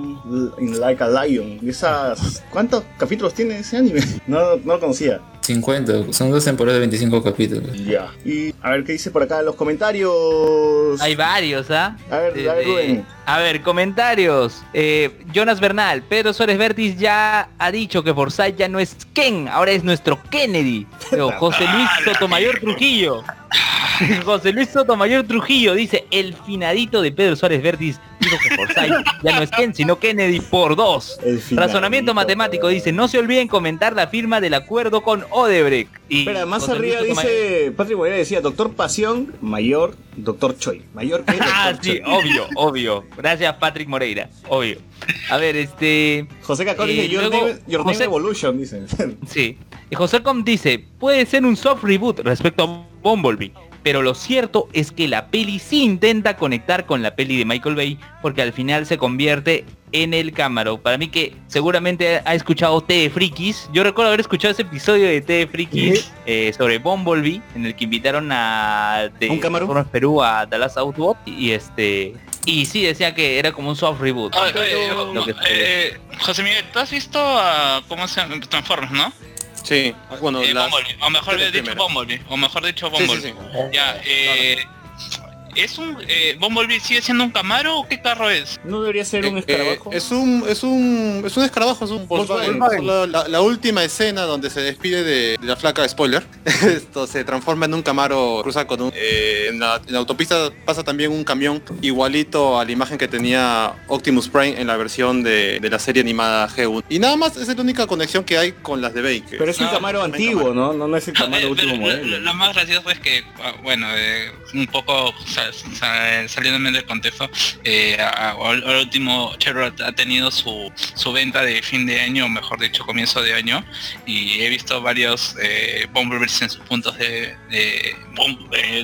A: In Like a Lion. ¿Y esas... ¿Cuántos capítulos tiene ese anime? No, no lo conocía.
G: 50, son dos temporadas de 25 capítulos.
A: Ya. Y a ver qué dice por acá en los comentarios.
D: Hay varios, ¿ah?
A: A ver, a ver,
D: de-
A: Rubén.
D: a ver, comentarios. Eh, Jonas Bernal, Pedro Suárez Vértiz ya ha dicho que Forsyth ya no es Ken, ahora es nuestro Kennedy. Pero José Luis Sotomayor Trujillo. José Luis Sotomayor Trujillo dice, el finadito de Pedro Suárez Vértiz dijo que Forsyth ya no es Ken, sino Kennedy por dos. Razonamiento matemático dice, no se olviden comentar la firma del acuerdo con Odebrecht. Y
A: Espera, más arriba dice... Patrick Moreira decía Doctor Pasión, mayor, Doctor Choi. Mayor que
D: Ah,
A: Dr.
D: sí,
A: Choi.
D: obvio, obvio. Gracias Patrick Moreira, obvio. A ver, este...
A: José Cacón
D: Y
A: dice Your,
D: luego,
A: name, Your Name
D: José-
A: Evolution, dice.
D: Sí. Y José Com dice, puede ser un soft reboot respecto a Bumblebee. Pero lo cierto es que la peli sí intenta conectar con la peli de Michael Bay porque al final se convierte en el cámaro. Para mí que seguramente ha escuchado T de Frikis. Yo recuerdo haber escuchado ese episodio de T de Frikis eh, sobre Bumblebee en el que invitaron a de
A: ¿Un?
D: Transformers Perú a Dallas Outbot y este y sí decía que era como un soft reboot.
E: Oye,
D: Lo que-
E: eh, José Miguel, ¿tú has visto a cómo se Transformers, no?
C: Sí, bueno,
E: Eh,
C: las-
E: Bumblebee, o mejor dicho. Bumblebee, o mejor dicho
C: Sí, sí,
E: Bumblebee.
C: sí.
E: Ya, eh, ¿es un eh, Bumblebee sigue siendo un Camaro o qué carro es?
A: ¿No debería ser un
C: Eh,
A: escarabajo?
C: eh, es un es un es un escarabajo, es un
A: Volkswagen.
C: Volkswagen. La, la- la última escena donde se despide de, de la flaca spoiler, esto se transforma en un Camaro, cruza con un eh, en, la, en la autopista pasa también un camión igualito a la imagen que tenía Optimus Prime en la versión de, de la serie animada G1. Y nada más esa es la única conexión que hay con las de Baker.
A: Pero es un
E: No,
A: Camaro
C: no
A: antiguo. ¿no? No, no es el Camaro último modelo.
E: Lo, lo más gracioso es que, ah, bueno, eh, un poco saliéndome del contexto, eh, al al último Chevrolet ha tenido su, su venta de fin de año, o mejor dicho, comienzo de año, y he visto varios eh, Bumblebees en sus puntos de, eh,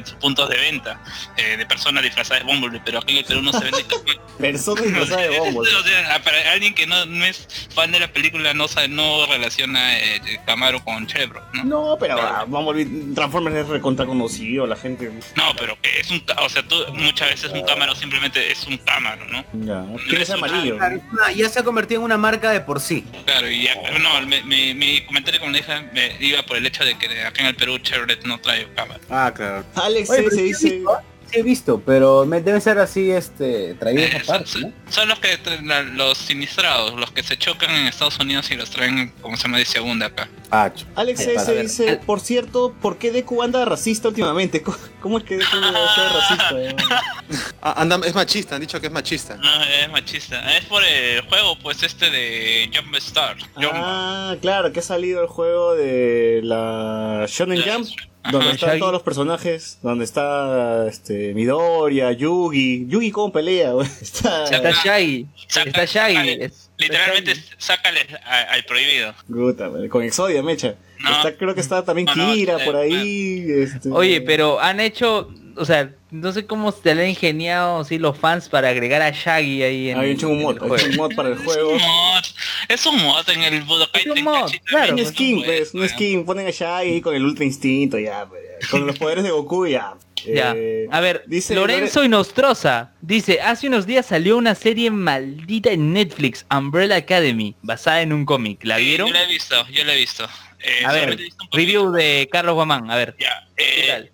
E: sus puntos de venta eh, de personas disfrazadas de Bumblebee, pero aquí en el Perú no se vende
A: Persona disfrazada de bombos.
E: O sea, para alguien que no, no es fan de la película no sabe, no relaciona eh, Camaro con Chevrolet, ¿no?
A: No, pero ah, a ver, Transformers es recontra conocido, la gente.
E: No, pero que es un o sea, tú muchas veces un cámara simplemente es un cámara, ¿no?
A: Ya. Tiene ese amarillo.
B: Claro, es una- ya se ha convertido en una marca de por sí.
E: Claro, y ya- no, mi, mi- mi comentario como dije me iba por el hecho de que acá en el Perú Chevrolet no trae cámara.
A: Ah, claro. Alex
B: Oye,
A: se dice...
B: visto, sí he visto, pero me debe ser así, este, traído
E: Eh,
B: esa parte, ¿no?
E: son los que la- los sinistrados, los que se chocan en Estados Unidos y los traen, como se llama, de segunda acá.
B: Ah,
A: Alex
B: Eh,
A: S dice, por cierto, ¿por qué Deku anda racista últimamente? ¿Cómo- ¿Cómo es que Deku está racista? eh?
C: Ah, anda- es machista, han dicho que es machista.
E: No, es machista. Es por el juego, pues este de Jump Star. Jump.
A: Ah, claro, que ha salido el juego de la Shonen Jump, donde están
D: Shaggy.
A: todos los personajes, donde está este Midoriya, Yugi, Yugi cómo pelea, güey. está
D: Está Shaggy.
E: Saca-
D: Está Shaggy.
E: saca-
D: está
E: Literalmente
D: Shaggy.
E: sácale a- al prohibido.
A: Güey, con Exodia, mecha.
E: No.
A: Está, creo que está también
E: No,
A: Kira
E: eh,
A: por ahí. este-
D: Oye, pero han hecho, o sea, no sé cómo se le han ingeniado sí, los fans para agregar a Shaggy ahí en,
A: Hay hecho un mod,
D: el
A: hay
D: juego.
A: hecho un mod para el juego.
E: Es un mod, es un mod en el Budokai
D: Es un mod, claro.
A: Un
E: es
A: skin, pues, un
E: weón.
A: skin, ponen a Shaggy con el Ultra Instinto, ya, pues, ya. con los poderes de Goku, ya.
D: Ya.
A: Eh,
D: A ver,
A: dice
D: Lorenzo Inostroza dice, hace unos días salió una serie maldita en Netflix, Umbrella Academy, basada en un cómic. ¿La
E: Sí,
D: vieron?
E: Yo la he visto, yo la he visto. Eh,
D: A ver,
E: visto
D: review de Carlos Guamán, a ver.
E: Ya,
D: ¿qué
E: eh,
D: tal?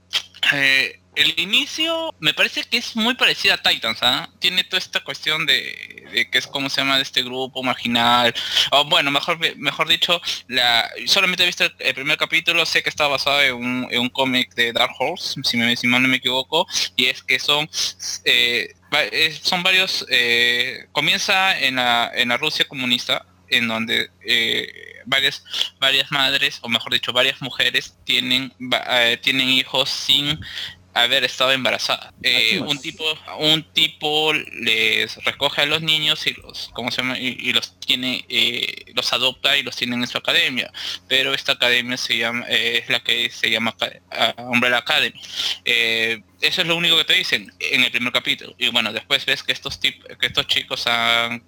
E: El inicio me parece que es muy parecido a Titans, ¿ah? Tiene toda esta cuestión de, de que es como se llama de este grupo marginal. O bueno, mejor mejor dicho, la solamente he visto el, primer capítulo, sé que está basado en un, en un cómic de Dark Horse, si, me, si mal no me equivoco, y es que son eh, eh, son varios eh, comienza en la, en la Rusia comunista, en donde eh, varias varias madres, o mejor dicho, varias mujeres tienen tienen hijos sin haber estado embarazadas. Eh,
A: más.
E: un tipo un tipo les recoge a los niños y los ¿cómo se llama? y, y los tiene eh, los adopta y los tiene en su academia pero esta academia se llama eh, es la que se llama ah, Umbrella Academy Eh, eso es lo único que te dicen en el primer capítulo y bueno después ves que estos tip- que estos chicos han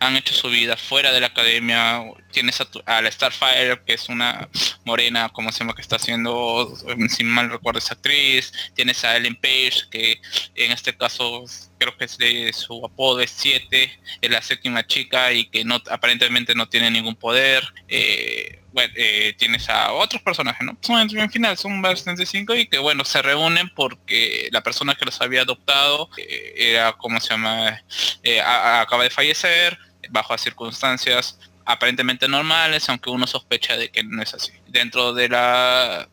E: han hecho su vida fuera de la academia. Tienes a, tu- a la Starfire, que es una morena, como se llama, que está haciendo, si mal recuerdo, esa actriz. Tienes a Ellen Page, que en este caso creo que es de su apodo es 7, es la séptima chica y que no aparentemente no tiene ningún poder. Eh, bueno, eh, tienes a otros personajes, ¿no? Son en final, son bastante cinco y que bueno, se reúnen porque la persona que los había adoptado eh, era, ¿cómo se llama? Eh, acaba de fallecer bajo circunstancias aparentemente normales, aunque uno sospecha de que no es así. Dentro de la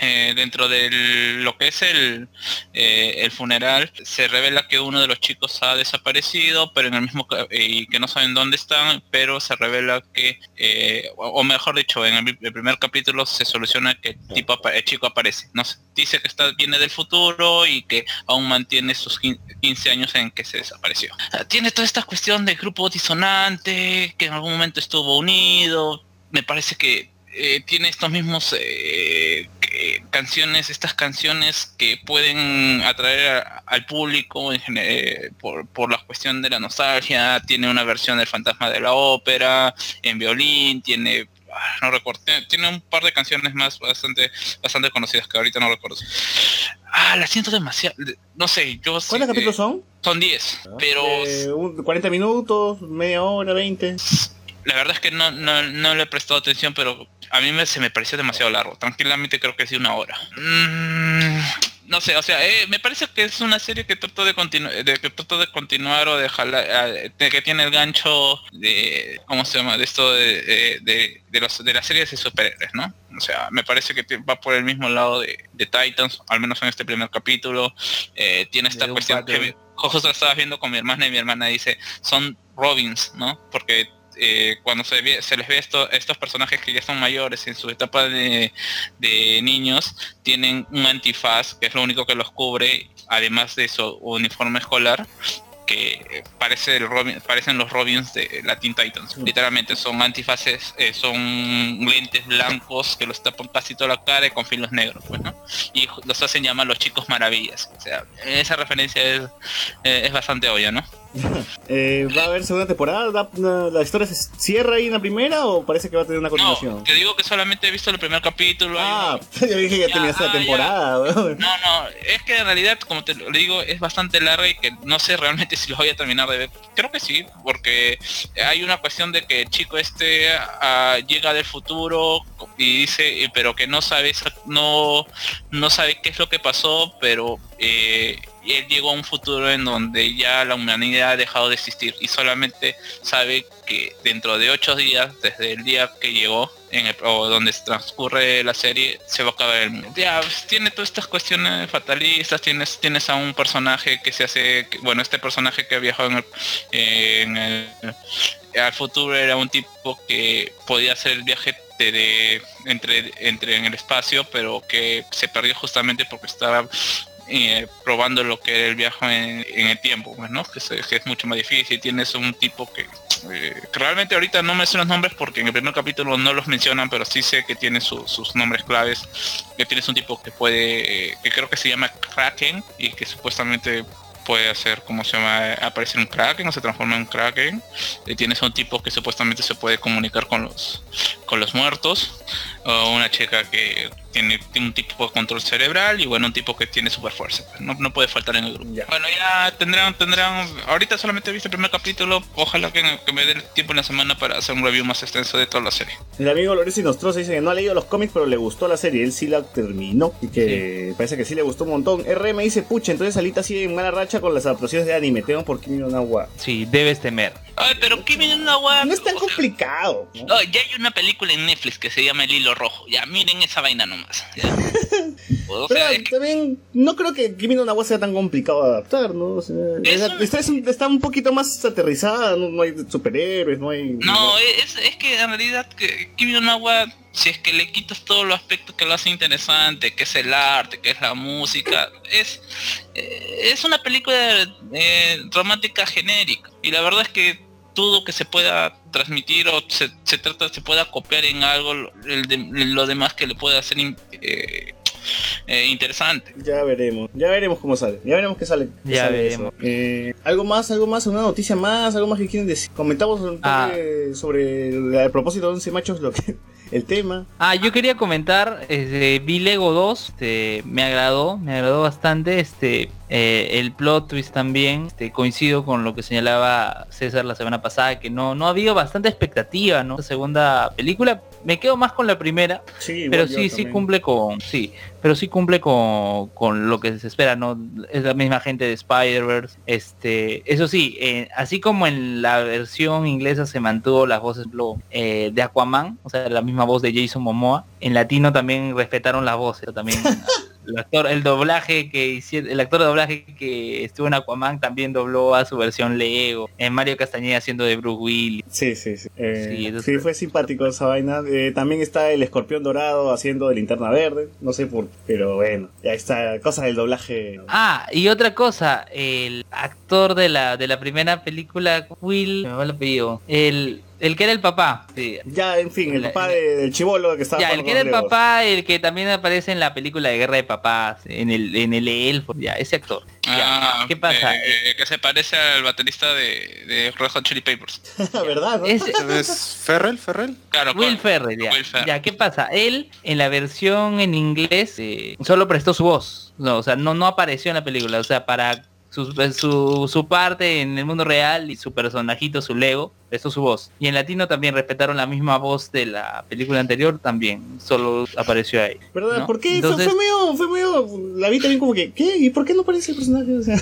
E: eh, dentro de lo que es el, eh, el funeral se revela que uno de los chicos ha desaparecido pero en el mismo eh, y que no saben dónde están pero se revela que o, mejor dicho en el, primer capítulo se soluciona que el, tipo el chico aparece no dice que está viene del futuro y que aún mantiene sus quin- 15 años en que se desapareció. Ah, tiene toda esta cuestión de grupo disonante que en algún momento estuvo unido. Me parece que eh, tiene estos mismos eh, que- canciones, estas canciones que pueden atraer a- al público en eh, por, por la cuestión de la nostalgia, tiene una versión del fantasma de la ópera, en violín, tiene ah, no recuerdo, tiene, tiene un par de canciones más bastante bastante conocidas que ahorita no recuerdo. Ah, la siento demasiado, no sé, yo
A: ¿Cuántos capítulos
E: eh,
A: son?
E: Son 10, pero
A: Eh, un- 40 minutos, media hora, 20.
E: La verdad es que no, no, no le he prestado atención, pero a mí me, se me pareció demasiado largo. Tranquilamente creo que es de una hora. Mm, no sé, o sea, eh, me parece que es una serie que trató de continuar, de que trató de continuar o de jalar, de que tiene el gancho de, ¿cómo se llama? De esto de, de, de- los, de las series de superhéroes, ¿no? O sea, me parece que va por el mismo lado de, de Titans, al menos en este primer capítulo. Eh, tiene esta cuestión que justo la estaba viendo con mi hermana y mi hermana dice, son Robins, ¿no? Porque eh, cuando se, ve- se les ve esto, estos personajes que ya son mayores en su etapa de, de niños, tienen un antifaz, que es lo único que los cubre, además de su uniforme escolar, que parece el Robin- parecen los Robins de la Teen Titans. Literalmente son antifaces, eh, son lentes blancos que los tapan casi toda la cara y con filos negros, pues, ¿no? Y los hacen llamar los chicos maravillas. O sea, esa referencia es, eh, es bastante obvia, ¿no?
A: Eh, ¿Va a haber segunda temporada? ¿La, la- la historia se cierra ahí en la primera o parece que va a tener una continuación?
E: No, te digo que solamente he visto el primer capítulo.
A: Ah, yo dije que ya tenías la
E: ah,
A: temporada.
E: No, no, es que en realidad, como te lo digo, es bastante larga y que no sé realmente si lo voy a terminar de ver. Creo que sí, porque hay una cuestión de que el chico este ah, llega del futuro y dice, eh, pero que no sabe, no, no sabe qué es lo que pasó, pero eh, él llegó a un futuro en donde ya la humanidad ha dejado de existir y solamente sabe que dentro de ocho días, desde el día que llegó, en el, o donde se transcurre la serie, se va a acabar el mundo. Ya, pues, tiene todas estas cuestiones fatalistas, tienes, tienes a un personaje que se hace, bueno, este personaje que ha viajado en el, en el- al futuro era un tipo que podía hacer el viaje de- entre, entre en el espacio, pero que se perdió justamente porque estaba eh, probando lo que era el viaje en, el tiempo, pues. Que, es mucho más difícil. Tienes un tipo que, eh, realmente ahorita no me sé los nombres porque en el primer capítulo no los mencionan, pero sí sé que tiene su- sus nombres claves. Que tienes un tipo que puede, eh, que creo que se llama Kraken y que supuestamente puede hacer como se llama aparecer un kraken o se transforma en un kraken y tienes un tipo que supuestamente se puede comunicar con los con los muertos o una chica que tiene, tiene un tipo de control cerebral y bueno un tipo que tiene super fuerza no, no puede faltar en el grupo
A: Ya.
E: bueno ya tendrán tendrán ahorita solamente he visto el primer capítulo ojalá que, que me dé el tiempo en la semana para hacer un review más extenso de toda la serie
A: El amigo Lorenzo Nostroza dice que no ha leído los cómics, pero le gustó la serie. Él sí la terminó y que parece que sí le gustó un montón. RM dice, pucha, entonces Alita sigue en mala racha con las adaptaciones de anime. Tengo por Kimi no Agua.
D: Sí, debes temer.
E: Ay, pero Kimi no Nawa-
A: No es tan complicado. ¿no?
E: Ya hay una película en Netflix que se llama El Hilo Rojo. Ya, miren esa vaina nomás. ya. O
A: Pero
E: sea, es que-
A: también no creo que Kimi no Nawa sea tan complicado de adaptar, ¿no? O sea, está, está un poquito más aterrizada, no, no hay superhéroes, no hay...
E: No, es, es que en realidad Kimi no Nawa, si es que le quitas todos los aspectos que lo hace interesante, que es el arte, que es la música, es eh, es una película eh, romántica genérica. Y la verdad es que todo que se pueda transmitir o se, se trata se pueda copiar en algo lo, el de- lo demás que le pueda hacer in- eh, eh, interesante.
A: Ya veremos, ya veremos cómo sale, ya veremos qué sale. qué
D: Ya
A: sale
D: veremos.
A: Eh, algo más, algo más, una noticia más, algo más que quieren decir. Comentamos un
D: Ah.
A: sobre el, el propósito de 11 machos, lo que, el tema.
D: Ah, yo quería comentar, este, vi Lego 2, este, me agradó, me agradó bastante, este, eh, el plot twist también, este, coincido con lo que señalaba César la semana pasada, que no, no ha habido bastante expectativa, ¿no? La segunda película, me quedo más con la primera,
A: Sí,
D: pero sí, sí cumple con, sí, pero sí cumple con, con lo que se espera, ¿no? Es la misma gente de Spider-Verse, este, eso sí, eh, así como en la versión inglesa se mantuvo las voces eh, de Aquaman, o sea, la misma voz de Jason Momoa, en latino también respetaron las voces, también el actor, el doblaje que hicieron, el actor de doblaje que estuvo en Aquaman también dobló a su versión Lego, en Mario Castañeda haciendo de Bruce Willis.
A: Sí, sí, sí. Eh,
D: Sí,
A: fue simpático esa vaina. Eh, también está el escorpión dorado haciendo de linterna verde. No sé por pero bueno, ya está, cosa del doblaje.
D: Ah, y otra cosa, el actor de la de la primera película, Will, me va el apellido, el, el que era el papá, sí.
A: Ya, en fin, el
D: La-
A: papá de- del chivolo que estaba
D: Ya, el que era el papá, el que también aparece en la película de Guerra de Papás, en el, en el elfo, ya, ese actor. Ya,
E: Ah,
D: ¿Qué pasa?
E: eh, que se parece al baterista de, de Red Hot Chili Peppers.
A: ¿Verdad? no?
C: ¿Es Ferrell? ¿Ferrell?
E: Claro,
D: Will
E: claro.
D: Ferrell, ya.
E: Will Ferrell.
D: Ya, ¿qué pasa? Él, en la versión en inglés, eh, solo prestó su voz. No, o sea, no, no apareció en la película. O sea, para su, su, su parte en el mundo real y su personajito, su Lego, prestó su voz. Y en latino también respetaron la misma voz de la película anterior, también. Solo apareció ahí.
A: ¿Verdad?
D: ¿no?
A: ¿Por qué?
D: Entonces-
A: Fue, medio, fue medio, la vi también como que, ¿qué? ¿Y por qué no aparece el personaje? O sea,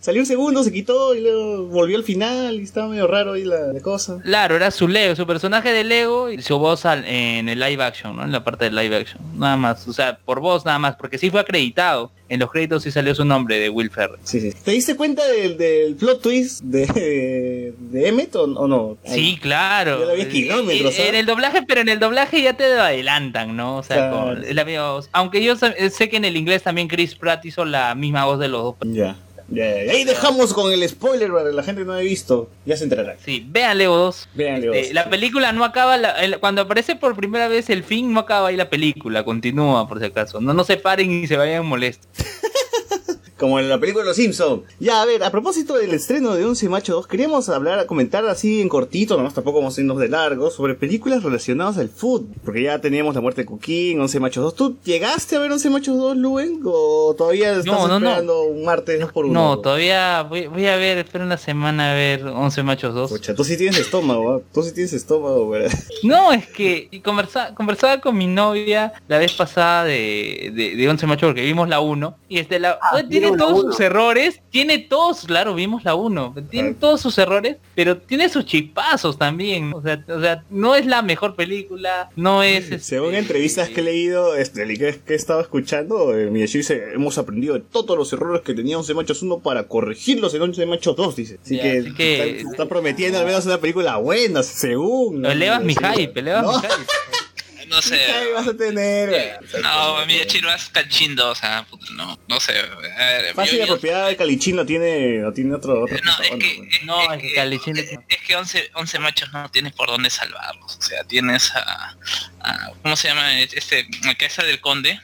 A: salió un segundo, se quitó y luego volvió al final y estaba medio raro ahí la, la cosa.
D: Claro, era su Lego, su personaje de Lego y su voz al- en el live action, ¿no? En la parte del live action. Nada más, o sea, por voz nada más, porque sí fue acreditado. En los créditos sí salió su nombre de Will Ferrell.
A: Sí, sí. ¿Te diste cuenta del, del plot twist de, de Emmet o, o no?
D: Sí, claro.
A: Ya lo vi a kilómetros,
D: En-. En el doblaje, pero en el doblaje ya te adelantan, ¿no? O sea,
A: Claro.
D: con la misma voz. Aunque yo sa- sé que en el inglés también Chris Pratt hizo la misma voz de los dos.
A: Ya. Ya. Ahí dejamos con el spoiler para la gente que no ha visto. Ya se enterará.
D: Sí, vean Lego 2.
A: Vean Lego
D: Este,
A: 2.
D: la película no acaba, la- el- cuando aparece por primera vez el fin, no acaba ahí la película, continúa por si acaso. No, no se paren y se vayan molestos.
A: Como en la película de Los Simpsons. Ya, a ver, a propósito del estreno de 11 Macho 2, queríamos hablar, comentar así en cortito, nomás tampoco vamos a irnos de largo, sobre películas relacionadas al fútbol. Porque ya teníamos La Muerte de Coquín, 11 Machos 2. ¿Tú llegaste a ver 11 Machos 2, Luen? ¿O todavía estás
D: No, no, no.
A: esperando un martes 2 por 1?
D: No, todavía voy, voy a ver, espero una semana a ver 11 machos 2.
A: Pucha, tú sí tienes estómago, ¿ah? Tú sí tienes estómago, ¿verdad?
D: No, es que conversa- conversaba con mi novia la vez pasada de, de, de 11 machos porque vimos la 1 y este la tiene
B: la
D: todos
B: uno.
D: sus errores, tiene todos, claro, vimos la 1, tiene todos sus errores, pero tiene sus chipazos también, o sea, o sea, no es la mejor película, no es este,
A: Según entrevistas que he leído, este, que, he estado escuchando, eh, Miyashi dice, hemos aprendido de todos los errores que tenía 11 Machos 1 para corregirlos en 11 Machos 2, dice. Así
D: Ya,
A: que,
D: así que-
A: Está, está prometiendo al menos una película buena, según.
D: elevas mi hype, elevas
A: No.
D: mi hype.
E: No sé.
A: ¿Qué vas a tener?
E: No, mi chino es cachindo, o sea, puta, no, no sé. a ver,
A: Fácil
E: yo-
A: propiedad de Calichín no tiene, no tiene otro, otro
E: No, es que, es,
D: No,
E: es
D: es que
E: que-
D: Calichín
E: es- es que 11, 11 machos no tienes por dónde salvarlos. O sea, tienes a, a- ¿cómo se llama? Este, la casa del conde.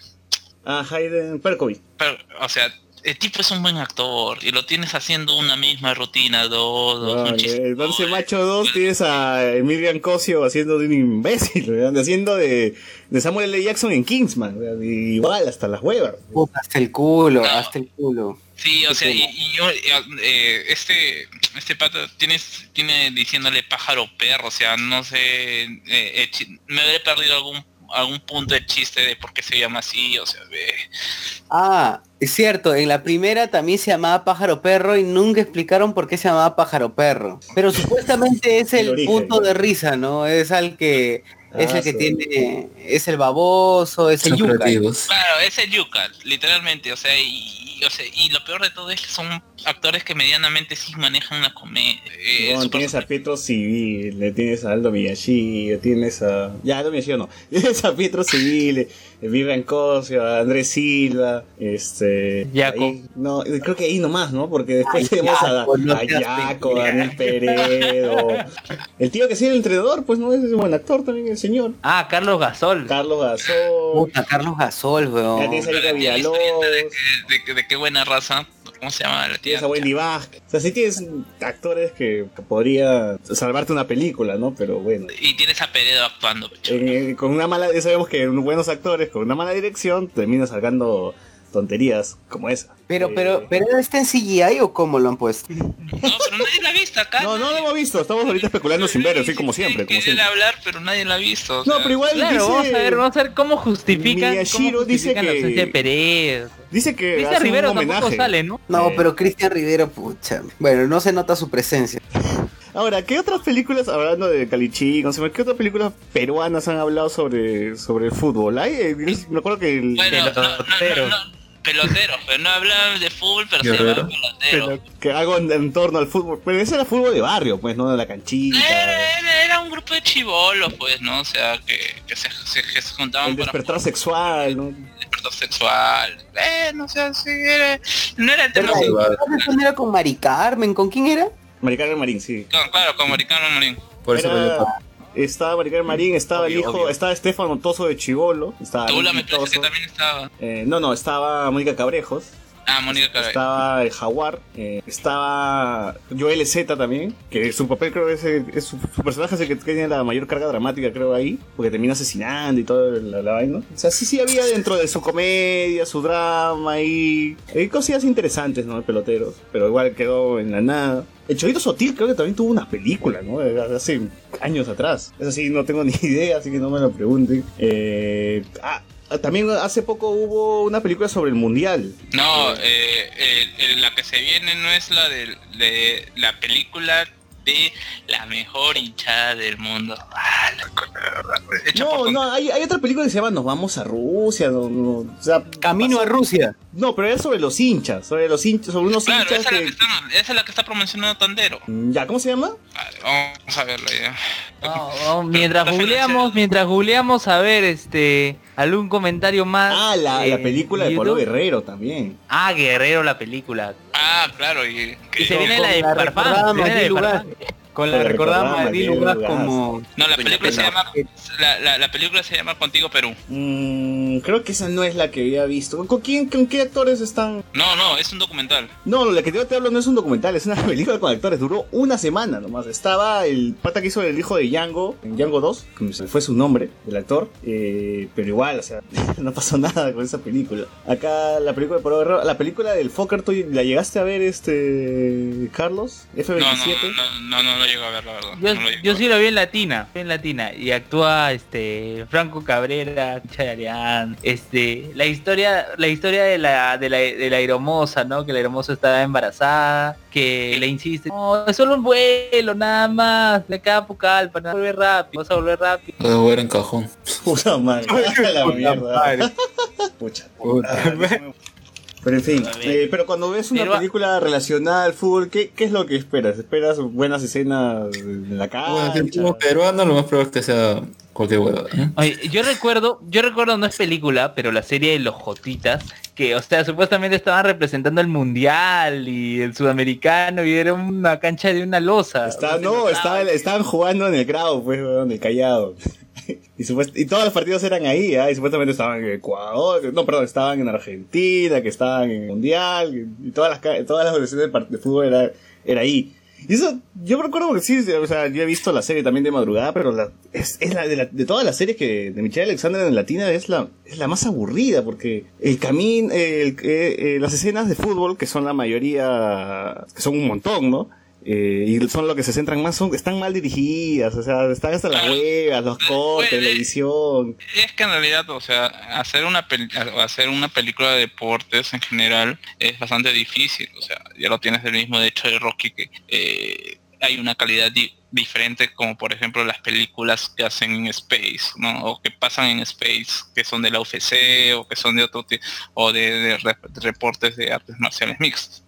A: Ah, Hayden Perkovic.
E: Pero, o sea, el tipo es un buen actor y lo tienes haciendo una misma rutina, dos, dos.
A: Vale, entonces Macho 2 tienes a Emilian Cosio haciendo de un imbécil, ¿verdad? haciendo de, de Samuel L. Jackson en Kingsman, igual hasta las huevas.
B: Hasta el culo, hasta el culo.
E: Sí, o sea, y, y yo, eh, este, este pata tienes, tiene diciéndole pájaro perro, o sea, no sé, eh, eh, me habré perdido algún algún punto de chiste de por qué se llama así, o sea, ve.
B: Ah, es cierto, en la primera también se llamaba pájaro perro y nunca explicaron por qué se llamaba pájaro perro. Pero supuestamente es
A: El
B: el
A: origen,
B: punto
A: ¿no?
B: de risa, ¿no? Es al que es
A: Ah,
B: el que
A: sí.
B: tiene es el baboso, es el yuca.
E: Claro, es el yuca, literalmente, o sea, y, y, o sea, y lo peor de todo es que son actores que medianamente sí manejan la comedia. eh,
A: Bueno,
E: super-
A: tienes a Pietro Civil, le tienes a Aldo Miyashi, le tienes a... Ya, Aldo Miyashi no. Tienes a Pietro Civil, eh, Vivian Cosio, a Andrés Silva, este...
D: Yaco.
A: ahí- no, creo que ahí nomás, ¿no? Porque después
B: Ay,
A: tenemos
B: Yaco, no
A: a, a Yaco, a. Daniel Peredo. El tío que sigue el entrenador, pues no es un buen actor también, el señor.
D: Ah, Carlos Gasol.
A: Carlos Gasol.
B: Puta, Carlos Gasol,
A: Ya
B: weón.
A: tienes a Villalobos.
E: de, de que- de qué buena raza, ¿cómo se llama la tía?
A: Tienes a Wendy Vázquez. O sea, sí tienes actores que, que podría salvarte una película, ¿no? Pero bueno.
E: Y tienes a Peredo actuando.
A: En- con una mala, ya sabemos que buenos actores con una mala dirección terminan sacando tonterías como esa.
B: Pero,
A: Eh,
B: pero, pero está en CGI o cómo lo han puesto?
E: No, pero nadie la ha visto acá.
A: No, no lo hemos visto, estamos ahorita especulando sin ver, así como siempre, como siempre.
E: hablar, pero nadie la ha visto. o
A: No, pero igual
D: Claro,
A: dice,
D: vamos a ver, vamos a ver cómo justifican,
A: Miyashiro
D: cómo
A: dice
D: justifican la
A: que-
D: ausencia de Pérez.
A: dice que
D: Cristian Rivero
A: un
D: tampoco
A: homenaje.
D: sale, ¿no?
B: No,
A: Eh.
B: pero Cristian Rivero, pucha. Bueno, no se nota su presencia.
A: Ahora, ¿qué otras películas, hablando de Calichí, no sé, qué otras películas peruanas han hablado sobre, sobre el fútbol? Hay, eh, me acuerdo que el,
E: Bueno, no, no, no,
D: Peloteros.
E: pero no hablan de fútbol, pero se llaman peloteros.
A: que hago en, en torno al fútbol, pero ese era fútbol de barrio, pues, no de la canchita.
E: Era, era- era un grupo de chivolos, pues, ¿no? O sea, que, que se, se- que se juntaban
A: El
E: para
A: despertar sexual, ¿no?
E: despertar sexual. Eh, no sé, sí, era, no era el tema.
B: Pero,
G: igual.
B: ¿Dónde era con Mari Carmen? ¿Con quién era?
A: Maricarmen Marín, sí.
E: Con- claro, con Maricano Marín.
G: Por eso
A: Era-
G: lo
A: estaba Maricarmen Marín, estaba el
B: Obvio,
A: hijo,
B: obvio.
A: estaba Estefano Toso de Chivolo, estaba Ricky
E: parece que también estaba.
A: Eh, no, no, estaba Mónica Cabrejos,
E: Ah, Mónica Caray.
A: estaba el Jaguar, eh, estaba Joel Z también, que su papel creo que es, el- es su, su personaje es el que tiene la mayor carga dramática creo ahí, porque termina asesinando y todo la, la vaina. O sea, sí, sí había dentro de su comedia, su drama y hay cosillas interesantes, ¿no? Peloteros, pero igual quedó en la nada. El Cholito Sotil creo que también tuvo una película, ¿no? Hace años atrás. Eso sí, no tengo ni idea, así que no me lo pregunten. Eh, ah, también hace poco hubo una película sobre el Mundial.
E: No, eh, la que se viene no es la de la película de la mejor hinchada del mundo. Ah, la
A: No, no, hay, hay otra película que se llama Nos vamos a Rusia, no, no, o sea,
B: Camino a Rusia.
A: no, pero es sobre los hinchas, sobre los hinchas, sobre unos
E: Claro,
A: hinchas
E: esa es, la que
A: que...
E: está, esa es la que está promocionando Tandero.
A: Ya, ¿cómo se llama?
E: Vale, vamos a verla ya.
D: No, mientras googleamos, mientras googleamos a ver este algún comentario más.
A: Ah, la, la
D: eh,
A: película de. Pablo Guerrero también.
D: Ah, Guerrero la película.
E: Ah, claro, y,
D: Y se
B: Con-
D: viene la de
B: con Con la recordada Lugas. como...
E: No, la película se llama la, la, la película se llama Contigo Perú.
A: Mm, creo que esa no es la que había visto. ¿Con quién, con qué actores están?
E: No, no, es un documental.
A: No, la que yo te hablo no es un documental, es una película con actores. Duró una semana nomás. Estaba el pata que hizo el hijo de Django, en Django 2, que fue su nombre, el actor. eh, pero igual, o sea, no pasó nada con esa película. Acá la película de la película del Fokker, ¿tú la llegaste a ver, este Carlos?
E: No,
A: F27.
E: no, no, no, no lo llego a ver, la verdad.
D: Yo,
E: No
D: yo
E: a
D: sí lo vi en latina, en latina y actúa este Franco Cabrera, Chayarián, este la historia la historia de la de la de la hermosa, ¿no? Que la hermosa estaba embarazada, que le insiste, "No, es solo un vuelo nada más, le queda Pucallpa, no volver rápido, vas a volver rápido."
G: De jugar en cajón.
A: Puta madre. la mierda. Pucha. Pero en fin, eh, pero cuando ves una
D: Pero-
A: película relacionada al fútbol, ¿qué, ¿qué es lo que esperas? ¿Esperas buenas escenas en la
G: Bueno,
A: cancha?
G: fútbol peruano lo más probable es que sea cualquier huevo.
D: Oye, yo recuerdo, yo recuerdo no es película, pero la serie de los Jotitas, que o sea, supuestamente estaban representando el mundial y el sudamericano y era una cancha de una losa.
A: Está, no,
D: se
A: estaban, estaban jugando en el Grau, pues, weón, en el Callao. Y, y todos los partidos eran ahí, ¿ah? y supuestamente estaban en Ecuador, no, perdón, estaban en Argentina, que estaban en el Mundial, y todas las, todas las organizaciones de, fútbol era, era ahí. Y eso, yo recuerdo que sí, o sea, yo he visto la serie también de madrugada, pero es, es la de, todas las series que de Michelle Alexander en Latina es la, es la más aburrida, porque el camino, eh, eh, las escenas de fútbol, que son la mayoría, que son un montón, ¿no? Eh, y son lo que se centran más, son, están mal dirigidas, o sea, están hasta las huevas, los cortes, la edición.
E: Es que en realidad, o sea, hacer una peli- hacer una película de deportes en general es bastante difícil. O sea, ya lo tienes del mismo hecho de Rocky que eh, hay una calidad di- diferente, como por ejemplo las películas que hacen en Space, ¿no? O que pasan en Space, que son de la UFC o que son de otro tipo, o de, de reportes de artes marciales mixtas.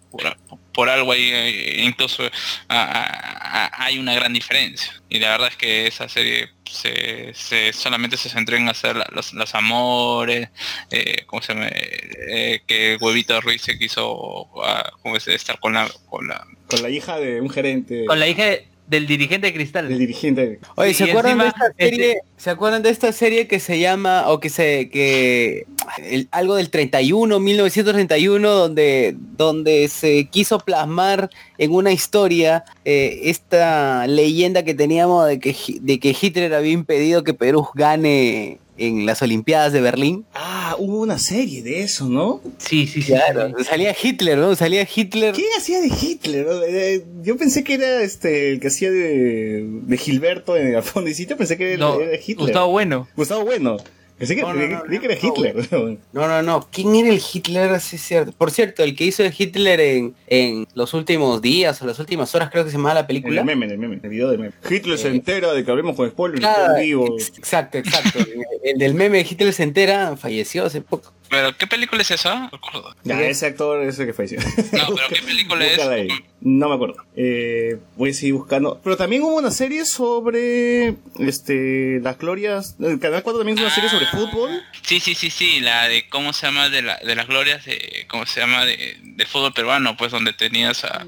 E: Por, algo ahí, eh, incluso a- a- a- hay una gran diferencia. Y la verdad es que esa serie se, se- solamente se centró en hacer la- los, los amores, eh, ¿cómo se llama? Eh, que Huevito Ruiz se quiso ah, ¿cómo es? estar con la, con la
A: Con la hija de un gerente,
D: Con la hija de- del dirigente de Cristal.
A: del dirigente.
B: Oye, ¿se
D: y
B: acuerdan de esta serie? ¿Se acuerdan de esta serie que se llama o que se que el- algo del 31, 1931 donde donde se quiso plasmar en una historia eh, esta leyenda que teníamos de que de que Hitler había impedido que Perú gane en las Olimpiadas de Berlín?
A: Ah, hubo una serie de eso, ¿no?
D: Sí, sí, sí.
B: Claro,
D: sí.
B: salía Hitler, ¿no? Salía Hitler.
A: ¿Quién hacía de Hitler? Eh, Yo pensé que era este el que hacía de, de Gilberto en el fondo y sitio, pensé que era,
D: No,
A: era Hitler.
D: Gustavo Bueno.
A: Gustavo Bueno. Pensé que,
B: No, no, no,
A: creí que era
B: no,
A: Hitler.
B: No, no, no. ¿Quién era el Hitler? Sí, es cierto. Por cierto, el que hizo el Hitler en, en los últimos días o las últimas horas, creo que se llamaba la película.
A: el meme, el meme, el video de meme. Hitler se
B: Eh,
A: entera de que hablemos con spoilers
B: Claro,
A: en vivo.
B: ex- exacto, exacto. el, el del meme de Hitler se entera, falleció hace poco.
E: ¿Pero qué película es esa? No recuerdo.
A: Ya, ese actor ese que falleció.
E: No, pero ¿qué película es?
A: Ahí. No me acuerdo. Eh, voy a seguir buscando. Pero también hubo una serie sobre este las glorias. El Canal 4 también hizo una serie sobre fútbol.
E: Sí, sí, sí, sí, la de cómo se llama de, la, de las glorias de cómo se llama de, del fútbol peruano, pues donde tenías a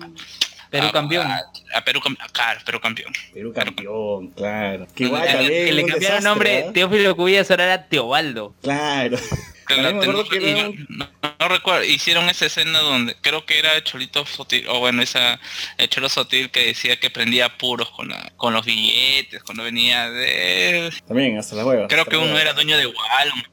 D: Perú
E: a-
D: campeón.
E: a, a Perú, claro, Perú campeón.
A: Perú campeón, claro. Que
D: Que,
A: igual también.
D: que le cambiaron
A: desastre,
D: nombre,
A: ¿ah?
D: Teófilo Cubillas ahora era Teobaldo.
A: Claro. Me acuerdo que
E: no, no- no recuerdo, hicieron esa escena donde creo que era Cholito Sotil, o bueno, esa el Cholo Sotil que decía que prendía puros con la, con los billetes, cuando venía de
A: También, hasta la hueva.
E: creo que uno era dueño de Wallon,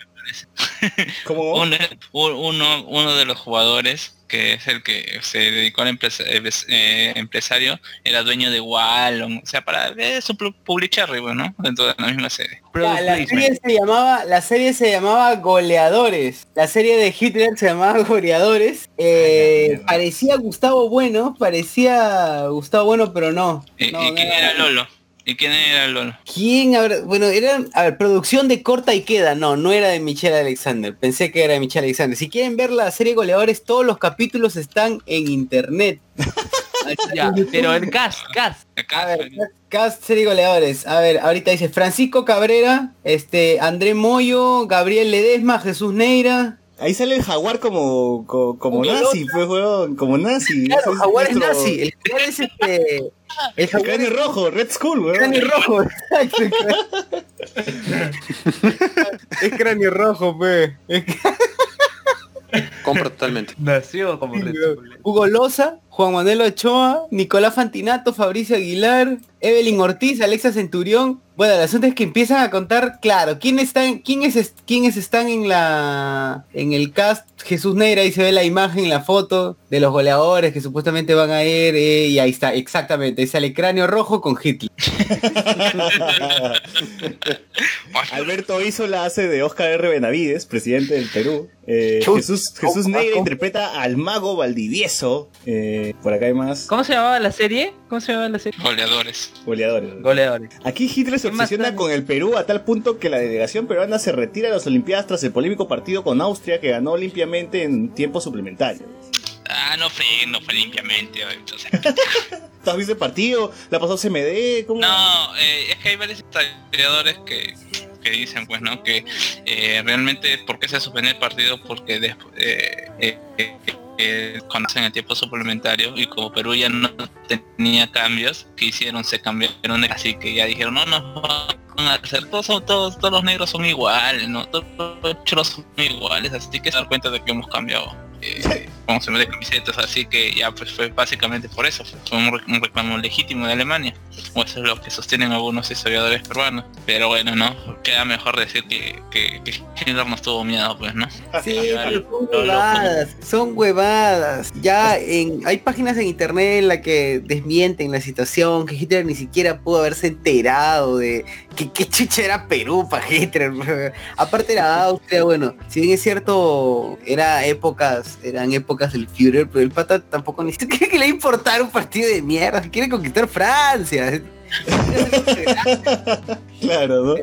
A: ¿Cómo?
E: Uno, uno, uno de los jugadores que es el que se dedicó al empresa- eh, eh, empresario, era dueño de Wallon, o sea, para es un pu- publicharry, bueno, dentro de la misma serie.
B: La, serie se llamaba, la serie se llamaba Goleadores. La serie de Hitler se llamaba Goleadores. Eh,
A: mierda.
B: parecía Gustavo Bueno, parecía Gustavo Bueno, pero no.
E: ¿Y,
B: No,
E: y
B: no
E: quién era Lolo? ¿Y quién era Lolo?
B: ¿Quién habrá? Bueno, era, a ver, producción de corta y queda, no, no era de Michelle Alexander, pensé que era de Michelle Alexander. Si quieren ver la serie Goleadores, todos los capítulos están en internet.
D: Ya, pero el cast, cast.
B: A ver, cast serie goleadores. A ver, ahorita dice Francisco Cabrera, este, André Moyo, Gabriel Ledesma, Jesús Neira,
A: Ahí sale el jaguar como, co- como,
B: Como
A: nazi, pues, weón, como nazi.
B: Claro,
A: Ese
B: Jaguar es
A: nuestro-
B: nazi. El Jaguar es este. El
A: El
B: Jaguar
A: cráneo
B: es
A: rojo, Red Skull, weón.
B: cráneo rojo. exacto. es cráneo rojo, pe. Es
C: Compra totalmente.
D: Nació como Red Bull.
B: Hugo Loza, Juan Manuel Ochoa, Nicolás Fantinato, Fabricio Aguilar, Evelyn Ortiz, Alexa Centurión. Bueno, el asunto es que empiezan a contar, claro, quién están, quiénes, quiénes están en la en el cast. Jesús Neira, ahí se ve la imagen, la foto de los goleadores que supuestamente van a ir, eh, y ahí está, exactamente, ahí sale cráneo rojo con Hitler.
A: Alberto Isola hace de Oscar R. Benavides, presidente del Perú. Eh. Jesús, Jesús Neira interpreta al mago Valdivieso. Eh, por acá hay más
D: ¿Cómo se llamaba la serie? ¿Cómo se llamaba la serie?
E: Goleadores.
A: goleadores.
D: Goleadores.
A: Aquí Hitler se
D: ¿Qué más
A: obsesiona con el Perú a tal punto que la delegación peruana se retira de las Olimpiadas tras el polémico partido con Austria que ganó limpiamente en tiempo suplementario.
E: Ah, no fue, no fue limpiamente. o sea,
A: ¿Tú has visto el partido? ¿La pasó CMD? ¿Cómo?
E: No, eh, es que hay varios historiadores que, que dicen, pues, ¿no? Que eh, realmente, ¿por qué se suspendió el partido? Porque después, eh, eh, eh, hacen el tiempo suplementario y como Perú ya no tenía cambios, que hicieron? Se cambiaron, así que ya dijeron, no, no, van a hacer, todos, son, todos, todos los negros son iguales, ¿no? Todos los son iguales, así que se dan cuenta de que hemos cambiado. Eh, cómo se mete camisetas, así que ya pues fue básicamente por eso, fue, un, un reclamo legítimo de Alemania, o eso es lo que sostienen algunos historiadores peruanos, pero bueno, no, queda mejor decir que, que, que Hitler no estuvo miedo, pues, ¿no?
B: Sí, son
E: lo- lo-
B: huevadas, son huevadas. Ya en, hay páginas en internet en la que desmienten la situación, que Hitler ni siquiera pudo haberse enterado de que qué chucha era Perú para Hitler. Aparte era Austria, bueno, si bien es cierto, era épocas, eran épocas del Führer, pero el pata tampoco ni siquiera que le importar un partido de mierda, quiere conquistar Francia.
A: Claro, ¿no?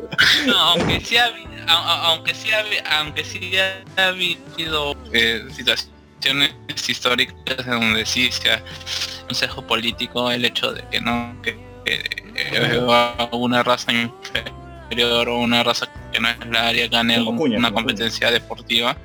E: No, aunque sí ha, habi- a- a- aunque sí ha, aunque sí ha habido eh, situaciones históricas en donde sí se ha consejo político el hecho de que no que, que, eh, una raza inferior o una raza que no es la área gane
A: Como Cuña,
E: una
A: como
E: competencia deportiva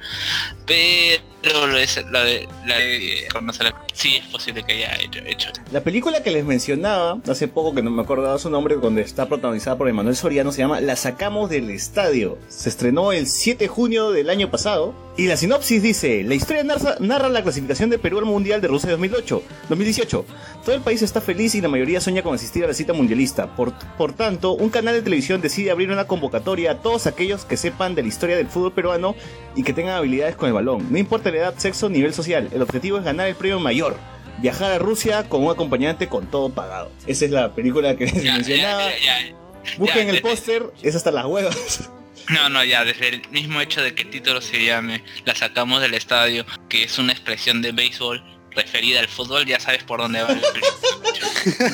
E: pero lo es la de la de conocer sí es posible que haya hecho, hecho
A: La película que les mencionaba hace poco, que no me acordaba su nombre, donde está protagonizada por Emanuel Soriano, se llama La sacamos del estadio. Se estrenó el 7 de junio del año pasado. Y la sinopsis dice, la historia narra, narra la clasificación de Perú al Mundial de Rusia 2008, 2018. Todo el país está feliz y la mayoría sueña con asistir a la cita mundialista. Por, por tanto, un canal de televisión decide abrir una convocatoria a todos aquellos que sepan de la historia del fútbol peruano y que tengan habilidades con el balón. No importa la edad, sexo, nivel social. El objetivo es ganar el premio mayor. Viajar a Rusia con un acompañante con todo pagado. Esa es la película que les
E: Ya,
A: mencionaba.
E: ya, ya, ya.
A: Busquen
E: Ya,
A: el póster, es hasta las huevas.
E: No, no, ya, desde el mismo hecho de que el título se llame La sacamos del estadio, que es una expresión de béisbol referida al fútbol, ya sabes por dónde va el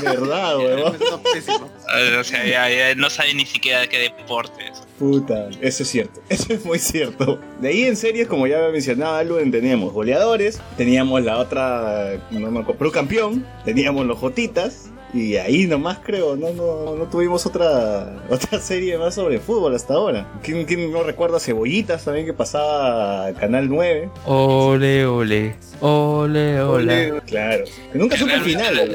A: Verdad, huevón.
E: O sea, ya, ya no sabe ni siquiera de qué deporte es.
A: Puta, eso es cierto, eso es muy cierto. De ahí en series, como ya mencionaba Aluen, teníamos goleadores, teníamos la otra, no me acuerdo, campeón, teníamos los Jotitas, y ahí nomás creo, no, no, no tuvimos otra, otra serie más sobre fútbol hasta ahora. ¿Quién, quién no recuerda Cebollitas también que pasaba a Canal 9?
D: Ole, ole. Ole, ole.
A: Claro, que nunca supe el final.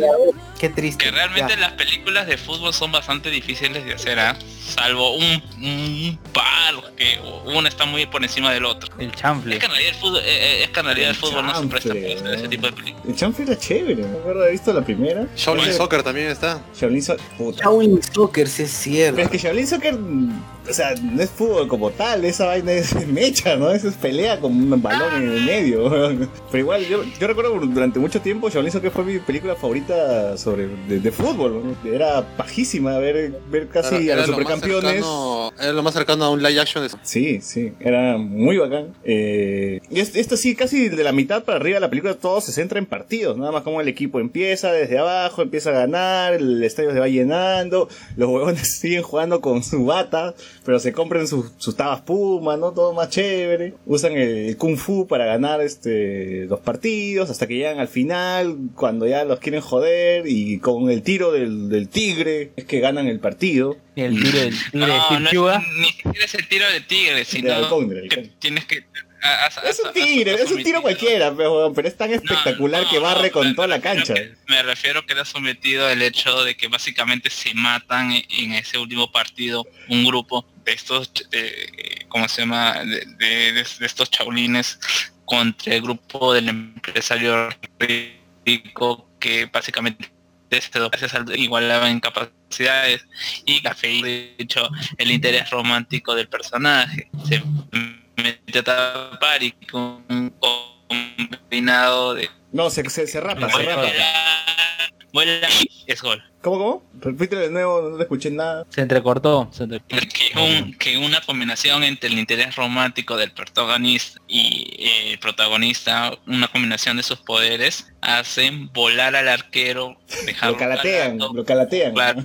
B: Qué triste.
E: Que realmente
B: Ya.
E: las películas de fútbol son bastante difíciles de hacer, ¿ah? Salvo un, un par que uno está muy por encima del otro.
D: El
E: Es
D: chanfle.
E: que en realidad el fútbol, eh, eh, es que en realidad el
A: El
E: fútbol no se presta para hacer ese tipo de películas.
A: El Chanfle era chévere, me acuerdo de haber visto la primera.
C: Shaolin Soccer también está.
A: Shaolin Soccer.
B: Shaolin Soccer, sí es cierto.
A: Pero es que Shaolin Soccer, mm, o sea, no es fútbol como tal, esa vaina es mecha, ¿no? Eso es pelea con un balón en el medio. Pero igual, yo, yo recuerdo durante mucho tiempo Shaolin Soccer fue mi película favorita sobre de, de fútbol. ¿no? Era pajísima ver, ver casi
C: Era-
A: a los
C: era lo
A: supercampeones.
C: cercano- Era lo más cercano a un live action de
A: Sí, sí, era muy bacán. Eh, y es- esto sí, casi de la mitad para arriba de la película todo se centra en partidos, nada más como el equipo empieza desde abajo, empieza a ganar, el estadio se va llenando, los huevones siguen jugando con su bata, pero se compran sus, sus tabas puma, ¿no? Todo más chévere. Usan el, kung fu para ganar este los partidos hasta que llegan al final, cuando ya los quieren joder y con el tiro del, del tigre es que ganan el partido.
D: El tiro del tigre de
E: No, no, ni siquiera es el tiro de tigre, sino
A: del
E: que
A: halcón.
E: tienes que has-
A: Es un tiro, es un tiro cualquiera, pero, pero es tan espectacular
E: no,
A: que barre con
E: me-
A: toda la cancha.
E: que- me refiero que le ha sometido el hecho de que básicamente se matan en, en ese último partido un grupo de estos, de, ¿cómo se llama? De, de- estos chaulines contra el grupo del empresario rico que básicamente gracias al- igualaba en capacidades y café de hecho el interés romántico del personaje se mete a tapar y con un combinado de
A: No, se, se, se rapa, se rapa.
E: vuela y es gol
A: ¿Cómo, cómo? Repítelo de nuevo, no te escuché nada.
D: Se entrecortó. se entre-
E: que, un- que una combinación entre el interés romántico del protagonista y eh, el protagonista, una combinación de sus poderes, hacen volar al arquero, dejarlo
A: Lo calatean, lo calatean.
E: claro,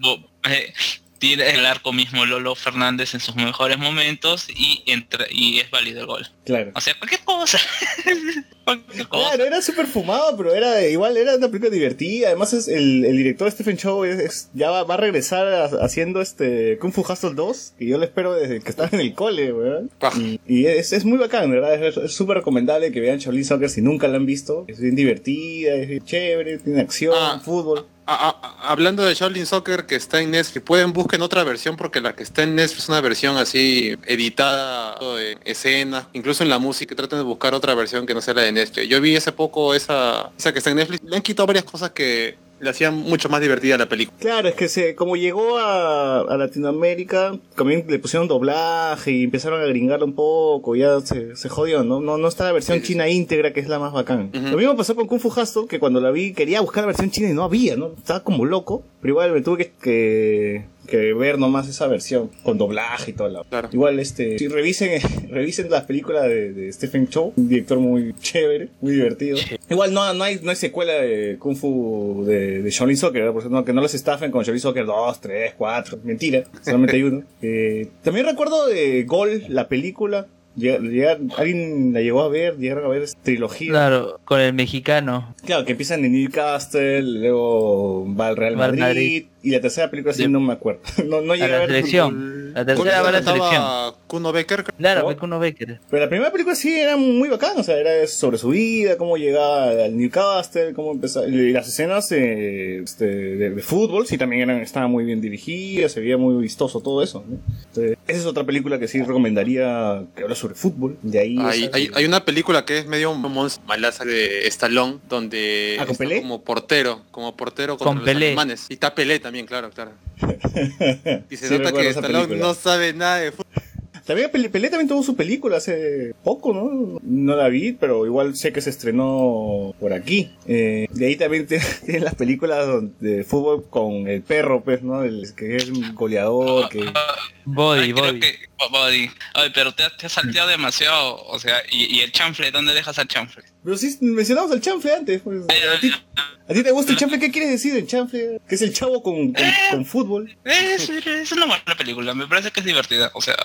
E: bo- tira el arco mismo Lolo Fernández en sus mejores momentos y entra y es válido el gol.
A: Claro.
E: O sea, cualquier cosa. cualquier cosa.
A: Claro, era súper fumado, pero era igual, era una película divertida. Además, es el, el director Stephen Chow es, es- ya va, va a regresar a- haciendo este Kung Fu Hustle 2, que yo lo espero desde que estaba en el cole, weón.
C: Paja.
A: Y, y es, es muy bacán, ¿verdad? Es es súper recomendable que vean Shaolin Soccer si nunca la han visto. Es bien divertida, es bien chévere, tiene acción,
C: Ah.
A: fútbol.
C: Hablando de Shaolin Soccer que está en Netflix, pueden busquen otra versión porque la que está en Netflix es una versión así editada de escenas, incluso en la música traten de buscar otra versión que no sea la de Netflix. Yo vi hace poco esa, esa que está en Netflix, le han quitado varias cosas que le hacían mucho más divertida la película.
A: Claro, es que se, como llegó a, a Latinoamérica, también le pusieron doblaje y empezaron a gringarlo un poco, ya se, se jodió, ¿no? No, no está la versión
C: Sí, sí,
A: china íntegra, que es la más bacán. Lo mismo pasó con Kung Fu Hustle, que cuando la vi quería buscar la versión china y no había, ¿no? Estaba como loco, pero igual me tuve que, que, que ver nomás esa versión, con doblaje y todo lo
C: Claro.
A: Igual, este, si revisen, revisen las películas de, de Stephen Chow, un director muy chévere, muy divertido. Igual no, no hay, no hay secuela de Kung Fu de, de Shaolin Soccer, ¿verdad? Por no, que no los estafen con Shaolin Soccer 2, 3, 4, mentira, solamente hay uno. Eh, también recuerdo de Gol, la película. Llega- llega- ¿Alguien la llegó a ver? ¿Llegaron a ver esa trilogía?
D: Claro, con el mexicano.
A: Claro, que empiezan en Newcastle, luego va al Real Madrid,
D: Madrid.
A: y la tercera película sí no me acuerdo. No, no
D: A
A: llegué a
D: la
A: ver
D: selección. La tercera va a la selección.
C: Kuno Becker.
D: Claro,
A: ¿No?
D: fue con uno Becker.
A: Pero la primera película sí era muy bacán, o sea, era sobre su vida, cómo llegaba al Newcastle, cómo empezaba, y las escenas eh, este, de, de fútbol sí también eran, estaban muy bien dirigidas, se veía muy vistoso todo eso. ¿no? Entonces, esa es otra película que sí recomendaría que habla sobre fútbol, de ahí...
C: Hay, hay, hay una película que es medio monstruo malaza de Stallone donde
A: ¿Ah, con
C: está
A: Pelé?
C: como portero, como portero contra
D: Con
C: los
D: Pelé.
C: alemanes. Y está Pelé también, claro, claro. Y se
A: Sí,
C: nota que Stallone
A: película.
C: no sabe nada de fútbol.
A: También Pelé, Pelé también tuvo su película hace poco, ¿no? No la vi, pero igual sé que se estrenó por aquí. Eh, de ahí también tienen las películas de fútbol con el perro, pues, ¿no? El que es un goleador, que...
D: Body,
E: Ay, creo
D: body.
E: que- body. Ay, pero te, has- te has salteado demasiado, o sea, y, y el chanfle, ¿dónde dejas al chanfle?
A: Pero sí mencionamos al chanfle antes. pues. ¿A, ti, a ti te gusta el chanfle? ¿Qué quieres decir el chanfle? Que es el chavo con, con, con fútbol.
E: Es, es una buena película, me parece que es divertida, o sea,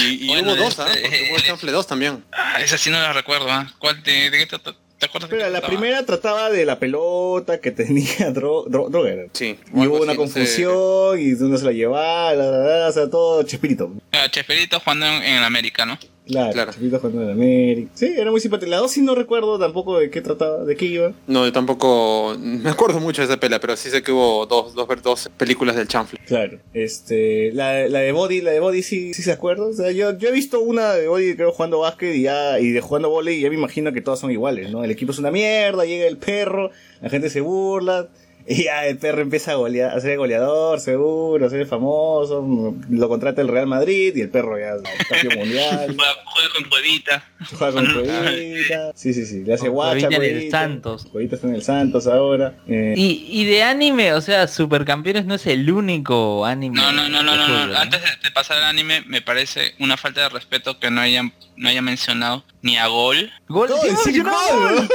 C: Y, y
E: Bueno,
C: hubo dos, Porque hubo el Chanfle 2 también.
E: ah, esa sí no la recuerdo, ¿ah? ¿Cuál te, de qué te, te acuerdas?
A: Pero la
E: trataba?
A: primera trataba de la pelota que tenía dro, dro- droga. era.
C: Sí.
A: Y hubo una
C: así, no sé.
A: confusión y uno se la llevaba, la, la, la, o sea, todo chespirito.
E: Ah, Chespirito jugando en, en América, ¿no?
A: Claro,
C: Claro.
A: Chespirito jugando en América. Sí, era muy simpático. La dos sí no recuerdo tampoco de qué trataba, de qué iba.
C: No, yo tampoco me acuerdo mucho de esa pela, pero sí sé que hubo dos, dos, dos películas del Chanfle.
A: Claro. Este, la, la de Body, la de Body sí, sí se acuerda. O sea, yo, yo he visto una de Body creo jugando básquet y ya, y de jugando volei y ya me imagino que todas son iguales, ¿no? El equipo es una mierda, llega el perro, la gente se burla. Y ya el perro empieza a, golear, a ser goleador, seguro, a ser famoso, lo contrata el Real Madrid y el perro ya es campeón mundial,
E: Juega, juega con Cuevita.
A: juega con Cuevita, sí, sí, sí, le hace guacha,
D: Cuevita en el. Santos.
A: Cuevita está en el Santos ahora. eh,
D: Y, y de anime, o sea, Supercampeones no es el único anime.
E: No, no, no, no, no, no.
D: fútbol,
E: Antes de, pasar al anime, me parece una falta de respeto que no hayan no haya mencionado ni a Gol.
D: Gol, sí,
A: sí, gol,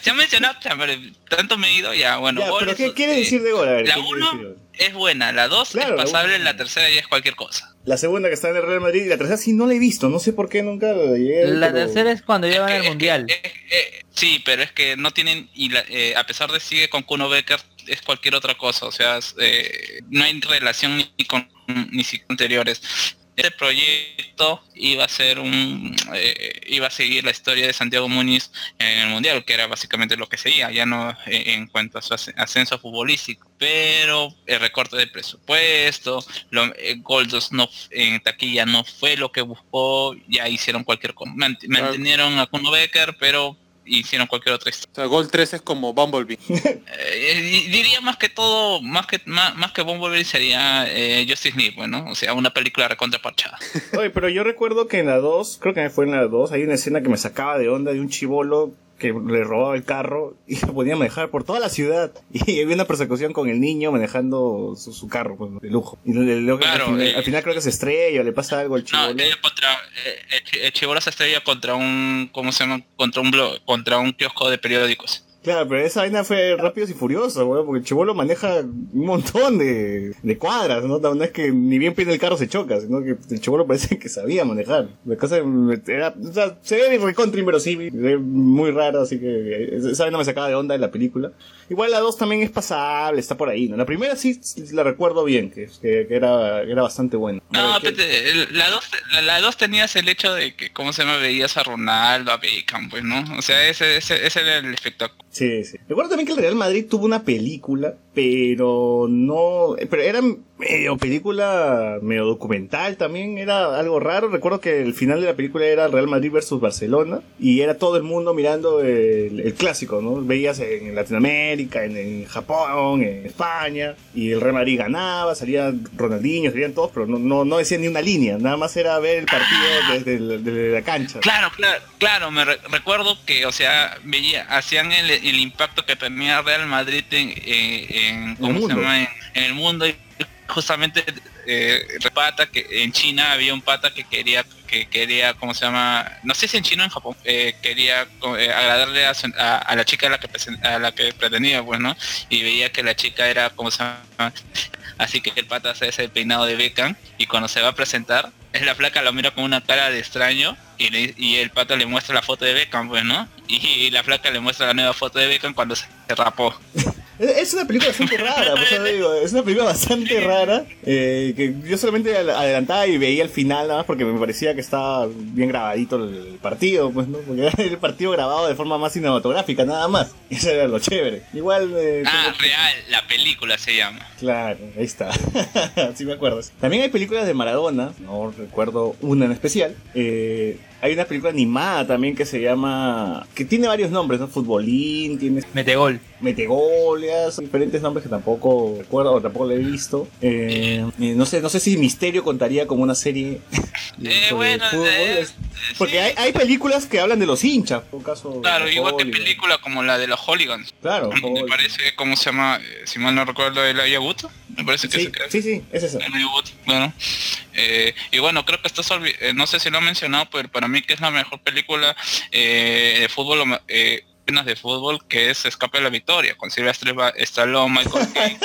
E: se ha mencionado, tanto me he ido, ya, bueno,
A: ya,
E: Gol
A: pero
E: es-
A: ¿qué quiere
E: eh,
A: decir de gol? A ver,
E: La
A: ¿qué quiere
E: 1
A: decir de gol?
E: es buena, la 2
A: Claro,
E: es
A: la
E: pasable, la tercera ya es cualquier cosa.
A: La segunda que está en el Real Madrid y la tercera sí no la he visto, no sé por qué nunca la llegué.
D: La
A: pero-
D: tercera es cuando ya van
E: Es
D: al
E: que-
D: mundial.
E: es eh, sí, pero es que no tienen, y la- eh, a pesar de sigue con Kuno Becker, es cualquier otra cosa, o sea, es, eh, no hay relación ni con ni si- anteriores. Este proyecto iba a ser un eh, iba a seguir la historia de Santiago Muñiz en el mundial que era básicamente lo que seguía ya no en cuanto a su asc- ascenso futbolístico pero el recorte de presupuesto lo, eh, Goldos no en taquilla no fue lo que buscó ya hicieron cualquier cosa Mant-
C: Claro.
E: mantenieron a Kuno Becker pero hicieron cualquier otra historia
C: O sea, Gol 3 es como Bumblebee.
E: Eh, di- diría más que todo, más que más, más que Bumblebee sería eh, Justice League, bueno, o sea, una película recontra parchada.
A: Oye, pero yo recuerdo que en la 2, creo que fue en la 2, hay una escena que me sacaba de onda de un chivolo que le robaba el carro y lo podía manejar por toda la ciudad. Y había una persecución con el niño manejando su, su carro pues, de lujo. Y
E: Claro,
A: al, final,
E: eh.
A: al final creo que se estrella le pasa algo al
E: No,
A: chivolo.
E: ella contra eh, el el Chibolo se estrella contra un, ¿cómo se llama? Contra un blog, contra un kiosco de periódicos.
A: Claro, pero esa vaina fue rápidos y furiosos, weón, porque el chivolo maneja un montón de, de cuadras, ¿no? No es que ni bien pide el carro se choca, sino que el chivolo parece que sabía manejar. La cosa era, o sea, se ve recontra inverosímil, muy raro, así que esa vaina me sacaba de onda de la película. Igual la 2 también es pasable, está por ahí, ¿no? La primera sí la recuerdo bien, que, que, que era, que era bastante buena.
E: No,
A: A ver, ¿qué-
E: pero la dos, la, la dos tenías el hecho de que, ¿cómo se llama? Veías a Ronaldo, a Beckham, pues, ¿no? O sea, ese, ese, ese era el espectáculo.
A: Sí, sí. Recuerdo también que el Real Madrid tuvo una película, pero no, pero era medio película, medio documental también, era algo raro. Recuerdo que el final de la película era Real Madrid versus Barcelona y era todo el mundo mirando el, clásico, ¿no? Veías en Latinoamérica, en, en Japón, en España y el Real Madrid ganaba, salían Ronaldinho, salían todos, pero no, no, no decían ni una línea, nada más era ver el partido desde, la cancha.
E: Claro, claro, claro, me re- recuerdo que, o sea, veía, hacían el, el impacto que tenía Real Madrid en- ¿cómo
A: mundo.
E: se llama? En, en el mundo. Y justamente eh, repata que en China había un pata que quería que quería cómo se llama no sé si en China o en Japón eh, quería eh, agradarle a, a- a la chica a la que a la que pretendía pues no y veía que la chica era como se llama así que el pata hace ese peinado de Beckham y cuando se va a presentar es la flaca lo mira con una cara de extraño y, le- y el pata le muestra la foto de Beckham pues no y, y la flaca le muestra la nueva foto de Beckham cuando se rapó
A: Es una película bastante rara, por eso digo, es una película bastante rara, eh, que yo solamente adelantaba y veía el final nada más porque me parecía que estaba bien grabadito el partido, pues no, porque era el partido grabado de forma más cinematográfica, nada más. Eso era lo chévere. Igual, eh,
E: ah real la película se llama
A: claro, ahí está, sí me acuerdo. También hay películas de Maradona, no recuerdo una en especial. eh, hay una película animada también que se llama, que tiene varios nombres, ¿no? Futbolín, tiene
D: Metegol.
A: Metegolias, diferentes nombres que tampoco recuerdo o tampoco lo he visto. Eh, eh, no sé, no sé si Misterio contaría como una serie
E: Eh, bueno,
A: fútbol.
E: eh,
A: Es- Porque hay, hay películas que hablan de los hinchas, por caso.
E: Claro,
A: de
E: igual que
A: Hollywood.
E: película como la de los Hooligans.
A: Claro,
E: Me parece, ¿cómo se llama? Eh, Si mal no recuerdo, el Ayaguto. Me parece que
A: Sí,
E: se queda.
A: sí, sí, es esa.
E: El Ayaguto, bueno. Eh, y bueno, creo que estás eh, no sé si lo han mencionado, pero para mí que es la mejor película eh, de fútbol, de fútbol, que es Escape de la Victoria, con Sylvester Ba- Stallone, Michael Caine.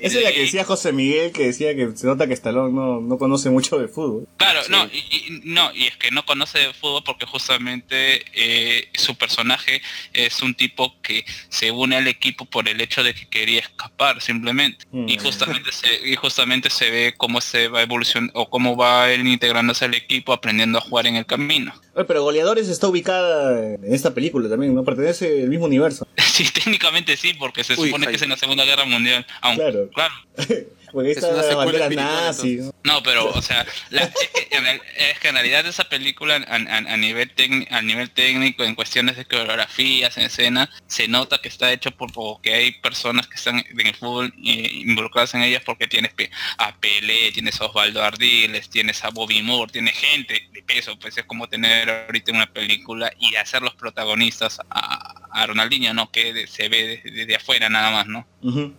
A: Esa es la que decía José Miguel, que decía que se nota que Stallone no, no conoce mucho de fútbol.
E: Claro, no, y, y- no, y es que no conoce de fútbol porque justamente eh, su personaje es un tipo que se une al equipo por el hecho de que quería escapar simplemente. Y
A: Mm.
E: justamente se, y justamente se ve cómo se va evolucionando o cómo va él integrándose al equipo, aprendiendo a jugar en el camino.
A: Oye, pero Goleadores está ubicada en esta película también, ¿no? Pertenece al mismo universo.
E: Sí, técnicamente sí, porque se
C: Uy,
E: supone que es en la Segunda Guerra Mundial. Aunque,
A: Claro.
E: claro.
A: Porque
C: Es una
A: bandera nazi. ¿no?
E: No, pero, o sea, la- es, que en real- es que en realidad esa película a, a- a nivel técnico, a nivel técnico, en cuestiones de coreografías, en escena, se nota que está hecho por porque hay personas que están en el fútbol eh, involucradas en ellas porque tienes pe- a Pelé, tienes a Osvaldo Ardiles, tienes a Bobby Moore, tienes gente de peso, pues es como tener ahorita una película y hacer los protagonistas a, a Ronaldinho, ¿no? Que se ve desde, desde afuera nada más, ¿no?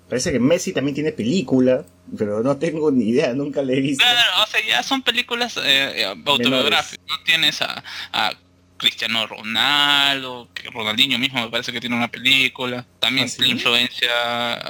A: Parece que Messi también tiene película, pero no tengo ni idea, nunca la he visto.
E: Claro, o sea, ya son películas eh, eh, autobiográficas. No tienes a, a Cristiano Ronaldo, que Ronaldinho mismo me parece que tiene una película. También
A: ¿Ah, sí?
E: la influencia,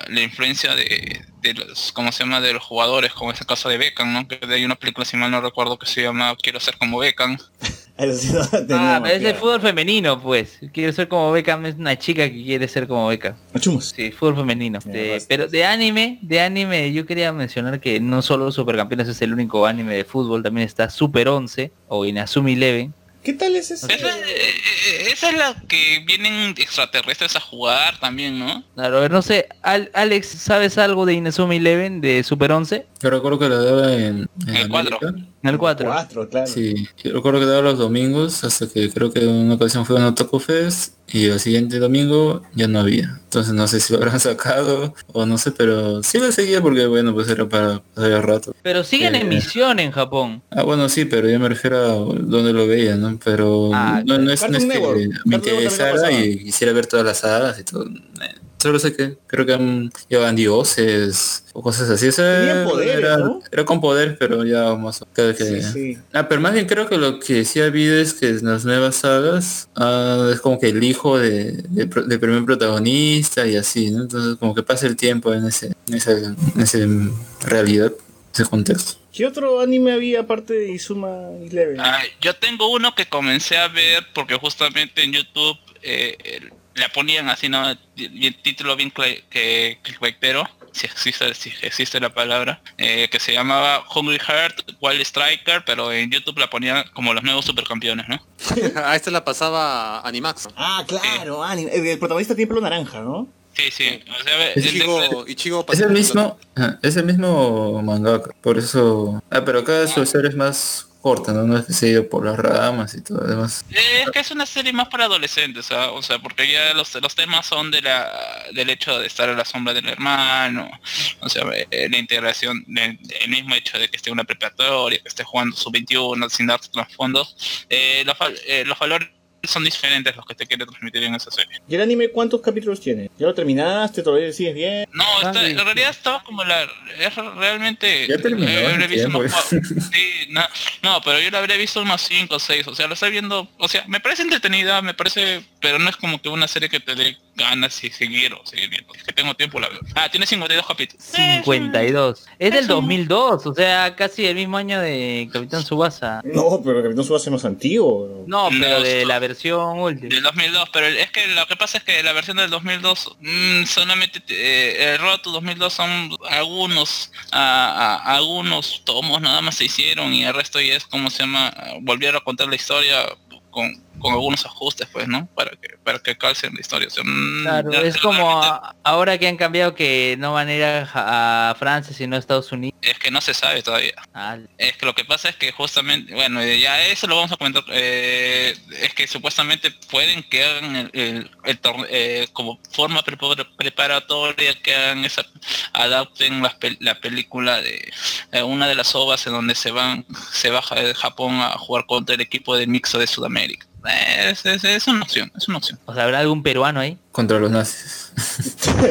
E: la influencia de, de los, ¿cómo se llama? De los jugadores, como es el caso de Beckham, ¿no? Que hay una película, si mal no recuerdo, que se llama Quiero ser como Beckham.
D: Ah, es
A: claro.
D: el fútbol femenino, pues. Quiere ser como Beckham, es una chica que quiere ser como Beckham.
A: Chumos.
D: Sí, fútbol femenino. Pero de anime, de anime, yo quería mencionar que no solo Supercampeones es el único anime de fútbol, también está Super 11 o Inazumi Eleven.
A: ¿Qué tal es eso?
E: Esa, eh, eh, esa, es la que vienen extraterrestres a jugar también, ¿no?
D: Claro, no sé, Alex, ¿sabes algo de Inazuma Eleven, de Super 11?
G: Yo recuerdo que lo daba en, en,
E: el
G: 4.
D: En el 4.
A: Cuatro, claro.
G: Sí, yo recuerdo que daba los domingos hasta que creo que una ocasión fue en Otaku Fest y el siguiente domingo ya no había. Entonces no sé si lo habrán sacado o no sé, pero sí lo seguía porque bueno, pues era para pasar el rato.
D: Pero sigue en
G: Eh.
D: emisión en Japón.
G: Ah, bueno, sí, pero yo me refiero a donde lo veía, ¿no? Pero
D: Ah,
G: no, no es, no es que me interesara y quisiera ver todas las sagas y todo. Eh, Solo sé que creo que han llevaban dioses o cosas así. O sea,
A: Tenían poderes,
G: era,
A: ¿no?
G: era con poder, pero ya más que...
A: Sí, sí.
G: Ah, pero más bien creo que lo que sí ha habido es que en las nuevas sagas ah, es como que el hijo de, de del primer protagonista y así, ¿no? Entonces como que pasa el tiempo en ese, en esa, en ese realidad, ese contexto.
A: ¿Qué otro anime había aparte de Izuma Eleven?
E: Ah, yo tengo uno que comencé a ver porque justamente en YouTube eh, el- la ponían así, ¿no? Bien- título bien que clickbaitero, si existe, si existe la palabra, eh, que se llamaba Hungry Heart Wild Striker, pero en YouTube la ponían como los nuevos supercampeones, ¿no?
C: a esta la pasaba Animax.
A: Ah, claro, anime. El, el protagonista tiene pelo naranja, ¿no?
E: Sí, sí. O sea, el-
C: Ichigo, Ichigo
G: Es el mismo, es el mismo mangaka, por eso... Ah, pero acá su serie es más corta, ¿no? No es que por las ramas y todo demás.
E: Eh, Es que es una serie más para adolescentes, ¿ah? o sea, porque ya los, los temas son de la del hecho de estar a la sombra del hermano, o sea, eh, la integración, de- el mismo hecho de que esté en una preparatoria, que esté jugando sub 21 sin dar trasfondos, eh, los, eh, los valores son diferentes los que te quiere transmitir en esa serie.
A: ¿Y el anime cuántos capítulos tiene? ¿Ya lo terminaste? ¿Todavía sigues bien?
E: No, está- en realidad estaba como la... Es realmente...
G: Ya terminó,
E: eh, habré visto sí, no, no, pero yo la habría visto unos 5 o 6, o sea, lo estoy viendo... O sea, me parece entretenida, me parece... Pero no es como que una serie que te dé ganas y seguir o seguir viendo. Es que tengo tiempo, la veo. Ah, tiene 52 capítulos. Eh,
D: 52. Es del
E: es un-
D: 2002, o sea, casi el mismo año de Capitán Subasa.
A: No, pero Capitán Subasa es más antiguo.
D: No, pero de la versión última.
E: Del 2002, pero es que lo que pasa es que la versión del 2002 mm, solamente eh, el Roto 2002 son algunos a- a- algunos tomos nada más se hicieron y el resto ya es como se llama volvieron a contar la historia con, con algunos ajustes pues no para que para que calcen la historia o sea, mm,
D: Claro, es como a- ahora que han cambiado que no van a ir a, Francia sino a Estados Unidos.
E: es que no se sabe todavía
D: Ah,
E: Es que lo que pasa es que justamente, bueno, eh, ya eso lo vamos a comentar, eh, es que supuestamente pueden que hagan el, el- eh, como forma prepa- preparatoria, que hagan esa, adapten pel- la, película de eh, una de las ovas en donde se van, se baja de Japón a jugar contra el equipo de mixo de Sudamérica. Es, es- es una opción, es una opción.
D: o sea, ¿habrá algún peruano ahí?
G: Contra los nazis.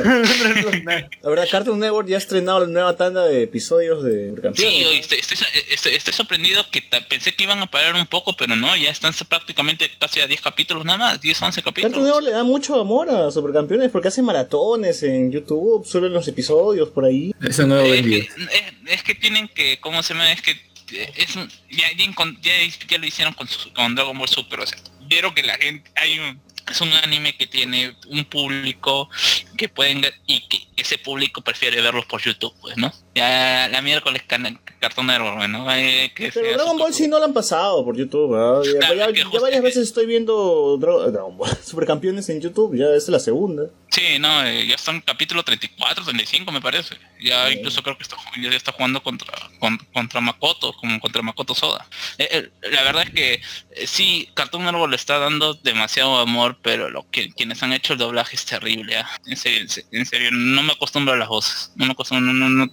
A: La verdad, Cartoon Network ya ha estrenado la nueva tanda de episodios de
E: Sí, estoy, estoy- estoy- estoy sorprendido que pensé que iban a parar un poco, pero no, ya están prácticamente casi a 10 capítulos nada más, 10, 11
A: Cartoon
E: capítulos.
A: Network le da mucho amor a Supercampeones porque hace maratones en YouTube, suben los episodios por ahí.
G: Ese nuevo
E: Es
G: vendido.
E: que, es, es que tienen que, ¿cómo se llama? Es que es un- ya, ya, ya, lo hicieron con, su- con Dragon Ball Super, o sea, vieron que la gente, hay un, es un anime que tiene un público que pueden y que ese público prefiere verlos por YouTube, pues, ¿no? Ya la miércoles can- Cartoon Network, ¿no? Que
A: Pero Dragon Ball sí no lo han pasado por YouTube. Ya,
E: Claro,
A: varias veces estoy viendo Dra- Dragon Ball Supercampeones en YouTube, ya es la segunda.
E: Sí, no, eh, ya están capítulo 34, 35 me parece. Ya incluso creo que está, ya está jugando contra con- contra Makoto, como contra Makoto Soda. Eh, eh, la verdad es que eh, sí, Cartoon Network le está dando demasiado amor, pero lo que quienes han hecho el doblaje es terrible. ¿ah? En serio, en se- en serio, no me acostumbro a las voces. No me acostumbro, no, no, no.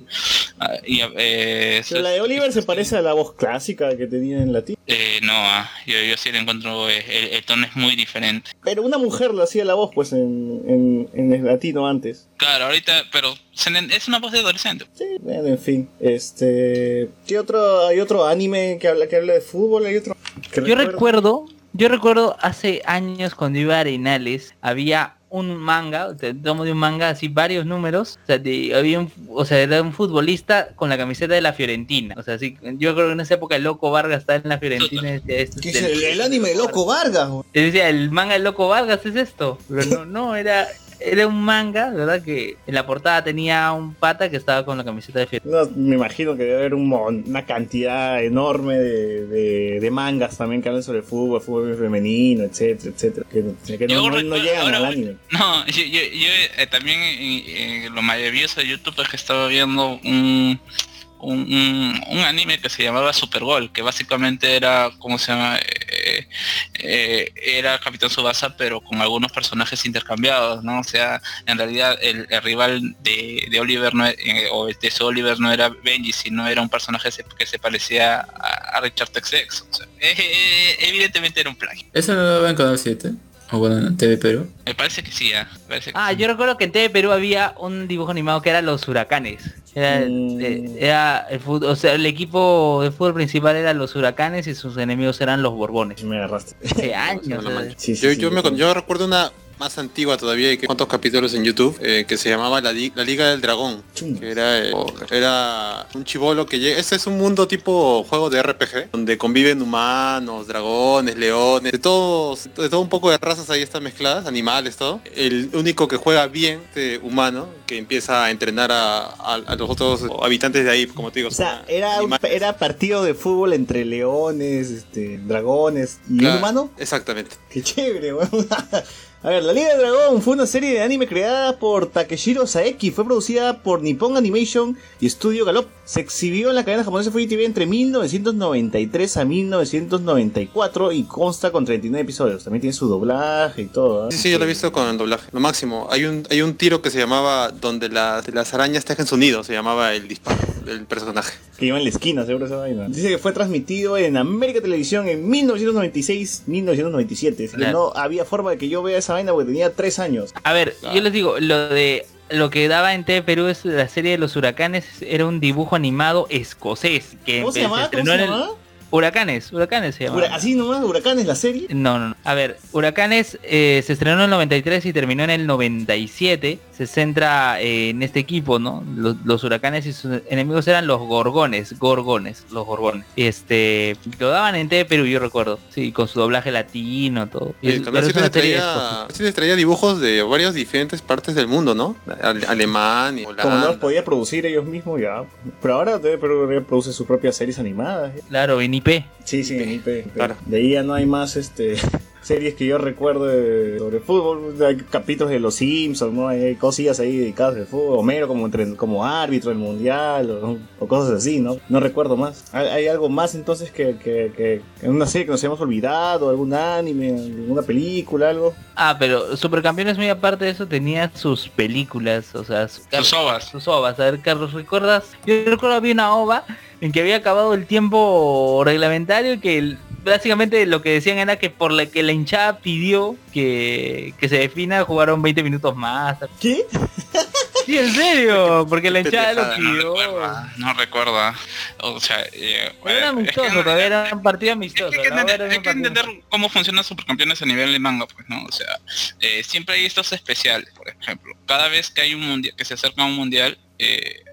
E: Ah, y, eh,
A: Pero la de Oliver se parece a la voz clásica que tenía en latín.
E: eh, no, ah, yo, yo sí le encuentro, eh, el, el tono es muy diferente.
A: Pero una mujer lo hacía la voz pues en, en, en el latino antes.
E: Claro, ahorita, pero es una voz de adolescente.
A: Sí, bueno, en fin. Este. ¿Qué otro? Hay otro anime que habla, que habla de fútbol, hay otro.
D: Yo
A: recuerdo.
D: recuerdo, yo recuerdo hace años cuando iba a Arenales, había un manga, o sea, tomo de un manga así varios números, o sea, de- había un, o sea, era un futbolista con la camiseta de la Fiorentina, o sea, así, yo creo que en esa época el Loco Vargas estaba en la Fiorentina decía, "Este
A: ¿Qué
D: es
A: el, el anime de Loco Vargas?
D: decía, el manga del Loco Vargas es esto, pero no, no, era, era un manga, ¿verdad? Que en la portada tenía un pata que estaba con la camiseta de Fiorentina.
A: No, me imagino que debe haber un mon- una cantidad enorme de, de- de mangas también que hablan sobre fútbol, fútbol femenino, etcétera, etcétera. Que, que no, llegan
E: ahora
A: al anime.
E: No, yo, yo, yo, eh, también eh, eh, lo maravilloso de YouTube es que estaba viendo un, un, un- un anime que se llamaba Supergol, que básicamente era, ¿cómo se llama? Eh, eh, era Capitán Subasa, pero con algunos personajes intercambiados, ¿no? O sea, en realidad el, el rival de, de Oliver no, eh, o el teso Oliver no era Benji, sino era un personaje se- que se parecía a, a Richard Texex. O sea, eh, eh, evidentemente era un plagio.
G: ¿Eso no lo daba en Canal 7? O bueno, en TV Perú.
E: Me parece que sí, ah, me parece que
D: Ah,
E: sí.
D: yo recuerdo que en TV Perú había un dibujo animado que era Los Huracanes. Era,
A: Mm.
D: eh, era el fut- o sea, el equipo de fútbol principal era los Huracanes y sus enemigos eran los Borbones.
A: Me agarraste.
D: Hace años.
C: No, no
D: eh.
C: manches.
A: Sí, sí,
C: yo,
A: sí,
C: yo, me, yo recuerdo una más antigua todavía y que cuántos capítulos en YouTube eh, que se llamaba la, Li- la Liga del Dragón
A: Chum.
C: que era eh, era un chivolo que llega este es un mundo tipo juego de RPG donde conviven humanos dragones leones de todos de todo un poco de razas ahí están mezcladas animales todo el único que juega bien este humano que empieza a entrenar a, a- a los otros habitantes de ahí como te digo
A: O sea, era, un- era partido de fútbol entre leones, este, dragones y
C: Claro,
A: un humano.
C: exactamente
A: Qué chévere, weón. A ver, La Liga del Dragón fue una serie de anime creada por Takeshiro Saeki. Fue producida por Nippon Animation y Studio Galop. Se exhibió en la cadena japonesa Fuji entre 1993 a 1994 y consta con 39 episodios. También tiene su doblaje y todo. ¿eh?
C: Sí, sí, yo lo he visto con el doblaje. Lo máximo. Hay un, hay un tiro que se llamaba donde las, las arañas tejen su nido, se llamaba el disparo del personaje.
A: Que iba en la esquina, seguro esa vaina. Dice que fue transmitido en América Televisión en 1996-1997. Así que
D: Claro.
A: no había forma de que yo vea esa vaina porque tenía 3 años.
D: A ver, yo les digo, lo de lo que daba en TV Perú es la serie de los huracanes era un dibujo animado escocés que
A: ¿Cómo se llamaba? ¿Cómo se llamaba?
D: Huracanes, huracanes se llama.
A: Así nomás, Huracanes, la serie.
D: No, no, no. A ver, Huracanes eh, se estrenó en el 93 y terminó en el 97. Se centra eh, en este equipo, ¿no? Los, los huracanes y sus enemigos eran los gorgones, gorgones, los gorgones. Este, lo daban en TV Perú, yo recuerdo. Sí, con su doblaje latino, todo. Y
C: El
D: es-
C: canal
D: pero es
C: 7
D: una
C: les
D: serie
C: traía, sí dibujos de varias diferentes partes del mundo, ¿no? Ale- Alemán y
A: Como no los
C: Holanda.
A: podía producir ellos mismos, ya. Pero ahora TV Perú produce sus propias series animadas. ¿eh?
D: Claro, en IP.
A: Sí, sí, en IP.
C: Claro.
A: De ahí ya no hay más este series que yo recuerdo de- sobre fútbol. Hay capítulos de los Simpsons, ¿no? Hay cosillas ahí dedicadas al fútbol. Homero como, como árbitro del mundial o, o cosas así, ¿no? No recuerdo más. ¿Hay, hay algo más entonces que, que, que en una serie que nos hayamos olvidado? ¿Algún anime? ¿Alguna película? ¿Algo?
D: Ah, pero Supercampeones muy aparte de eso tenía sus películas, o sea, su-
E: Sus ovas.
D: sus ovas. A ver, Carlos, ¿recuerdas? Yo recuerdo había una ova en que había acabado el tiempo reglamentario y que el- básicamente lo que decían era que por la que la hinchada pidió que, que se defina jugaron 20 minutos más.
A: ¿Qué?
D: Sí, en serio, porque la hinchada lo pidió.
E: No recuerdo, ah, no recuerdo. ah. O sea, eh,
D: Era
E: es que
D: amistoso, todavía era un partido amistoso.
E: hay que entender cómo funcionan supercampeones a nivel de manga, pues, ¿no? O sea, eh, siempre hay estos especiales, por ejemplo. Cada vez que hay un mundial, que se acerca a un mundial, eh,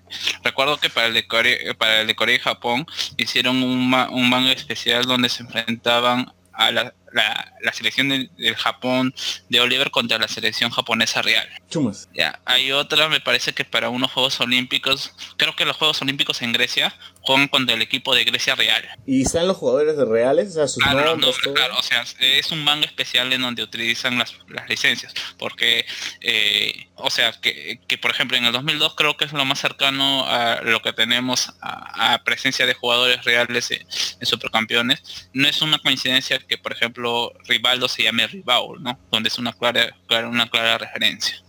E: recuerdo que para el de Corea, para el de Corea y Japón hicieron un, ma- manga especial donde se enfrentaban a la, la- selección del Japón de Oliver contra la selección japonesa real.
A: Chumas.
E: Ya, hay otra, me parece que para unos Juegos Olímpicos, creo que los Juegos Olímpicos en Grecia juegan contra el equipo de Grecia Real.
A: ¿Y están los jugadores de reales? O sea, sus
E: Ah, no, claro, o sea, es un manga especial en donde utilizan las, las licencias, porque, eh, o sea, que, que, por ejemplo en el 2002 creo que es lo más cercano a lo que tenemos a, a presencia de jugadores reales en, en Supercampeones. No es una coincidencia que, por ejemplo, Rivaldo se llame Rival, ¿no? Donde es una clara, clara- una clara referencia.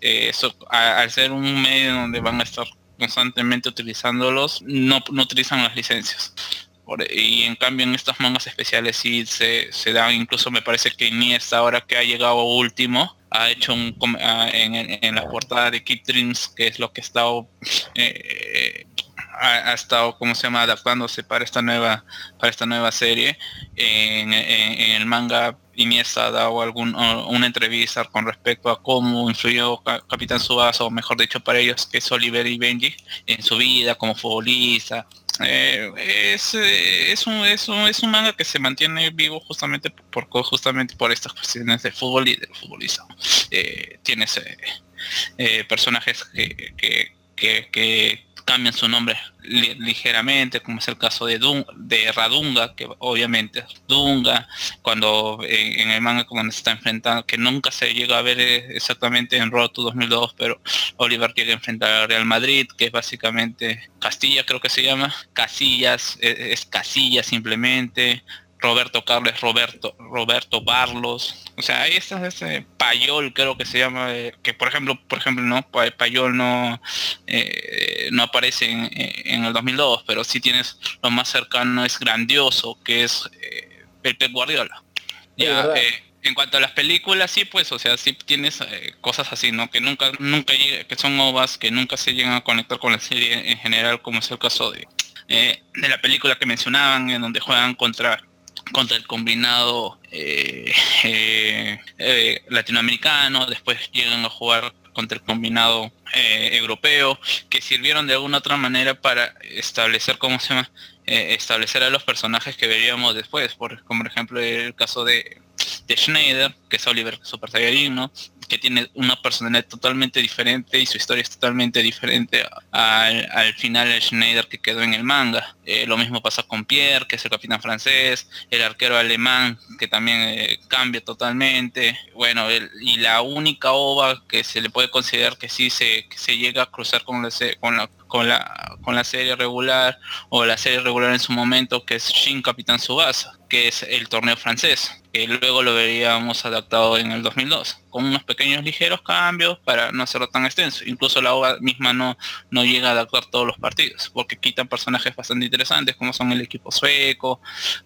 E: Eh, eso, a- al ser un medio donde van a estar constantemente utilizándolos, no, no utilizan las licencias. Y en cambio en estos mangas especiales sí se, se dan, incluso me parece que Iniesta ahora que ha llegado último, ha hecho un en, en- la portada de Kid Dreams, que es lo que he estado eh, ha, ha estado, ¿cómo se llama?, adaptándose para esta nueva, para esta nueva serie. En- en el manga Iniesta ha dado algún, una entrevista con respecto a cómo influyó Ca- Capitán Subasa, o mejor dicho para ellos, que es Oliver y Benji, en su vida como futbolista. Eh, es, eh, es, un, es, un, es un manga que se mantiene vivo justamente por, justamente por estas cuestiones de fútbol y del futbolista. Eh, tienes personajes que, que- que cambian su nombre li- ligeramente, como es el caso de, Dun- Radunga, que obviamente es Dunga, cuando eh, en el manga cuando se está enfrentando, que nunca se llega a ver eh, exactamente en Road to 2002, pero Oliver llega a enfrentar al Real Madrid, que es básicamente Castilla creo que se llama, Casillas, eh, es Casillas simplemente, Roberto Carles, Roberto, Roberto Barlos, o sea, ahí está ese Payol creo que se llama, eh, que por ejemplo, por ejemplo, no, Pa- Payol no, eh, no aparece en, en el 2002, pero sí tienes lo más cercano es grandioso, que es eh, el Pep Guardiola. Ya, eh, en cuanto a las películas, sí, pues, o sea, sí tienes cosas así, ¿no? Que nunca, nunca llega- que son ovas, que nunca se llegan a conectar con la serie en general, como es el caso de, de la película que mencionaban, en donde juegan contra contra el combinado eh, eh, eh, latinoamericano, después llegan a jugar contra el combinado europeo, que sirvieron de alguna otra manera para establecer, ¿cómo se llama? Establecer a los personajes que veríamos después, por, como por ejemplo el caso de, de Schneider, que es Oliver Super Saiyajin. Que tiene una personalidad totalmente diferente y su historia es totalmente diferente al, al final de Schneider que quedó en el manga. Eh, lo mismo pasa con Pierre, que es el capitán francés, el arquero alemán, que también eh, cambia totalmente. Bueno, el- y la única ova que se le puede considerar que sí se, se llega a cruzar con la, con la con la con la serie regular o la serie regular en su momento que es Shin Capitán Subasa que es el torneo francés que luego lo veríamos adaptado en el 2002 con unos pequeños ligeros cambios para no hacerlo tan extenso. Incluso la OVA misma no no llega a adaptar todos los partidos porque quitan personajes bastante interesantes como son el equipo sueco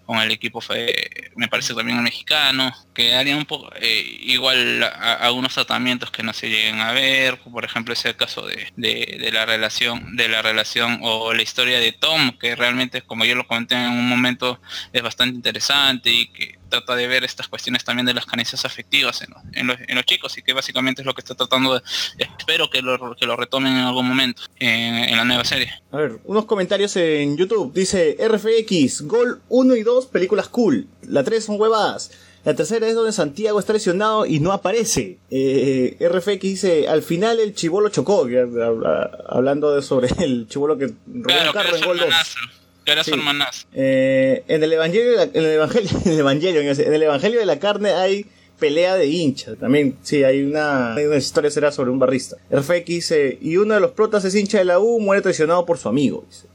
E: con el equipo fe- me parece también el mexicano que harían un poco eh, igual algunos tratamientos que no se lleguen a ver por ejemplo es el caso de, de- la relación de la relación o la historia de Tom que realmente como yo lo comenté en un momento es bastante interesante y que trata de ver estas cuestiones también de las carencias afectivas en los, los chicos y que básicamente es lo que está tratando de espero que lo, que lo retomen en algún momento en, en la nueva serie
A: A ver, unos comentarios en YouTube. Dice RFX, Gol 1 y 2, películas cool. La 3 son huevadas. La tercera es donde Santiago está lesionado y no aparece. Eh, RFX dice, al final el chivolo chocó, hablando de sobre el chivolo que robó
E: claro
A: carro en
E: su
A: Gol 2.
E: hermanazo que era su
A: Sí. Eh, en el evangelio, en el evangelio, en el evangelio, en el evangelio de la carne hay pelea de hinchas. También, sí, hay una, hay una historia será sobre un barrista. RFX dice, y uno de los protas es hincha de la U, muere traicionado por su amigo. Dice.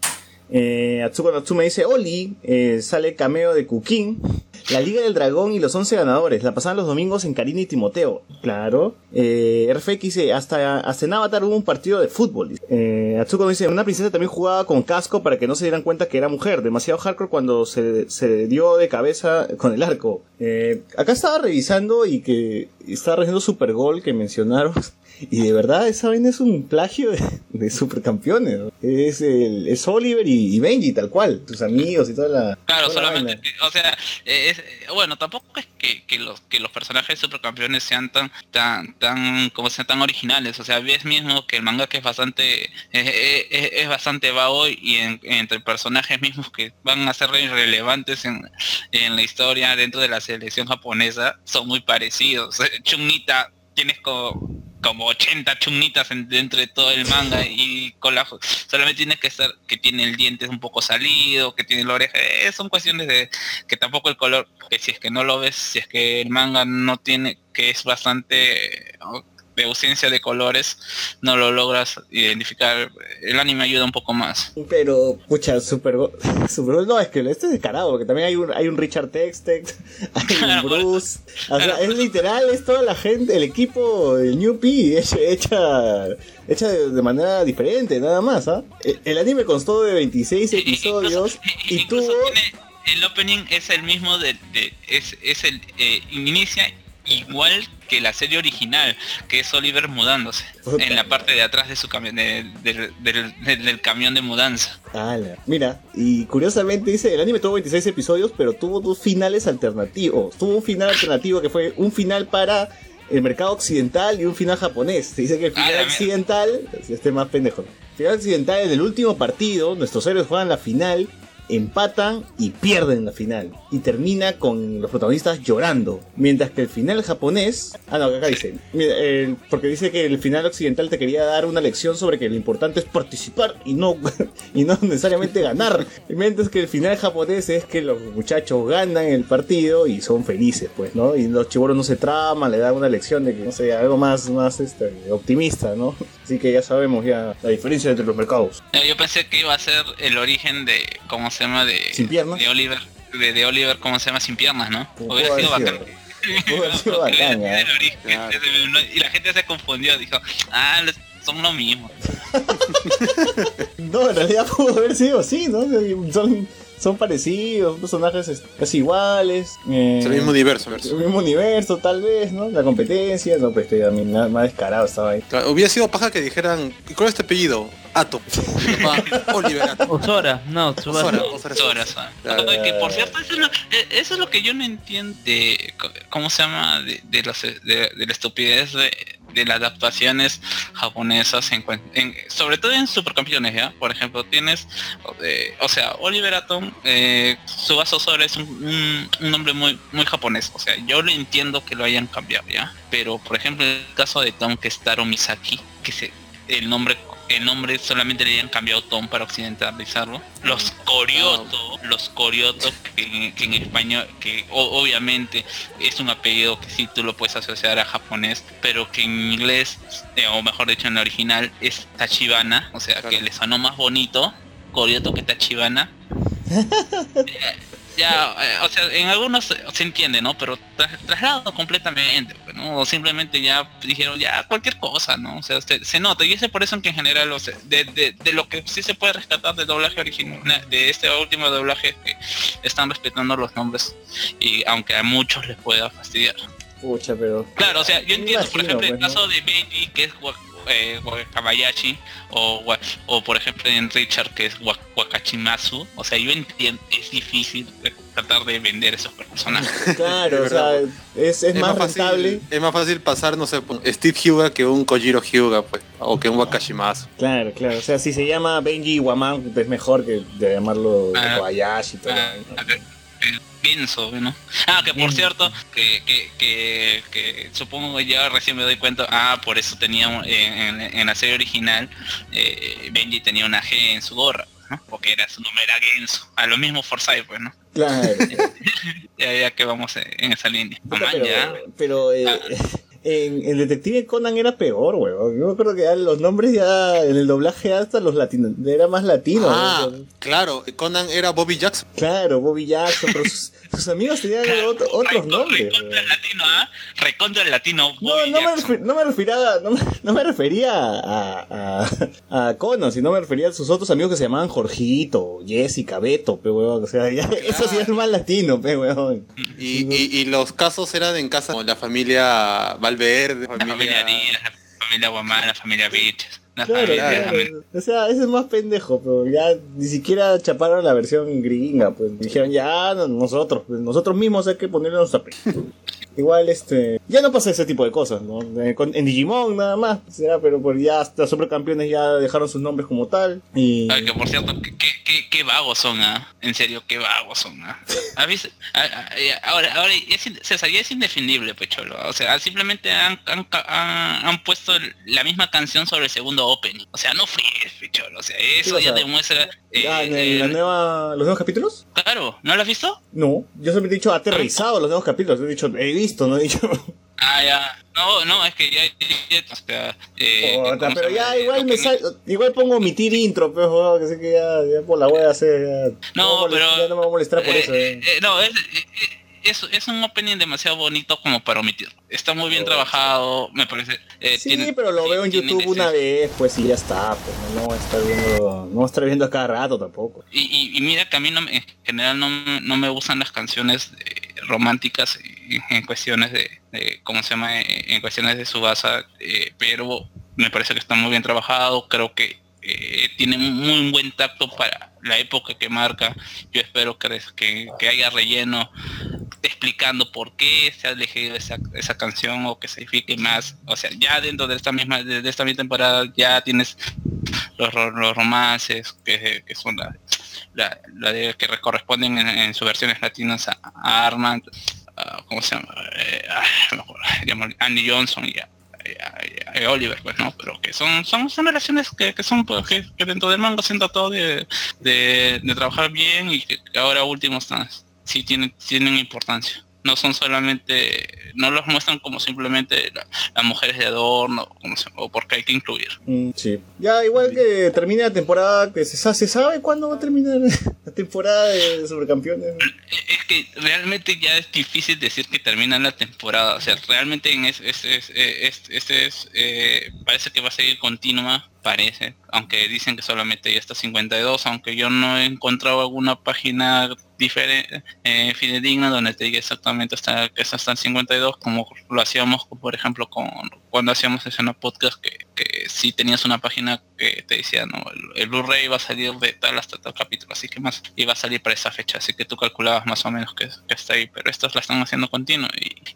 A: Eh, Atsuko Natsume dice, Oli, eh, sale cameo de Kukin. La Liga del Dragón y los 11 ganadores. La pasaban los domingos en Karina y Timoteo. Claro. Eh, RFX dice, hasta, hasta en Avatar hubo un partido de fútbol. Eh, Atsuko dice, una princesa también jugaba con casco para que no se dieran cuenta que era mujer. Demasiado hardcore cuando se, se dio de cabeza con el arco. Eh, acá estaba revisando y que estaba revisando Supergol que mencionaron. Y de verdad, esa vaina es un plagio de, de supercampeones. ¿no? Es, el, es Oliver y, y Benji, tal cual. Tus amigos y toda la.
E: Claro,
A: toda
E: solamente, o sea, es- bueno, tampoco es que, que los que los personajes supercampeones sean tan tan tan como sean tan originales, o sea, ves mismo que el manga que es bastante eh, es, es bastante vago y en- entre personajes mismos que van a ser relevantes en, en la historia dentro de la selección japonesa son muy parecidos. Chunita tienes como como 80 chunitas en- dentro de todo el manga y con la solamente tienes que estar que tiene el diente un poco salido que tiene la oreja eh, son cuestiones de que tampoco el color que si es que no lo ves si es que el manga no tiene que es bastante de ausencia de colores no lo logras identificar el anime ayuda un poco más
A: Pero, pucha. Supergol no, es que este es descarado, porque también hay un, hay un Richard Textex, hay un Bruce. O sea, es literal, es toda la gente, el equipo, el New P, hecha, de, de manera diferente, nada más, ¿ah? El, el anime constó de 26 episodios y tuvo.
E: el opening es el mismo de, de- es, es el eh, inicia igual que la serie original, que es Oliver mudándose en la parte de atrás de su camión, de- del- camión de mudanza.
A: Ala. Mira, y curiosamente dice, el anime tuvo 26 episodios, pero tuvo dos finales alternativos. Tuvo un final alternativo que fue un final para el mercado occidental y un final japonés. Se dice que el final
E: Ah,
A: occidental, este más pendejo. El final occidental en el último partido, nuestros héroes juegan la final, empatan y pierden la final. Y termina con los protagonistas llorando. Mientras que el final japonés... Ah, no, acá dice. mira, el- porque dice que el final occidental te quería dar una lección sobre que lo importante es participar y no, y no necesariamente ganar. Mientras que el final japonés es que los muchachos ganan el partido y son felices, pues, ¿no? Y los chiboros no se traman, le dan una lección de que, no sé, algo más, más este, optimista, ¿no? Así que ya sabemos ya la diferencia entre los mercados.
E: Eh, Yo pensé que iba a ser el origen de, ¿cómo se llama? De,
A: ¿Sin piernas?
E: de Oliver, de, de Oliver, ¿cómo se llama? Sin piernas, ¿no? Hubiera sido bacán.
A: sido- bacán, ¿eh?
C: Claro.
E: Y la gente se confundió, dijo, ah, son lo mismo.
A: No, en realidad pudo haber sido así, ¿no? Son, son parecidos, personajes es- casi iguales. eh,
C: Es el mismo universo.
A: el mismo universo, tal vez, ¿no? La competencia, no, pues este, a mí nada más descarado estaba ahí.
C: Claro, hubiera sido paja que dijeran, ¿y cuál es tu apellido? Ato. Va, Oliver Ato.
D: Osora, no, Tsubasa.
C: Sora, Sora,
E: Sora, Sora.
C: Claro.
E: Oye, que por cierto, eso es, lo, eh, eso es lo que yo no entiendo de, co- ¿cómo se llama? De, de, los, de, de la estupidez de, de las adaptaciones japonesas, en, en- sobre todo en Supercampeones, ¿ya? Por ejemplo, tienes, eh, o sea, Oliver Atom, eh, Tsubasa Sora es un, un, nombre muy, muy japonés, o sea, yo lo entiendo que lo hayan cambiado, ¿ya? Pero, por ejemplo, el caso de Tom, que es Taro Misaki, que se, el nombre el nombre solamente le hayan cambiado Tom para occidentalizarlo. Los Corioto, los Corioto que, que en español, que o- obviamente es un apellido que sí tú lo puedes asociar a japonés, pero que en inglés, eh, o mejor dicho en el original, es Tachibana, o sea que le sonó más bonito Corioto que Tachibana. ya, eh, o sea, en algunos se, entiende, ¿no? Pero tras- traslado completamente, pues, ¿no? O simplemente ya dijeron, ya, cualquier cosa, ¿no? O sea, se, se nota, y es por eso que en general, o sea, de, de, de lo que sí se puede rescatar del doblaje original, de este último doblaje, es que están respetando los nombres, y aunque a muchos les pueda fastidiar.
A: Pucha, pero.
E: Claro, o sea, yo entiendo, por ejemplo, el
A: pues,
E: caso de Benji, que es eh, Wakabayashi, o, o por ejemplo en Richard, que es Wa- Wakachimasu, o sea, yo entiendo, es difícil tratar de vender esos personajes.
A: Claro, o sea, es, es más rentable.
C: Fácil, es más fácil pasar, no sé, por Steve Hyuga que un Kojiro Hyuga, pues. O que un Wakashimasu.
A: Claro, claro. O sea, si se llama Benji Waman, es mejor que de llamarlo
E: Ah.
A: Kobayashi y todo.
E: Ah, eh, Pienso, ¿no? Ah, que por cierto, que, que, que, que supongo que ya recién me doy cuenta, ah, por eso tenía un- en, en- en la serie original, eh, Benji tenía una G en su gorra, ¿no? Porque era su nombre era Genso, a lo mismo Forsyth, pues, ¿no?
A: Claro.
E: Ya, ya que vamos en esa línea. Mamá,
A: pero,
E: ya.
A: pero eh, en el detective Conan era peor, weón. Yo me acuerdo que ya los nombres ya en el doblaje hasta los latinos era más latino.
C: Ah,
A: weón.
C: claro, Conan era Bobby Jackson.
A: Claro, Bobby Jackson, pero sus, sus amigos tenían otro- otros nombres.
E: Recontra latino, ¿ah? Recontra latino.
A: No,
E: Bobby
A: no me, no me refería, no, me, no me refería a, a, a Conan, sino me refería a sus otros amigos que se llamaban Jorgito, Jessica, Beto, pe weón. O sea, ya, eso sí es más latino, pe weón.
C: Y, y, y los casos eran en casa como la familia Valverde,
E: La familia. Díaz, la familia Guamán, la familia Beaches. La
A: Claro,
E: familia
A: claro. O sea, ese es más pendejo, pero ya ni siquiera chaparon la versión gringa, pues dijeron ya no, nosotros, pues, nosotros mismos hay que ponerle nuestra. Igual este, ya no pasa ese tipo de cosas, ¿no? Eh, En Digimon nada más, será, pero por ya hasta supercampeones ya dejaron sus nombres como tal y
E: Ay, que por cierto, qué, qué, vagos son, ¿ah? En serio, qué vagos son, ¿ah? Ah, ah, eh, Ahora, ahora es, César, ya es indefendible, Pecholo. O sea, simplemente han, han, han- han puesto la misma canción sobre el segundo opening. O sea, no fríes, Pecholo. O sea, eso ya demuestra... eh,
A: Ya, en
E: eh,
A: la nueva, los nuevos capítulos?
E: Claro, ¿no lo has visto?
A: No, yo siempre he dicho aterrizado los nuevos capítulos, he dicho, he visto, no he dicho.
E: Ah, ya. No, no, es que ya... ya- o sea, eh,
A: Puta,
E: ¿cómo se
A: pero
E: llama?
A: ya igual me sal, igual pongo omitir intro, pero joder, que sé que ya, ya por la wea hacer, ya,
E: No,
A: a
E: pero-
A: molestar- ya no me voy a molestar por
E: Eh,
A: eso. eh.
E: eh, no, es, eh, es, es un opening demasiado bonito como para omitirlo. Está muy bien
A: Oh,
E: trabajado, me parece. eh,
A: Sí,
E: tiene-
A: pero lo
E: sí,
A: veo en YouTube una vez, pues y ya está, pues no, no estar viendo, no estar viendo a cada rato tampoco.
E: Y, y- y mira que a mí no me- en general no, no me gustan las canciones románticas en, cuestiones de, de- ¿cómo se llama? En, cuestiones de Subasa, eh, pero me parece que está muy bien trabajado, creo que eh, tiene muy buen tacto para la época que marca. Yo espero que, que, que haya relleno explicando por qué se ha elegido esa, esa canción o que se edifique más. O sea, ya dentro de esta misma, de, esta misma temporada ya tienes los, los romances que, que son la, la, de, que corresponden en, en sus versiones latinas a, Armand, ¿cómo se llama? Eh, ah, Andy Johnson y a, Oliver, pues no, pero que son son, son relaciones que, que son pues, que, dentro del manga se tratado de, de, trabajar bien y que, ahora último están sí tienen tienen importancia no son solamente no los muestran como simplemente la- las mujeres de adorno como se- o porque hay que incluir
A: Mm, Sí. Ya, igual que termine la temporada, que se, ¿se sabe cuándo va a terminar la temporada de Supercampeones?
E: es que realmente ya es difícil decir que termina la temporada. O sea, realmente en es, es, es, es- este es, eh, parece que va a seguir continua, parece, aunque dicen que solamente ya está 52, aunque yo no he encontrado alguna página diferente, eh, fidedigna donde te diga exactamente hasta que está hasta el 52, como lo hacíamos, por ejemplo, con cuando hacíamos escena podcast, que, que sí tenías una página que te decía, no, el, el Blu-ray va a salir de tal hasta tal capítulo, así que más iba a salir para esa fecha, así que tú calculabas más o menos que, está ahí, pero estos la están haciendo continuo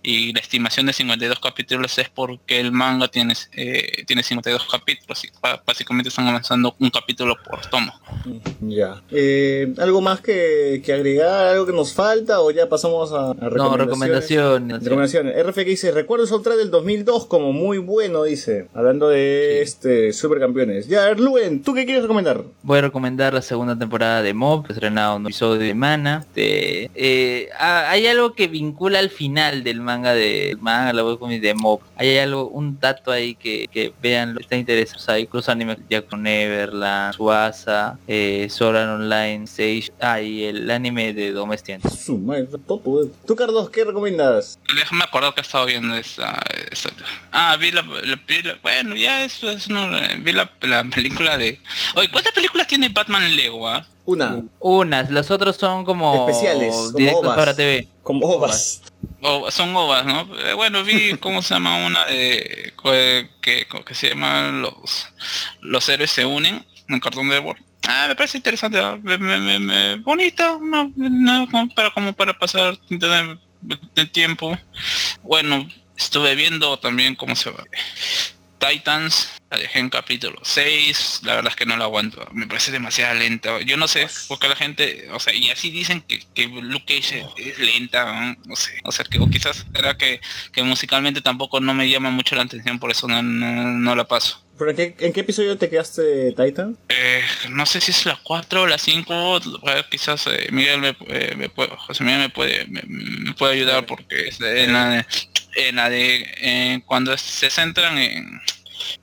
E: y, la estimación de 52 capítulos es porque el manga tiene, eh, tiene 52 capítulos y básicamente están avanzando un capítulo por tomo.
A: Ya. Eh, ¿Algo más que, que agregar? ¿Algo que nos falta? ¿O ya pasamos a, a recomendaciones?
I: No, recomendaciones.
A: Recomendaciones. RF que dice, recuerdo el soundtrack del 2002 como muy bueno, dice. Hablando de este Supercampeones. Ya, Luen, ¿tú qué quieres recomendar?
I: Voy a recomendar la segunda temporada de Mob, estrenado un episodio de Mana. De, eh, ah, hay algo que vincula al final del manga de manga, la webcomic de Mob. Hay algo, un dato ahí que, que vean, está interesante. O sea, incluso anime Jack Neverland, Suasa, eh, Sword Art Online, Sage, ah, y el anime de Domestian.
A: Su madre, topo, eh. Tú, Carlos, ¿qué recomiendas?
E: Déjame acordar que he estado viendo esa, esa- Ah, vi la, la- vi la- Bueno, ya eso es... No, vi la, la película de... Oye, ¿cuántas películas tiene Batman Lego? ah?
A: Una,
I: Unas, los otros son como
A: Especiales, como
I: directos
A: ovas.
I: para TV.
A: como ovas.
E: Son ovas, ¿no? Eh, Bueno, vi cómo se llama una de que, que, que se llama los los héroes se unen en cartón de Network. Ah, me parece interesante, ¿no? me, me, me- me- bonita, no, no, como para como para pasar de, de tiempo. Bueno, estuve viendo también cómo se va. Titans, la dejé en capítulo 6, la verdad es que no la aguanto, me parece demasiado lenta. Yo no sé por qué la gente, o sea, y así dicen que, que Luke Cage es, es lenta, ¿no? sé, o sea, que o quizás era que, que musicalmente tampoco no me llama mucho la atención, por eso no, no, no la paso.
A: ¿Pero en qué, en qué episodio te quedaste, Titan?
E: Eh, no sé si es la 4 o la 5, quizás eh, Miguel me, eh, me puede, José Miguel me puede, me, me puede ayudar porque es en la de, en la de eh, cuando se centran en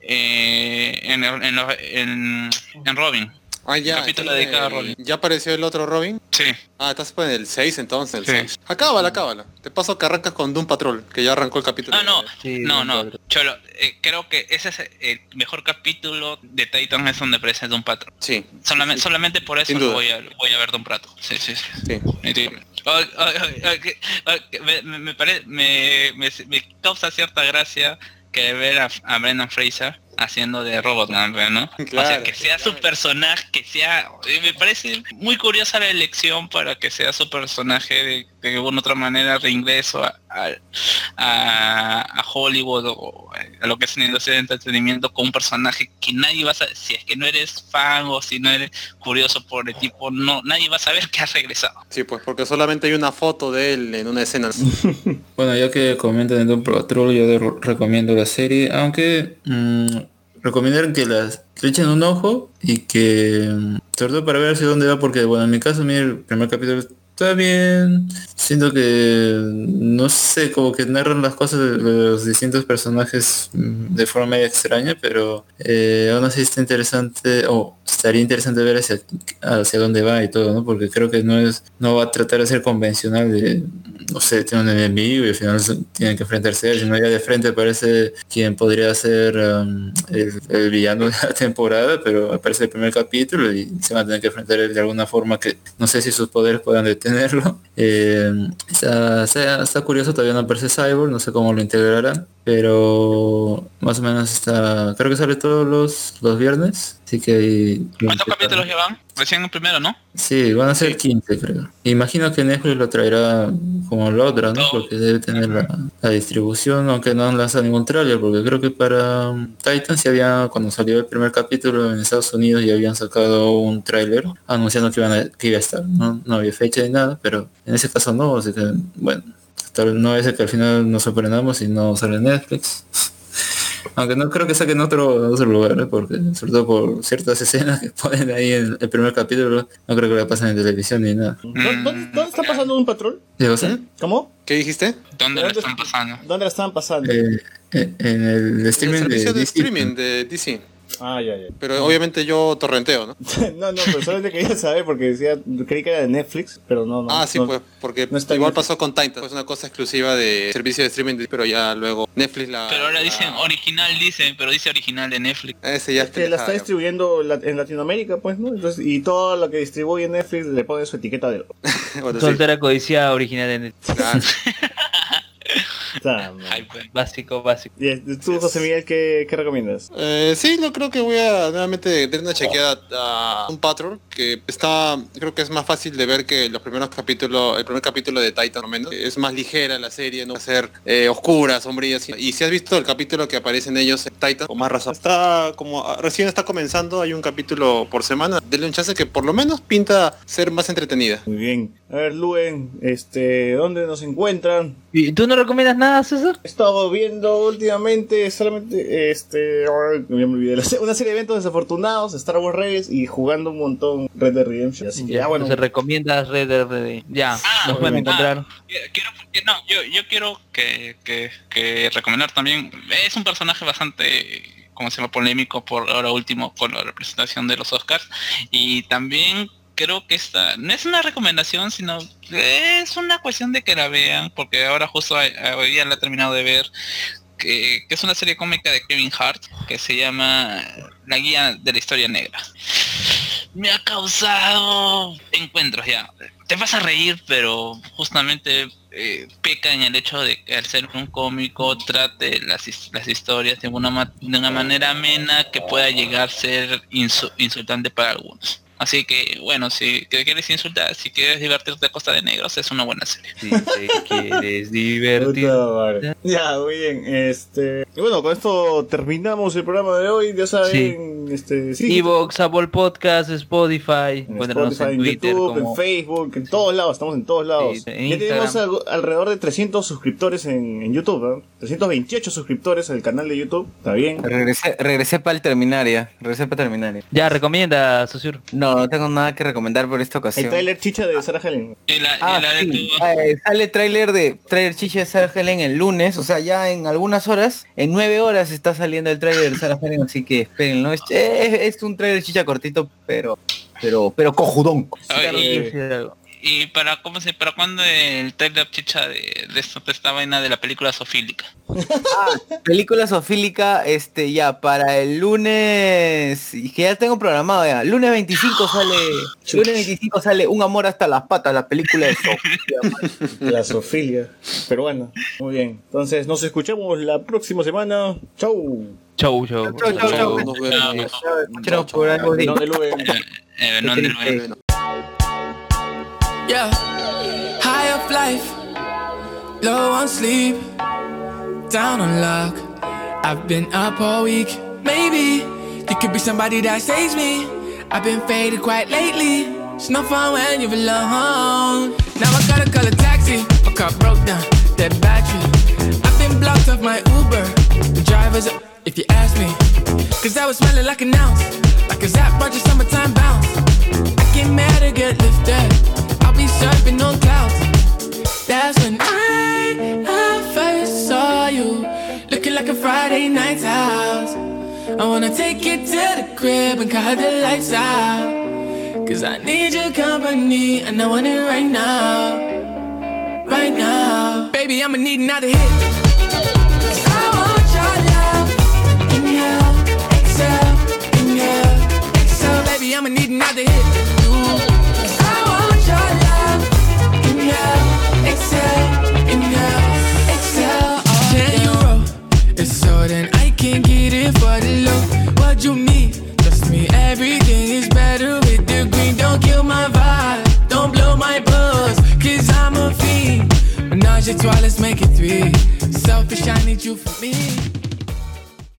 E: eh, en, el- en, en, en Robin.
C: Ah, ya.
E: Capítulo
C: tiene-
E: dedicado a Robin.
C: ¿Ya apareció el otro Robin?
E: Sí.
C: Ah, estás pues en el 6 entonces, el
E: Sí.
C: 6. Acábala, acábala. Te paso que arrancas con Doom Patrol, que ya arrancó el capítulo.
E: Ah, no,
I: Sí,
E: no, no,
I: Doom
E: Cholo, eh, creo que ese es el mejor capítulo de Titan es donde presenta un patrón.
C: Sí,
E: Solamente, solamente por eso lo voy a, voy a ver Don Prato. Sí, sí, sí.
C: sí.
E: Pare- me causa cierta gracia que ver a, a Brendan Fraser haciendo de Robotman, ¿no? o sea, que sea su personaje, que sea... Me parece muy curiosa la elección para que sea su personaje de, de alguna otra manera reingreso a, a, a- Hollywood o a lo que es la industria de entretenimiento con un personaje que nadie va a saber, si es que no eres fan o si no eres curioso por el tipo, no nadie va a saber que ha regresado.
C: Sí, pues porque solamente hay una foto de él en una escena.
G: Bueno, ya que comentan en Doom Patrol, yo recomiendo la serie, aunque mm, recomendar que las que echen un ojo y que mm, sobre todo para ver hacia dónde va, porque bueno, en mi caso, mira, el primer capítulo está siento que no sé, como que narran las cosas de los distintos personajes mm, de forma medio extraña, pero eh, aún así está interesante, o estaría interesante ver hacia, hacia dónde va y todo, ¿no? Porque creo que no es, no va a tratar de ser convencional de, no sé, tiene un enemigo y al final tienen que enfrentarse a él, sino ya de frente aparece quien podría ser um, el, villano de la temporada, pero aparece el primer capítulo y se van a tener que enfrentar él de alguna forma que no sé si sus poderes puedan tenerlo. Eh, está, está, está curioso, todavía no aparece Cyborg, no sé cómo lo integrarán, pero más o menos está, creo que sale todos los, los viernes, así que...
E: ¿Cuántos capítulos llevan? Recién el primero, ¿no?
G: Sí, van a ser 15 creo. Imagino que Netflix lo traerá como la otra, ¿no? Porque debe tener la, la distribución, aunque no han lanzado ningún tráiler, porque creo que para um, Titan sí había, cuando salió el primer capítulo en Estados Unidos ya habían sacado un tráiler anunciando que, iban a- que iba a estar, ¿no? No había fecha ni nada, pero en ese caso no, así que bueno, tal no es que al final nos sorprendamos y no sale Netflix. Aunque no creo que saquen otro, otro lugar, ¿eh? porque sobre todo por ciertas escenas que ponen ahí en el primer capítulo, no creo que la pasen en televisión ni nada.
A: ¿Dónde, dónde- dónde está pasando un
G: cosa?
A: ¿Cómo?
C: ¿Qué dijiste?
E: ¿Dónde lo están pasando?
A: ¿Dónde la estaban pasando?
G: Eh, en el
C: El
G: streaming de,
C: servicio de
G: DC.
C: streaming de DC.
A: Ah, ya, ya.
C: Pero obviamente yo torrenteo, ¿no?
A: no, no, pero solamente quería saber porque decía, creí que era de Netflix, pero no, no.
C: Ah, sí,
A: no.
C: pues, porque
A: no está en
C: igual pasó con Titan. Es una cosa exclusiva de servicio de streaming, pero ya luego Netflix la...
E: Pero ahora
C: la-
E: dicen original, dicen, pero dice original de Netflix.
C: Ese ya
A: Es que la está distribuyendo la- en Latinoamérica, pues, ¿no? Entonces, y todo lo que distribuye Netflix le pone su etiqueta de...
C: Bueno, sí.
I: Soltera codicia original de Netflix.
E: Ay, pues.
I: Básico, básico.
A: Y, ¿Tú, José Miguel, qué, qué recomiendas?
C: Eh, sí, yo creo que voy a nuevamente dar una chequeada a un patrón que está, creo que es más fácil de ver que los primeros capítulos, el primer capítulo de Titan, menos. Es más ligera la serie, no va a ser eh, oscura, sombría. así. Y si has visto el capítulo que aparecen ellos en Titan, con más razón. Está como, ah, recién está comenzando, hay un capítulo por semana. Denle un chance que por lo menos pinta ser más entretenida.
A: Muy bien. A ver, Luen, este, ¿dónde nos encuentran?
I: ¿Y tú no recomiendas nada, César?
A: He estado viendo últimamente solamente este me olvidé, una serie de eventos desafortunados, Star Wars Reyes y jugando un montón Red Dead Redemption. Así que
I: Ya,
A: ya, bueno,
I: entonces recomiendas Red Dead Redemption. Ya,
E: Ah,
I: nos pueden encontrar.
E: Quiero, no, yo, yo quiero que, que, que recomendar también. Es un personaje bastante, como se llama, polémico por ahora último con la representación de los Oscars. Y también creo que esta no es una recomendación, sino es una cuestión de que la vean, porque ahora justo hoy día la he terminado de ver. Que, que es una serie cómica de Kevin Hart que se llama La Guía de la Historia Negra me ha causado encuentros ya. Te vas a reír, pero justamente eh, peca en el hecho de que al ser un cómico trate las, las historias de una, de una manera amena que pueda llegar a ser insu- insultante para algunos. Así que, bueno, si te quieres insultar, si quieres divertirte a costa de negros, es una buena serie.
I: Si te quieres divertir.
A: Ya, muy bien. Este, y bueno, con esto terminamos el programa de hoy. Ya saben, este, sí,
I: Evox, Apple Podcast, Spotify.
A: en Spotify,
I: en Twitter
A: YouTube,
I: como
A: en Facebook, en todos lados, estamos en todos lados.
I: Sí, en
A: ya tenemos alrededor de 300 suscriptores en, en YouTube, ¿no? 328 suscriptores el canal de YouTube, está bien.
B: Regresé, regresé para el terminaria. Regresé para terminaria.
I: Ya, recomienda, Sosur.
B: No, no tengo nada que recomendar por esta
A: El
B: ocasión.
A: trailer chicha de Sarah Helen.
B: Ah, sí. Eh, sale tráiler de tráiler chicha de Sarah Helen el lunes, o sea, ya en algunas horas, en nueve horas está saliendo el tráiler de Sarah Helen, así que espérenlo. Es, es, es un tráiler chicha cortito, pero pero pero cojudón.
E: Ay, y, para cómo se para cuándo el trailer chicha de, de esta, de esta vaina de la película sofílica.
B: Película sofílica, este ya para el lunes, y que ya tengo programado ya. Lunes 25 sale, lunes 25 sale Un amor hasta las patas, la película de Sofía.
A: La Sofilia. Pero bueno, muy bien. Entonces nos escuchamos la próxima semana. Chau.
I: Chau, chau.
B: Chau, chau, chau.
C: Nos vemos.
B: Escucharos por algo de-
A: No
J: Yeah. High up life, low on sleep, down on luck. I've been up all week. Maybe you could be somebody that saves me. I've been faded quite lately. It's no fun when you're alone. Now I gotta call a taxi. My car broke down, dead battery. I've been blocked off my Uber. The driver's up, if you ask me. Cause I was smelling like an ounce. Like a Zap Roger summertime bounce. I get mad or get lifted. Surfing on clouds. That's when I, I first saw you. Looking like a Friday night's house. I wanna take you to the crib and cut the lights out. Cause I need your company and I want it right now. Right now. Baby, I'ma need another hit. I'ma need another hit. more than I can get it for the low. What you mean? Trust me, everything is better with the green. Don't kill my vibe, don't blow my buzz, cause I'm a fiend. Menage a trois, let's make it three. Selfish, I need you for me.